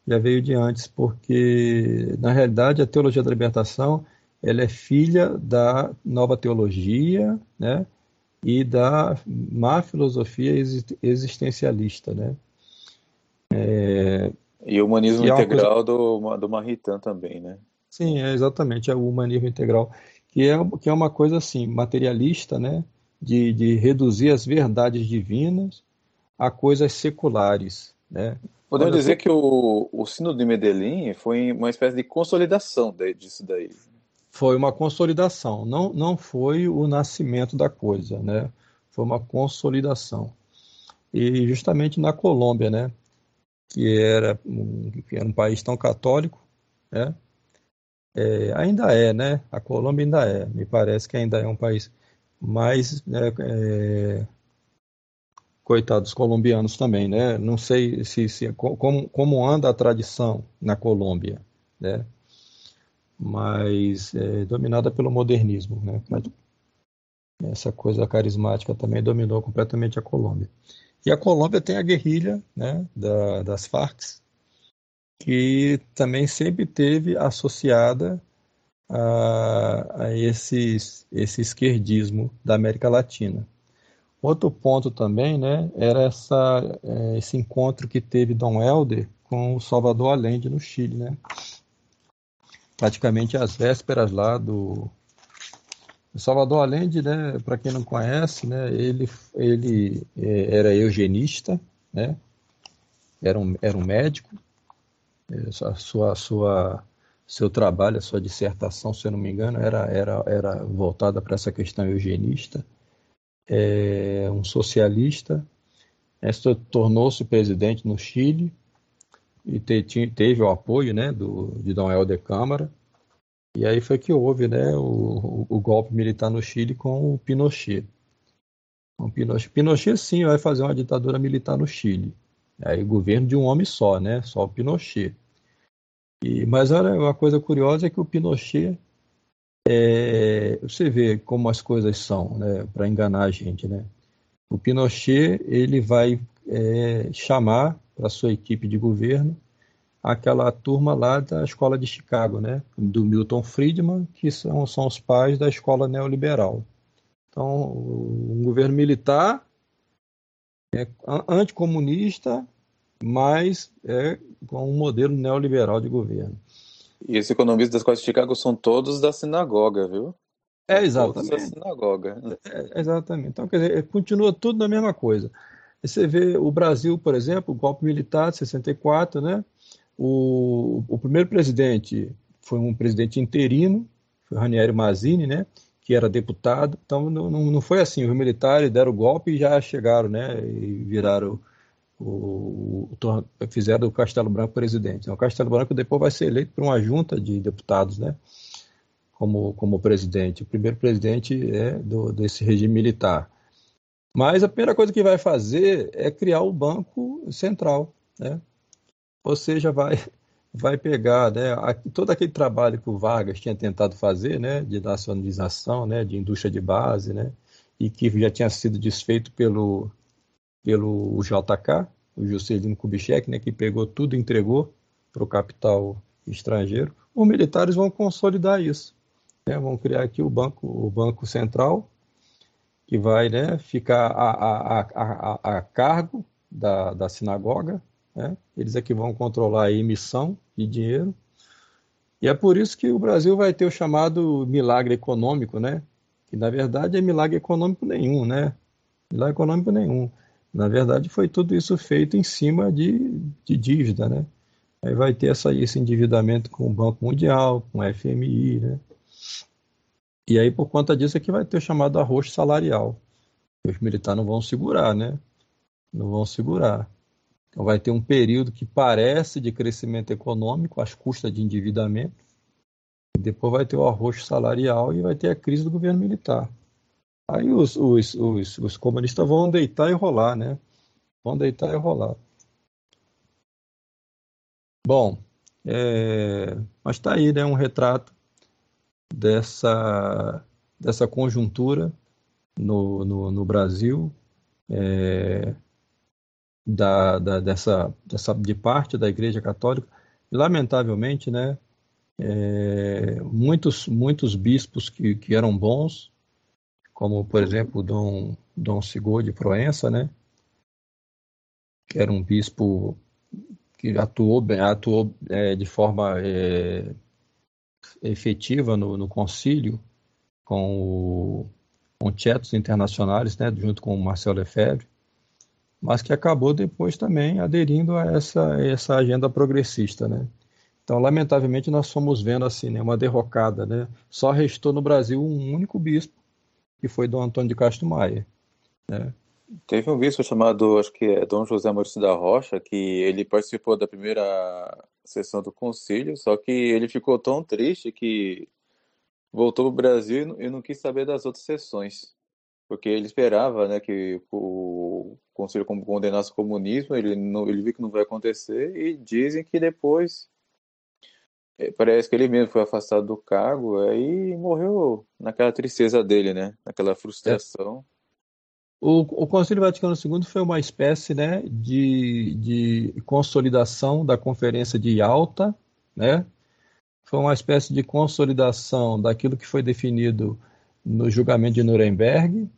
Já veio de antes, porque na realidade a teologia da libertação ela é filha da nova teologia, né? E da má filosofia existencialista, né? É, e o humanismo integral coisa... do, do Maritain também, né? Sim, é exatamente, é o humanismo integral, que é, que é uma coisa assim, materialista, né? De, de reduzir as verdades divinas a coisas seculares, né? Podemos dizer que o, o Sino de Medellín foi uma espécie de consolidação disso daí foi uma consolidação, não, não foi o nascimento da coisa, né? Foi uma consolidação. E justamente na Colômbia, né? Que era um, que era um país tão católico, né? É, ainda é, né? A Colômbia ainda é. Me parece que ainda é um país mais né, é, coitados colombianos também, né? Não sei se, se como, como anda a tradição na Colômbia, né? Mas é, dominada pelo modernismo. Né? Essa coisa carismática também dominou completamente a Colômbia. E a Colômbia tem a guerrilha né, da, das Farc, que também sempre teve associada a, a esse, esse esquerdismo da América Latina. Outro ponto também né, era essa, é, esse encontro que teve Dom Helder com o Salvador Allende no Chile. Né? Praticamente às vésperas lá do Salvador Allende, né, para quem não conhece, né, ele, ele é, era eugenista, né, era um, era um médico, é, a sua, sua, seu trabalho, a sua dissertação, se eu não me engano, era, era, era voltada para essa questão eugenista, é, um socialista, é, tornou-se presidente no Chile, e te, teve o apoio né, do, de Dom Helder Câmara. E aí foi que houve né, o, o, golpe militar no Chile com o Pinochet. O Pinochet. Pinochet sim vai fazer uma ditadura militar no Chile. Aí governo de um homem só, né? Só o Pinochet. E, mas olha, uma coisa curiosa é que o Pinochet, é, você vê como as coisas são, né? Para enganar a gente, né? O Pinochet ele vai é, chamar para sua equipe de governo aquela turma lá da escola de Chicago, né? Do Milton Friedman, que são, são os pais da escola neoliberal. Então, um governo militar é anticomunista, mas é com um modelo neoliberal de governo. E esses economistas da escola de Chicago são todos da sinagoga, viu? É, exatamente. Todos da sinagoga. É, exatamente. Então, quer dizer, continua tudo na mesma coisa. Você vê o Brasil, por exemplo, o golpe militar de 64, né? O, o primeiro presidente foi um presidente interino, foi Ranieri Mazzini, né? Que era deputado. Então não, não foi assim. Os militares deram o golpe e já chegaram, né? E viraram o, o, fizeram o Castelo Branco presidente. Então, o Castelo Branco depois vai ser eleito por uma junta de deputados, né? Como, como presidente. O primeiro presidente é do, desse regime militar. Mas a primeira coisa que vai fazer é criar o Banco Central, né? Ou seja, vai (laughs) vai pegar né, todo aquele trabalho que o Vargas tinha tentado fazer, né, de nacionalização, né, de indústria de base, né, e que já tinha sido desfeito pelo pelo JK, o Juscelino Kubitschek, né, que pegou tudo e entregou para o capital estrangeiro. Os militares vão consolidar isso, né, vão criar aqui o banco o banco central que vai né, ficar a, a, a, a, cargo da, da sinagoga. Né? Eles é que vão controlar a emissão de dinheiro. E é por isso que o Brasil vai ter o chamado milagre econômico, né? que na verdade é milagre econômico nenhum, né? Milagre econômico nenhum. Na verdade, foi tudo isso feito em cima de, de dívida, né? Aí vai ter essa, esse endividamento com o Banco Mundial, com o FMI, né? E aí, por conta disso, é que vai ter o chamado arroz salarial. Os militares não vão segurar, né? Não vão segurar. Então, vai ter um período que parece de crescimento econômico, às custas de endividamento. Depois vai ter o arroz salarial e vai ter a crise do governo militar. Aí os, os, os, os comunistas vão deitar e rolar, né? Vão deitar e rolar. Bom, é, mas está aí, né? Um retrato dessa, dessa conjuntura no, no, no Brasil, é, da, da, dessa, dessa, de parte da Igreja Católica. E, lamentavelmente, né, é, muitos, muitos bispos que, que eram bons, como, por exemplo, Dom, Dom Sigor de Proença, né, que era um bispo que atuou, atuou é, de forma é, efetiva no, no concílio com o com tietos internacionais, né, junto com o Marcel Lefebvre, mas que acabou depois também aderindo a essa, essa agenda progressista, né. Então, lamentavelmente, nós fomos vendo assim, né, uma derrocada, né. Só restou no Brasil um único bispo, que foi Dom Antônio de Castro Maia, né. Teve um bispo chamado, acho que é Dom José Maurício da Rocha, que ele participou da primeira sessão do concílio, só que ele ficou tão triste que voltou para o Brasil e não quis saber das outras sessões, porque ele esperava né, que o concílio condenasse o comunismo, ele, não, ele viu que não vai acontecer, e dizem que depois é, parece que ele mesmo foi afastado do cargo, aí morreu naquela tristeza dele, né? Naquela frustração. É. O, o Concílio Vaticano II foi uma espécie né, de, de consolidação da Conferência de Alta, né? foi uma espécie de consolidação daquilo que foi definido no julgamento de Nuremberg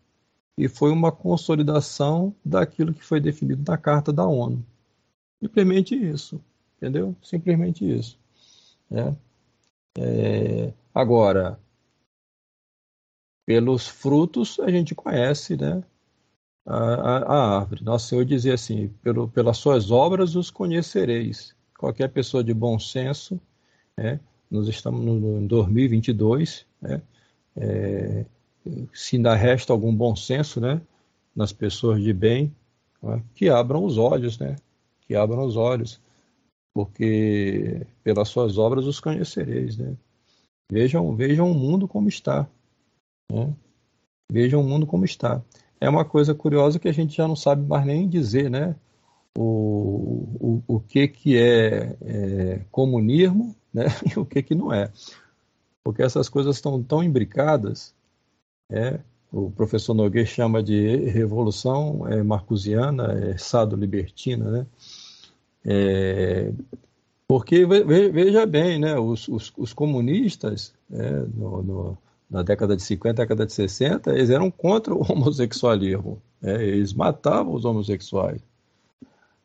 e foi uma consolidação daquilo que foi definido na Carta da ONU. Simplesmente isso, entendeu? Simplesmente isso. Né? É, agora, pelos frutos a gente conhece, né? A, a, árvore. Nosso Senhor dizia assim: pelo, pelas suas obras os conhecereis. Qualquer pessoa de bom senso, né? nós estamos no, no 2022, né? É, se ainda resta algum bom senso né? nas pessoas de bem, né? que abram os olhos, né? que abram os olhos, porque pelas suas obras os conhecereis. Né? Vejam, vejam o mundo como está. Né? Vejam o mundo como está é uma coisa curiosa que a gente já não sabe mais nem dizer, né? O, o, o que, que é, é comunismo né? (laughs) e o que, que não é. Porque essas coisas estão tão imbricadas, é, o professor Nogueira chama de revolução é, marcusiana, é, sado-libertina, né? É, porque, veja bem, né, os, os, os comunistas, é, no, no na década de 50, década de 60, eles eram contra o (laughs) homossexualismo. Né? Eles matavam os homossexuais.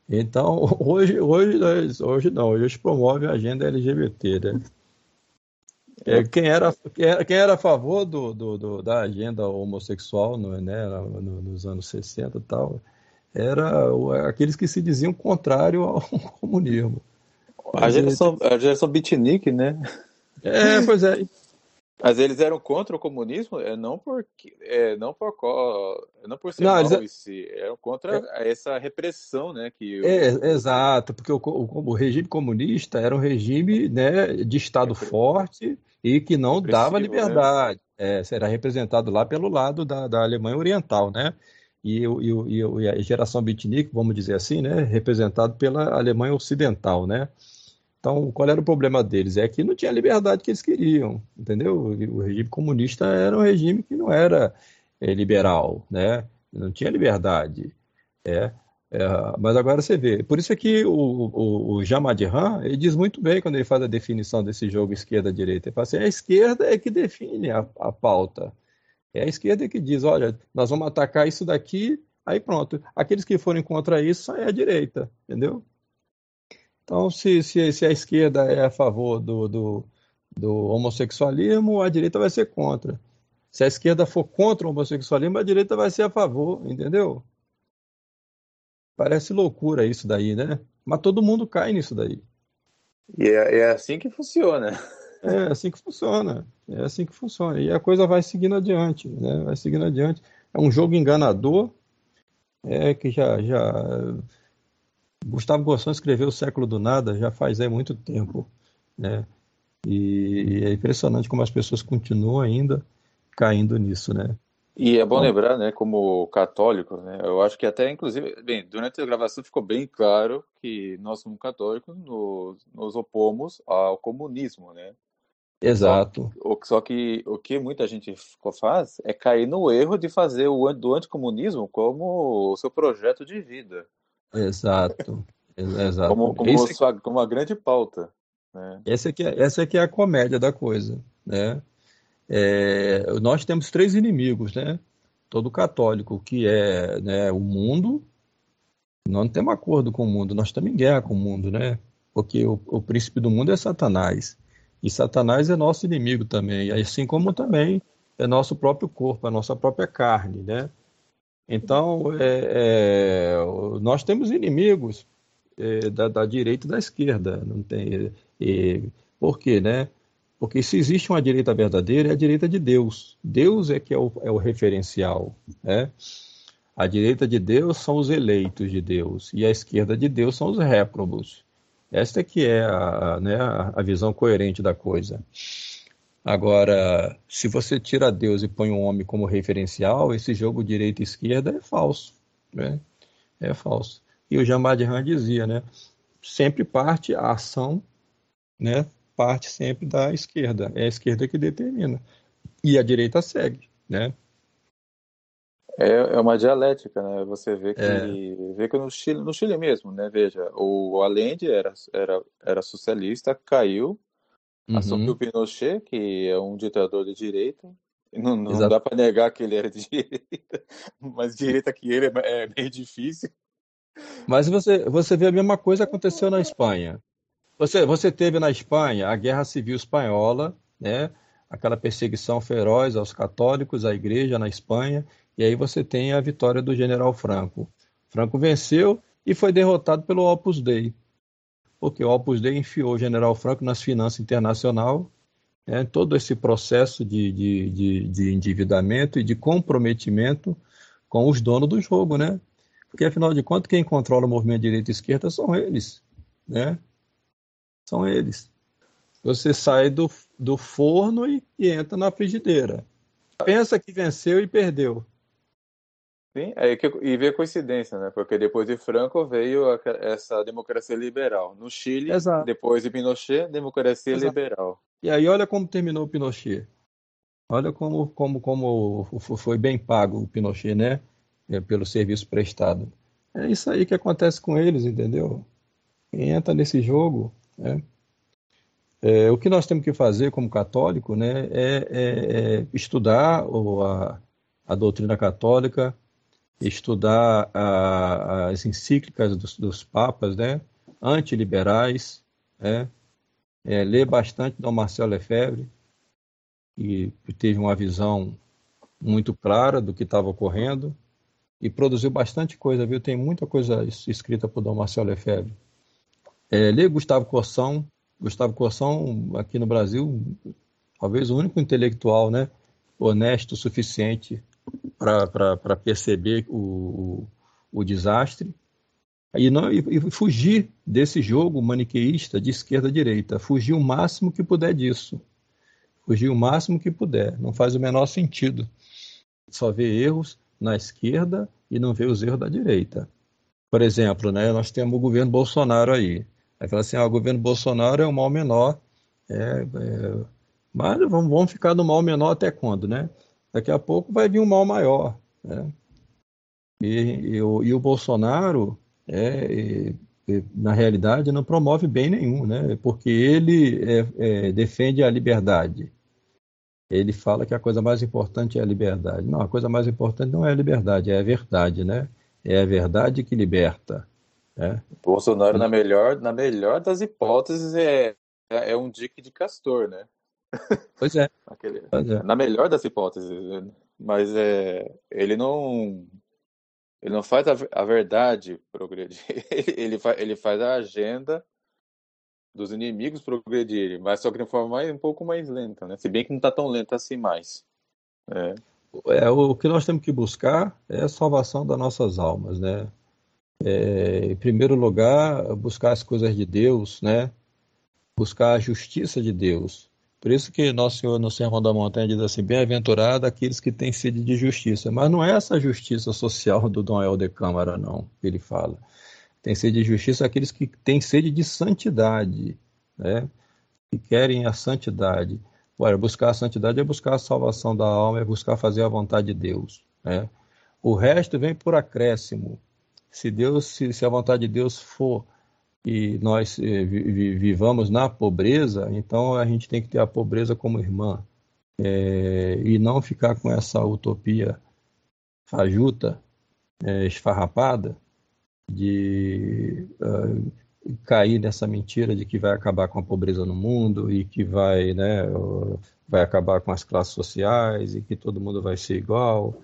Então, (laughs) hoje, hoje, hoje não, hoje eles promovem a agenda LGBT, né? É, quem, era, quem era a favor do, do, do da agenda homossexual no, né, no, nos anos 60 e tal, era aqueles que se diziam contrário ao (laughs) comunismo. A geração, a geração beatnik, né? É, pois é. Mas eles eram contra o comunismo, é não porque, é, não por é não por ser não, eles... si, eram contra é... essa repressão, né, que o... é, exato, porque o, o, o, regime comunista era um regime, né, de estado forte e que não dava né? liberdade. Né? É, será representado lá pelo lado da, da Alemanha Oriental, né? E, e, e, a geração beatnik, vamos dizer assim, né, representado pela Alemanha Ocidental, né? Então, qual era o problema deles? É que não tinha a liberdade que eles queriam, entendeu? O regime comunista era um regime que não era é, liberal, né? Não tinha liberdade. É, é, mas agora você vê. Por isso é que o, o, o Jamadhan, ele diz muito bem quando ele faz a definição desse jogo esquerda-direita. Ele fala assim, a esquerda é que define a, a pauta. É a esquerda que diz, olha, nós vamos atacar isso daqui, aí pronto. Aqueles que forem contra isso, é a direita, entendeu? Então, se, se, se a esquerda é a favor do, do, do homossexualismo, a direita vai ser contra. Se a esquerda for contra o homossexualismo, a direita vai ser a favor, entendeu? Parece loucura isso daí, né? Mas todo mundo cai nisso daí. E é, é assim que funciona. É assim que funciona. É assim que funciona. E a coisa vai seguindo adiante, né? Vai seguindo adiante. É um jogo enganador, é que já, já... Gustavo Gosson escreveu O Século do Nada já faz é, muito tempo, né? E é impressionante como as pessoas continuam ainda caindo nisso, né? E é bom lembrar, né, como católico, né, eu acho que até, inclusive, bem, durante a gravação ficou bem claro que nós, como católicos, nos, nos opomos ao comunismo, né? Exato. Só, só, que o que muita gente faz é cair no erro de fazer o do anticomunismo como o seu projeto de vida. Exato. Exato. Como, como, sua, como uma grande pauta. Né? Essa, aqui é, essa aqui é a comédia da coisa. Né? É, nós temos três inimigos, né? Todo católico, que é né, o mundo. Nós não temos acordo com o mundo, nós estamos em guerra com o mundo, né? Porque o, o príncipe do mundo é Satanás. E Satanás é nosso inimigo também, assim como também é nosso próprio corpo, a nossa própria carne, né? Então, é, é, nós temos inimigos é, da, da, direita e da esquerda, não tem. por quê, né? Porque se existe uma direita verdadeira, é a direita de Deus. Deus é que é o, é o referencial, né? A direita de Deus são os eleitos de Deus e a esquerda de Deus são os réprobos. Esta que é a, né, a visão coerente da coisa. Agora, se você tira Deus e põe um homem como referencial, esse jogo direita e esquerda é falso. Né? É falso. E o Jean Badran dizia, né? Sempre parte a ação, né? Parte sempre da esquerda. É a esquerda que determina. E a direita segue, né? É, é uma dialética, né? Você vê que, é. vê que no, Chile, no Chile mesmo, né? Veja, o Allende era, era, era socialista, caiu, uhum. assumiu Pinochet, que é um ditador de direita. Não, não dá para negar que ele era de (laughs) direita, mas direita que ele é, é bem difícil. Mas você, você vê a mesma coisa aconteceu na Espanha. Você, você teve na Espanha a Guerra Civil Espanhola, né? aquela perseguição feroz aos católicos, à igreja na Espanha, e aí você tem a vitória do general Franco. Franco venceu e foi derrotado pelo Opus Dei, porque o Opus Dei enfiou o general Franco nas finanças internacional, né, todo esse processo de, de, de, de, endividamento e de comprometimento com os donos do jogo, né? Porque, afinal de contas, quem controla o movimento direita e esquerda são eles, né? São eles. Você sai do, do forno e, e entra na frigideira. Pensa que venceu e perdeu. Sim, é que, e vê coincidência, né? Porque depois de Franco veio a, essa democracia liberal. No Chile, Exato. depois de Pinochet, democracia Exato. liberal. E aí olha como terminou o Pinochet. Olha como, como, como foi bem pago o Pinochet, né? É, pelo serviço prestado. É isso aí que acontece com eles, entendeu? Quem entra nesse jogo, né? É, o que nós temos que fazer como católico, né, é, é, é estudar a, a doutrina católica, estudar a, as encíclicas dos, dos, papas, né, antiliberais, né, é, ler bastante Dom Marcelo Lefebvre, que teve uma visão muito clara do que estava ocorrendo e produziu bastante coisa, viu? Tem muita coisa escrita por Dom Marcelo Lefebvre. É, ler Gustavo Corsão, Gustavo Corsão aqui no Brasil, talvez o único intelectual, né, honesto o suficiente para perceber o, o, o, desastre e, não, e, e, fugir desse jogo maniqueísta de esquerda direita, fugir o máximo que puder disso, fugir o máximo que puder, não faz o menor sentido. Só ver erros na esquerda e não ver os erros da direita. Por exemplo, né, nós temos o governo Bolsonaro aí. Aí fala assim, ah, o governo Bolsonaro é o mal menor, é, é, mas vamos, vamos ficar no mal menor até quando, né? Daqui a pouco vai vir um mal maior. Né? E, e, o, e o Bolsonaro, é, é, na realidade, não promove bem nenhum, né? porque ele é, é, defende a liberdade. Ele fala que a coisa mais importante é a liberdade. Não, a coisa mais importante não é a liberdade, é a verdade, né? É a verdade que liberta. Né? Bolsonaro, na melhor, na melhor das hipóteses, é, é um dique de castor, né? Pois é. Aquele, pois é. Na melhor das hipóteses. Mas é, ele não. Ele não faz a, a verdade progredir. (laughs) Ele, ele, faz, ele faz a agenda dos inimigos progredirem, mas só que de forma mais, um pouco mais lenta, né? Se bem que não está tão lenta assim mais. É. é. o que nós temos que buscar é a salvação das nossas almas, né? É, em primeiro lugar, buscar as coisas de Deus, né? Buscar a justiça de Deus. Por isso que Nosso Senhor no Sermão da Montanha diz assim, bem-aventurado aqueles que têm sede de justiça. Mas não é essa justiça social do Dom El de Câmara, não, que ele fala tem sede de justiça aqueles que têm sede de santidade, né? que querem a santidade. Olha, buscar a santidade é buscar a salvação da alma, é buscar fazer a vontade de Deus. Né? O resto vem por acréscimo. Se Deus, se, se a vontade de Deus for e nós eh, vivamos na pobreza, então a gente tem que ter a pobreza como irmã é, e não ficar com essa utopia fajuta, é, esfarrapada, de uh, cair nessa mentira de que vai acabar com a pobreza no mundo e que vai, né, vai acabar com as classes sociais e que todo mundo vai ser igual.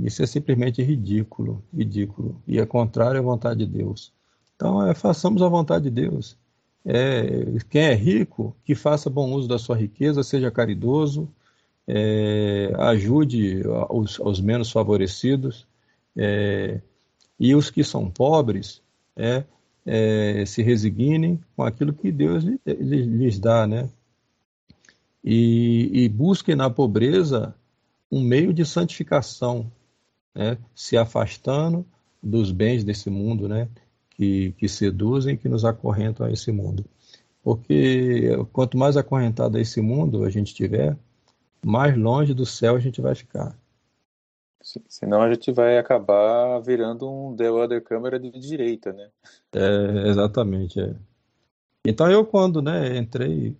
Isso é simplesmente ridículo, ridículo. E é contrário à vontade de Deus. Então, é, façamos a vontade de Deus. É, quem é rico, que faça bom uso da sua riqueza, seja caridoso, é, ajude os, os menos favorecidos, é, e os que são pobres é, é, se resignem com aquilo que Deus lhes, dá, né? E, e, busquem na pobreza um meio de santificação, né? se afastando dos bens desse mundo, né? Que, que seduzem, que nos acorrentam a esse mundo. Porque quanto mais acorrentado a esse mundo a gente tiver, mais longe do céu a gente vai ficar. Senão a gente vai acabar virando um The Other Câmara de direita, né? É, exatamente. É. Então eu quando né, entrei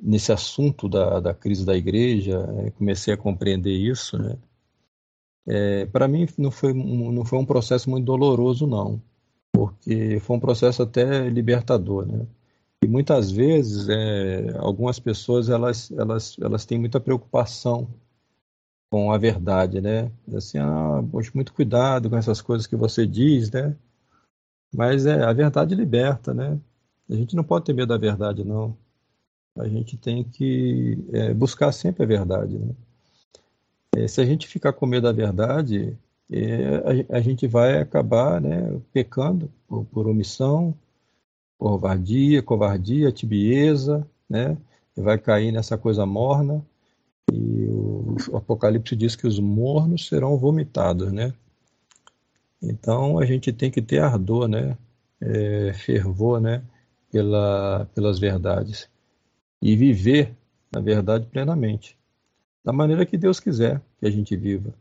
nesse assunto da, da crise da igreja, é, comecei a compreender isso, né? É, para mim não foi, não foi um processo muito doloroso, não, porque foi um processo até libertador, né? E muitas vezes é, algumas pessoas elas, elas, elas têm muita preocupação com a verdade, né? Assim, ah, poxa, muito cuidado com essas coisas que você diz, né? Mas é, a verdade liberta, né? A gente não pode ter medo da verdade, não. A gente tem que é, buscar sempre a verdade, né? É, se a gente ficar com medo da verdade, é, a, a, gente vai acabar né, pecando por, por omissão, covardia, covardia, tibieza, né? E vai cair nessa coisa morna e o, o Apocalipse diz que os mornos serão vomitados, né? Então a gente tem que ter ardor, né? É, fervor, né? Pela, pelas verdades e viver a verdade plenamente, da maneira que Deus quiser que a gente viva,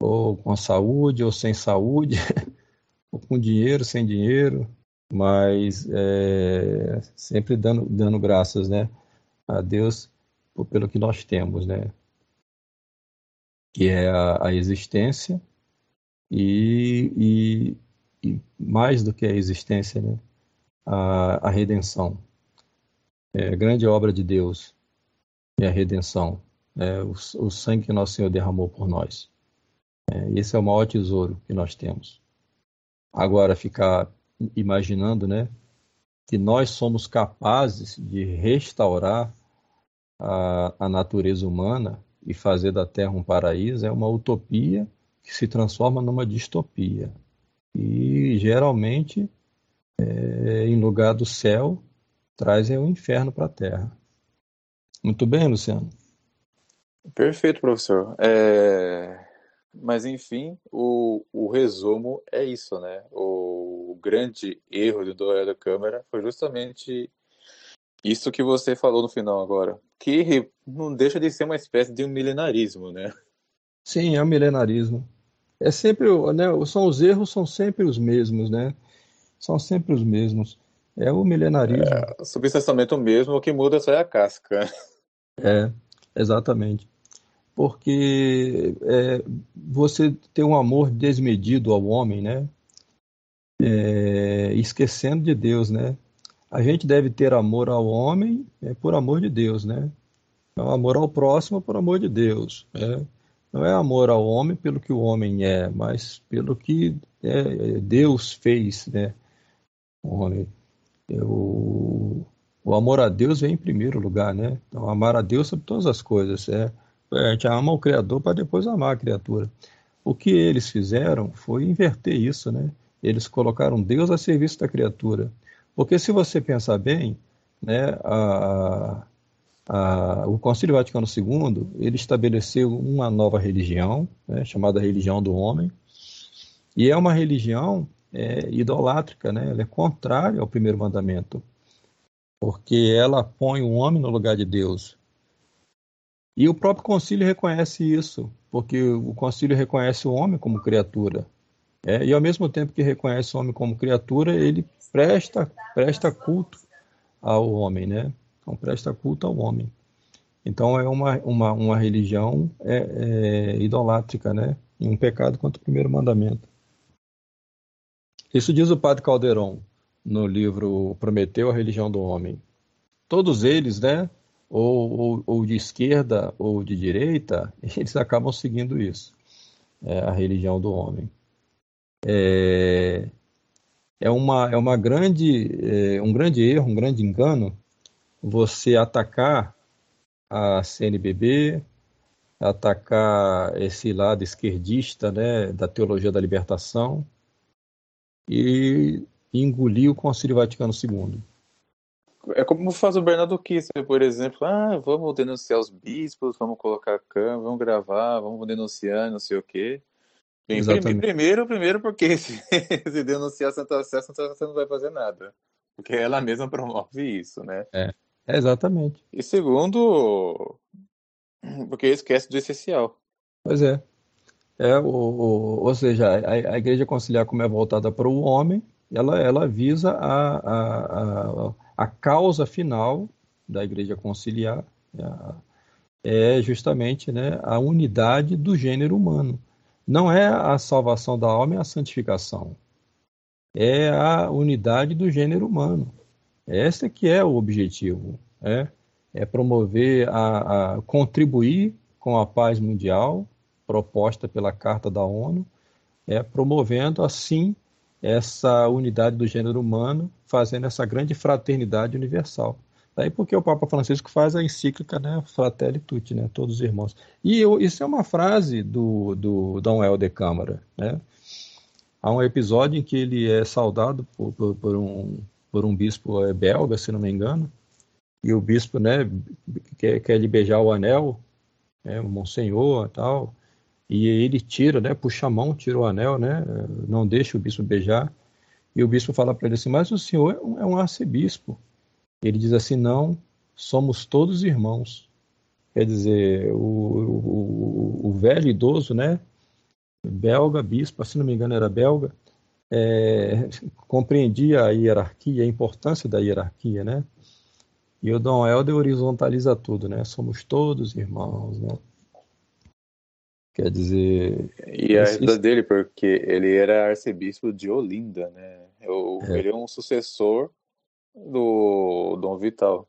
ou com saúde ou sem saúde, (laughs) ou com dinheiro, sem dinheiro, mas é, sempre dando, dando graças, né? A Deus pelo que nós temos, né? Que é a, a existência e, e, e, mais do que a existência, né? A, a redenção. É a grande obra de Deus é a redenção, é o, o sangue que nosso Senhor derramou por nós. É, esse é o maior tesouro que nós temos. Agora, ficar imaginando, né? Que nós somos capazes de restaurar a, a natureza humana e fazer da Terra um paraíso é uma utopia que se transforma numa distopia. E geralmente, é, em lugar do céu, trazem o inferno para a Terra. Muito bem, Luciano? Perfeito, professor. É... Mas, enfim, o, o resumo é isso, né? O grande erro do Doel da Câmara foi justamente isso que você falou no final agora, que não deixa de ser uma espécie de um milenarismo, né? Sim, é um milenarismo. É sempre, né, são os erros são sempre os mesmos, né? São sempre os mesmos. É o milenarismo. É, substanciamento mesmo, o que muda só é a casca. É, exatamente. Porque é, você tem um amor desmedido ao homem, né? É, esquecendo de Deus, né? a gente deve ter amor ao homem é, por amor de Deus, né? Então, amor ao próximo por amor de Deus. Né? Não é amor ao homem pelo que o homem é, mas pelo que é, Deus fez, né? O homem. o, o amor a Deus vem em primeiro lugar, né? Então, amar a Deus sobre todas as coisas. É, a gente ama o Criador para depois amar a criatura. O que eles fizeram foi inverter isso, né? Eles colocaram Deus a serviço da criatura. Porque se você pensar bem, né, a, a, o Concílio Vaticano II ele estabeleceu uma nova religião, né, chamada religião do homem, e é uma religião é, idolátrica, né? ela é contrária ao primeiro mandamento, porque ela põe o homem no lugar de Deus. E o próprio concílio reconhece isso, porque o concílio reconhece o homem como criatura. É, e ao mesmo tempo que reconhece o homem como criatura, ele presta, presta culto ao homem, né? Então presta culto ao homem. Então é uma, uma, uma religião é, é, idolátrica, né? E um pecado contra o primeiro mandamento. Isso diz o padre Calderon no livro Prometeu a Religião do Homem. Todos eles, né? Ou, ou, ou de esquerda ou de direita, (laughs) eles acabam seguindo isso, é a religião do homem. É, é uma, é uma grande, é um grande erro, um grande engano você atacar a CNBB, atacar esse lado esquerdista né, da teologia da libertação e engolir o Concílio Vaticano II. É como faz o Bernardo Kissinger, por exemplo. Ah, vamos denunciar os bispos, vamos colocar câmera, vamos gravar, vamos denunciar, não sei o quê. Bem, primeiro, primeiro porque (laughs) se, se denunciar a Santa Sé, a Santa Sé não vai fazer nada. Porque ela mesma promove isso, né? É, exatamente. E segundo, porque esquece do essencial. Pois é. é o, o, ou seja, a, a igreja conciliar, como é voltada para o homem, ela, ela visa a, a, a, a causa final da igreja conciliar, é justamente né, a unidade do gênero humano. Não é a salvação da alma, é a santificação. É a unidade do gênero humano. Esse que é o objetivo. É, é promover, a, a contribuir com a paz mundial proposta pela Carta da ONU, é promovendo assim essa unidade do gênero humano, fazendo essa grande fraternidade universal. Daí porque o Papa Francisco faz a encíclica, né, Fratelli Tutti, né, todos os irmãos. E eu, isso é uma frase do, do Dom Helder Câmara, né? Há um episódio em que ele é saudado por, por, por um, por um bispo é, belga, se não me engano, e o bispo, né, quer, quer lhe beijar o anel, né, o monsenhor e tal, e ele tira, né, puxa a mão, tira o anel, né, não deixa o bispo beijar, e o bispo fala para ele assim, mas o senhor é um, é um arcebispo, ele diz assim: não, somos todos irmãos. Quer dizer, o, o, o velho idoso, né? Belga, bispo, se não me engano era belga, é, compreendia a hierarquia, a importância da hierarquia, né? E o Dom Helder horizontaliza tudo, né? Somos todos irmãos, né? Quer dizer. E a ajuda dele, porque ele era arcebispo de Olinda, né? Eu, é. Ele é um sucessor do Dom Vital.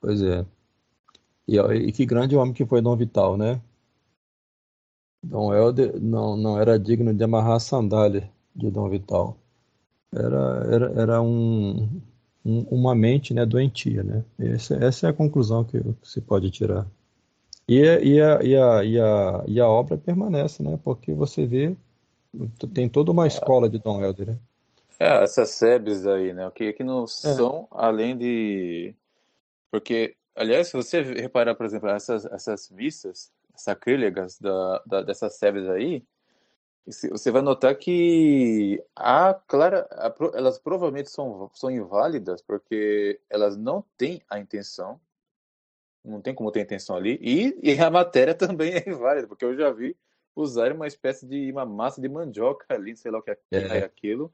Pois é. E, e, que grande homem que foi Dom Vital, né? Dom Helder não, não era digno de amarrar a sandália de Dom Vital. Era, era, era um, um, uma mente né, doentia, né? Essa, essa é a conclusão que se pode tirar. E, e, a, e, a, e, a, e a obra permanece, né? Porque você vê, tem toda uma escola de Dom Helder, né? É, essas SEBs aí, né? O que, que não é. são além de. Porque, aliás, se você reparar, por exemplo, essas, essas vistas sacrílegas da, da, dessas SEBs aí, você vai notar que a clara, a, elas provavelmente são, são inválidas porque elas não têm a intenção, não tem como ter intenção ali, e, e a matéria (laughs) também é inválida, porque eu já vi usar uma espécie de uma massa de mandioca ali, sei lá o que é, é. aquilo,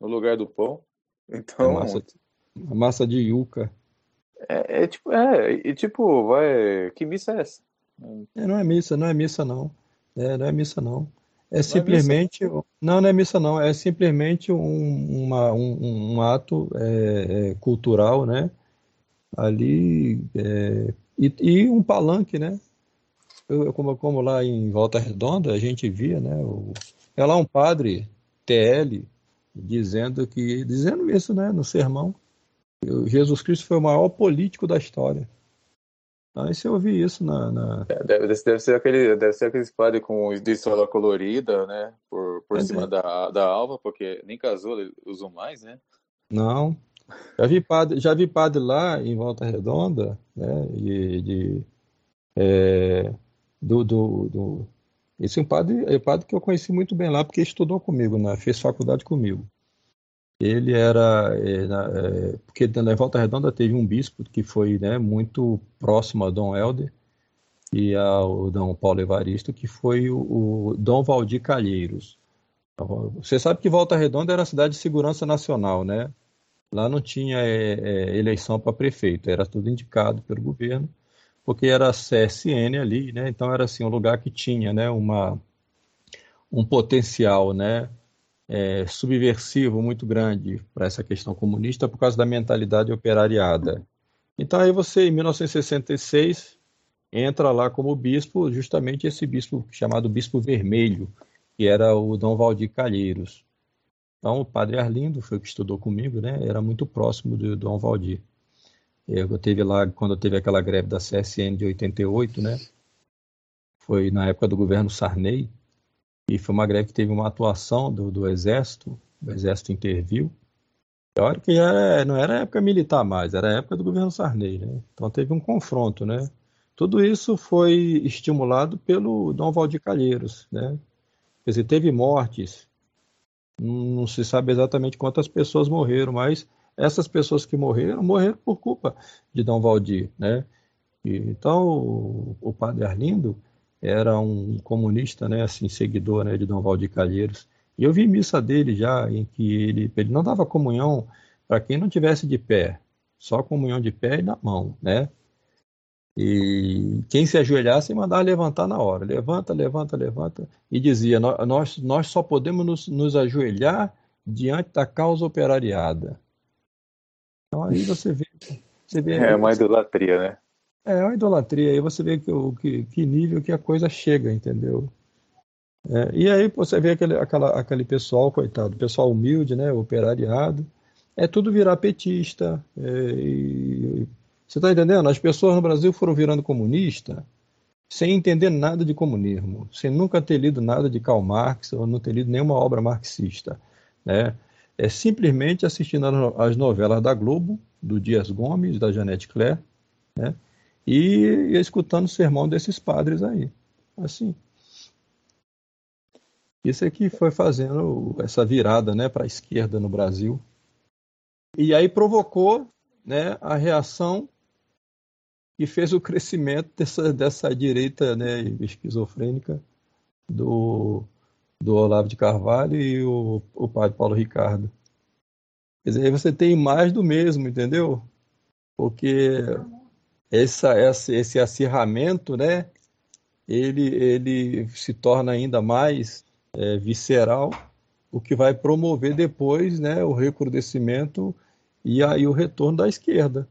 no lugar do pão. Então. Massa, massa de yuca. É, é, tipo, é, e tipo, vai. Que missa é essa? É, não é missa, não é missa, não. É, não é missa, não. É não simplesmente. É não, não é missa, não. É simplesmente um, uma, um, um ato é, é cultural, né? Ali. É, e, e, um palanque, né? Eu, como, como lá em Volta Redonda, a gente via, né? O, é lá um padre TL dizendo que dizendo isso, né, no sermão, Jesus Cristo foi o maior político da história. Aí você ouvi isso na. na... É, deve, deve, ser aquele, deve ser aquele padre com de sola colorida, né? Por, por cima da, da alva, porque nem casou usam mais, né? Não. Já vi padre, já vi padre lá em Volta Redonda, né? De, de é, do, do, do, esse é um padre, é um padre que eu conheci muito bem lá, porque estudou comigo, né? fez faculdade comigo. Ele era. É, é, porque na Volta Redonda teve um bispo que foi né, muito próximo a Dom Helder e ao Dom Paulo Evaristo, que foi o, o Dom Valdir Calheiros. Você sabe que Volta Redonda era a cidade de segurança nacional, né? Lá não tinha é, é, eleição para prefeito, era tudo indicado pelo governo, porque era CSN ali, né? Então era assim um lugar que tinha, né? Uma um potencial, né? é, subversivo muito grande para essa questão comunista por causa da mentalidade operariada. Então aí você, em 1966, entra lá como bispo, justamente esse bispo chamado Bispo Vermelho, que era o Dom Valdir Calheiros. Então o padre Arlindo foi que estudou comigo, né? Era muito próximo do Dom Valdir. Eu teve lá quando teve aquela greve da CSN de 88, né? Foi na época do governo Sarney. E foi uma greve que teve uma atuação do, do Exército, o Exército interviu. Pior que era, não era época militar mais, era época do governo Sarney, né? Então teve um confronto, né? Tudo isso foi estimulado pelo Dom Valdir Calheiros, né? Quer dizer, teve mortes, não se sabe exatamente quantas pessoas morreram, mas essas pessoas que morreram, morreram por culpa de Dom Valdir, né? E, então, o, padre Arlindo, era um comunista, né, assim, seguidor né, de Dom Valdir Calheiros. E eu vi missa dele já, em que ele, ele não dava comunhão para quem não tivesse de pé, só comunhão de pé e na mão, né? E quem se ajoelhasse mandava levantar na hora. Levanta, levanta, levanta. E dizia: Nós, nós só podemos nos, nos ajoelhar diante da causa operariada. Então aí você vê. Você vê é uma idolatria, né? É, é uma idolatria. Aí você vê que, que, que nível que a coisa chega, entendeu? É, e aí você vê aquele, aquela, aquele pessoal, coitado, pessoal humilde, né, operariado, é tudo virar petista. É, e, você está entendendo? As pessoas no Brasil foram virando comunista sem entender nada de comunismo, sem nunca ter lido nada de Karl Marx ou não ter lido nenhuma obra marxista, né? É simplesmente assistindo às novelas da Globo, do Dias Gomes, da Janete Claire, né? e ia escutando o sermão desses padres aí. Assim. Isso é que foi fazendo essa virada né, para a esquerda no Brasil. E aí provocou né, a reação que fez o crescimento dessa, dessa direita né, esquizofrênica do, do Olavo de Carvalho e o, o padre Paulo Ricardo. Quer dizer, você tem mais do mesmo, entendeu? Porque essa, esse, esse acirramento, né, ele, ele se torna ainda mais é, visceral, o que vai promover depois né, o recrudescimento e aí o retorno da esquerda.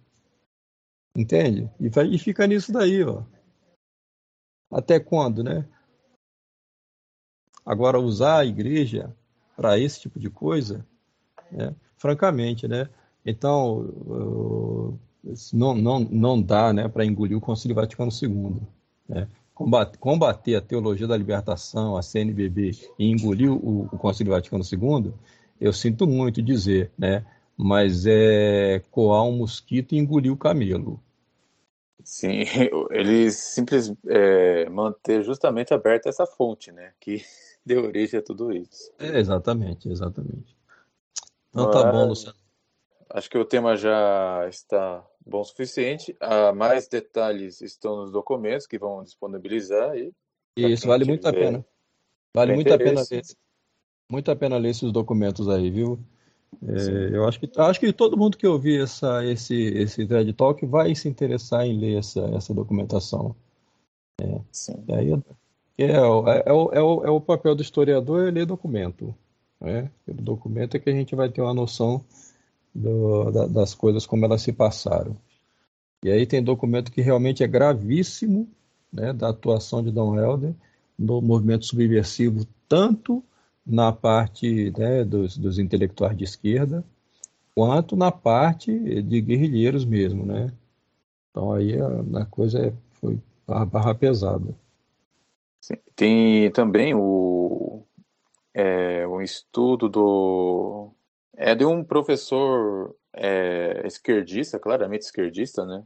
Entende? E, vai, e fica nisso daí, ó. Até quando, né? Agora, usar a igreja para esse tipo de coisa, né? francamente, né? Então, não, não, não dá né, para engolir o Concílio Vaticano II. Né? Combater, a teologia da libertação, a CNBB, e engolir o, o Concílio Vaticano II, eu sinto muito dizer, né? mas é coar um mosquito e engolir o camelo. Sim, (laughs) eles simplesmente é, manter justamente aberta essa fonte, né? Que (laughs) deu origem a tudo isso. É, exatamente, exatamente. Então tá bom, Luciano. Acho que o tema já está bom o suficiente. Ah, mais detalhes estão nos documentos que vão disponibilizar aí. Isso vale muito a pena. Vale muito a pena ler. Muito a pena ler esses documentos aí, viu? É, eu acho que acho que todo mundo que ouvir essa esse esse TED Talk vai se interessar em ler essa essa documentação. É, Sim. Aí, é, é, é, o, é, o, é o papel do historiador é ler documento. Né? Pelo documento é que a gente vai ter uma noção do, da, das coisas como elas se passaram. E aí tem documento que realmente é gravíssimo, né, da atuação de Dom Helder no movimento subversivo, tanto na parte né, dos, dos intelectuais de esquerda, quanto na parte de guerrilheiros mesmo, né? Então aí a, a coisa é, foi barra pesada. Tem também o, é, um estudo do é de um professor é, esquerdista, claramente esquerdista, né?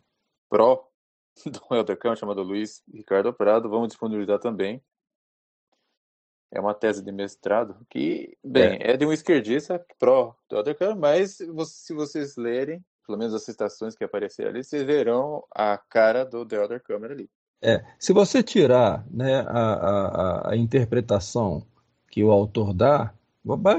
Pró (laughs) do Helder chamado Luiz Ricardo Prado. Vamos disponibilizar também é uma tese de mestrado que, bem, é, é de um esquerdista pró do Elder mas se vocês lerem, pelo menos as citações que apareceram ali, vocês verão a cara do The Elder ali. É, se você tirar né, a, a, a, interpretação que o autor dá,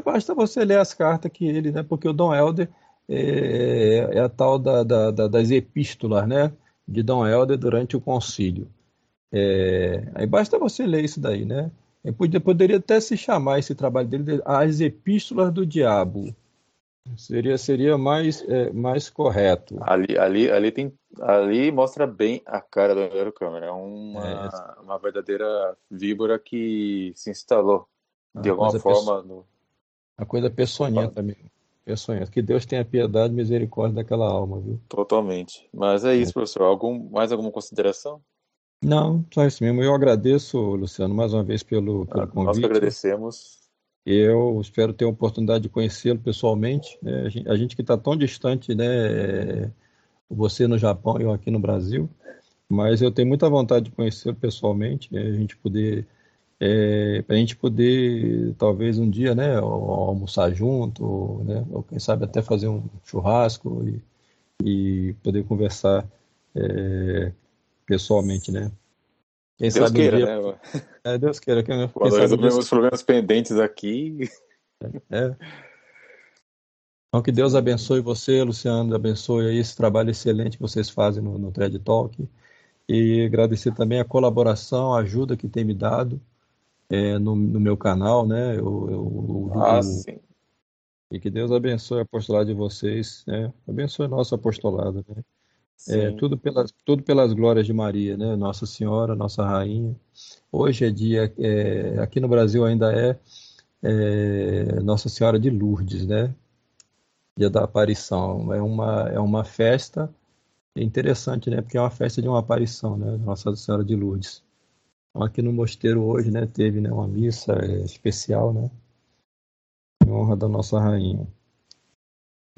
basta você ler as cartas que ele, né, porque o Dom Helder é, é a tal da, da, da, das epístolas né, de Dom Helder durante o concílio. É, aí basta você ler isso daí, né? Podia, poderia até se chamar esse trabalho dele de As Epístolas do Diabo. Seria, seria mais, é, mais correto. Ali, ali, ali, tem, ali mostra bem a cara do Aero Câmara. É uma, é. uma verdadeira víbora que se instalou de alguma forma. No... A coisa peçonhenta mesmo. Peçonhenta. Que Deus tenha piedade e misericórdia daquela alma, viu? Totalmente. Mas é isso, é. professor. Algum, mais alguma consideração? Não, só isso mesmo. Eu agradeço, Luciano, mais uma vez pelo, pelo convite. Nós agradecemos. Eu espero ter a oportunidade de conhecê-lo pessoalmente. Né? A gente que está tão distante, né? Você no Japão e eu aqui no Brasil. Mas eu tenho muita vontade de conhecê-lo pessoalmente, né? a gente poder, é, para a gente poder talvez um dia, né, almoçar junto, né, ou quem sabe até fazer um churrasco e, e poder conversar é, pessoalmente, né? Quem Deus sabe queira, dia... né? É, Deus queira. Quem, Quando resolvemos os problemas pendentes aqui. É. Então, que Deus abençoe você, Luciano, abençoe aí esse trabalho excelente que vocês fazem no, no Thread Talk. E agradecer também a colaboração, a ajuda que tem me dado é, no, no, meu canal, né? Eu, eu, eu, ah, sim. E que Deus abençoe o apostolado de vocês, né? Abençoe nosso apostolado, né? É, tudo, pelas, tudo pelas glórias de Maria, né? Nossa Senhora, Nossa Rainha. Hoje é dia, é, aqui no Brasil ainda é, é, Nossa Senhora de Lourdes, né? Dia da aparição. É uma, é uma festa interessante, né? Porque é uma festa de uma aparição, né? Nossa Senhora de Lourdes. Então, aqui no mosteiro hoje, né? Teve né, uma missa é, especial, né? Em honra da Nossa Rainha.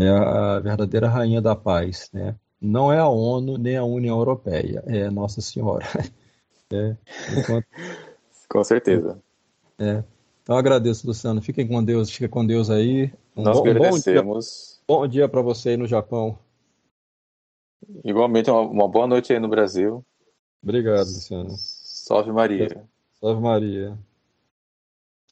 É a verdadeira Rainha da Paz, né? Não é a ONU nem a União Europeia, é Nossa Senhora. (laughs) É, enquanto... (laughs) com certeza. É. Então agradeço, Luciano. Fiquem com Deus, fica com Deus aí. Um Nós bom, agradecemos. Bom dia, dia para você aí no Japão. Igualmente, uma, uma, boa noite aí no Brasil. Obrigado, Luciano. Salve Maria. Salve Maria.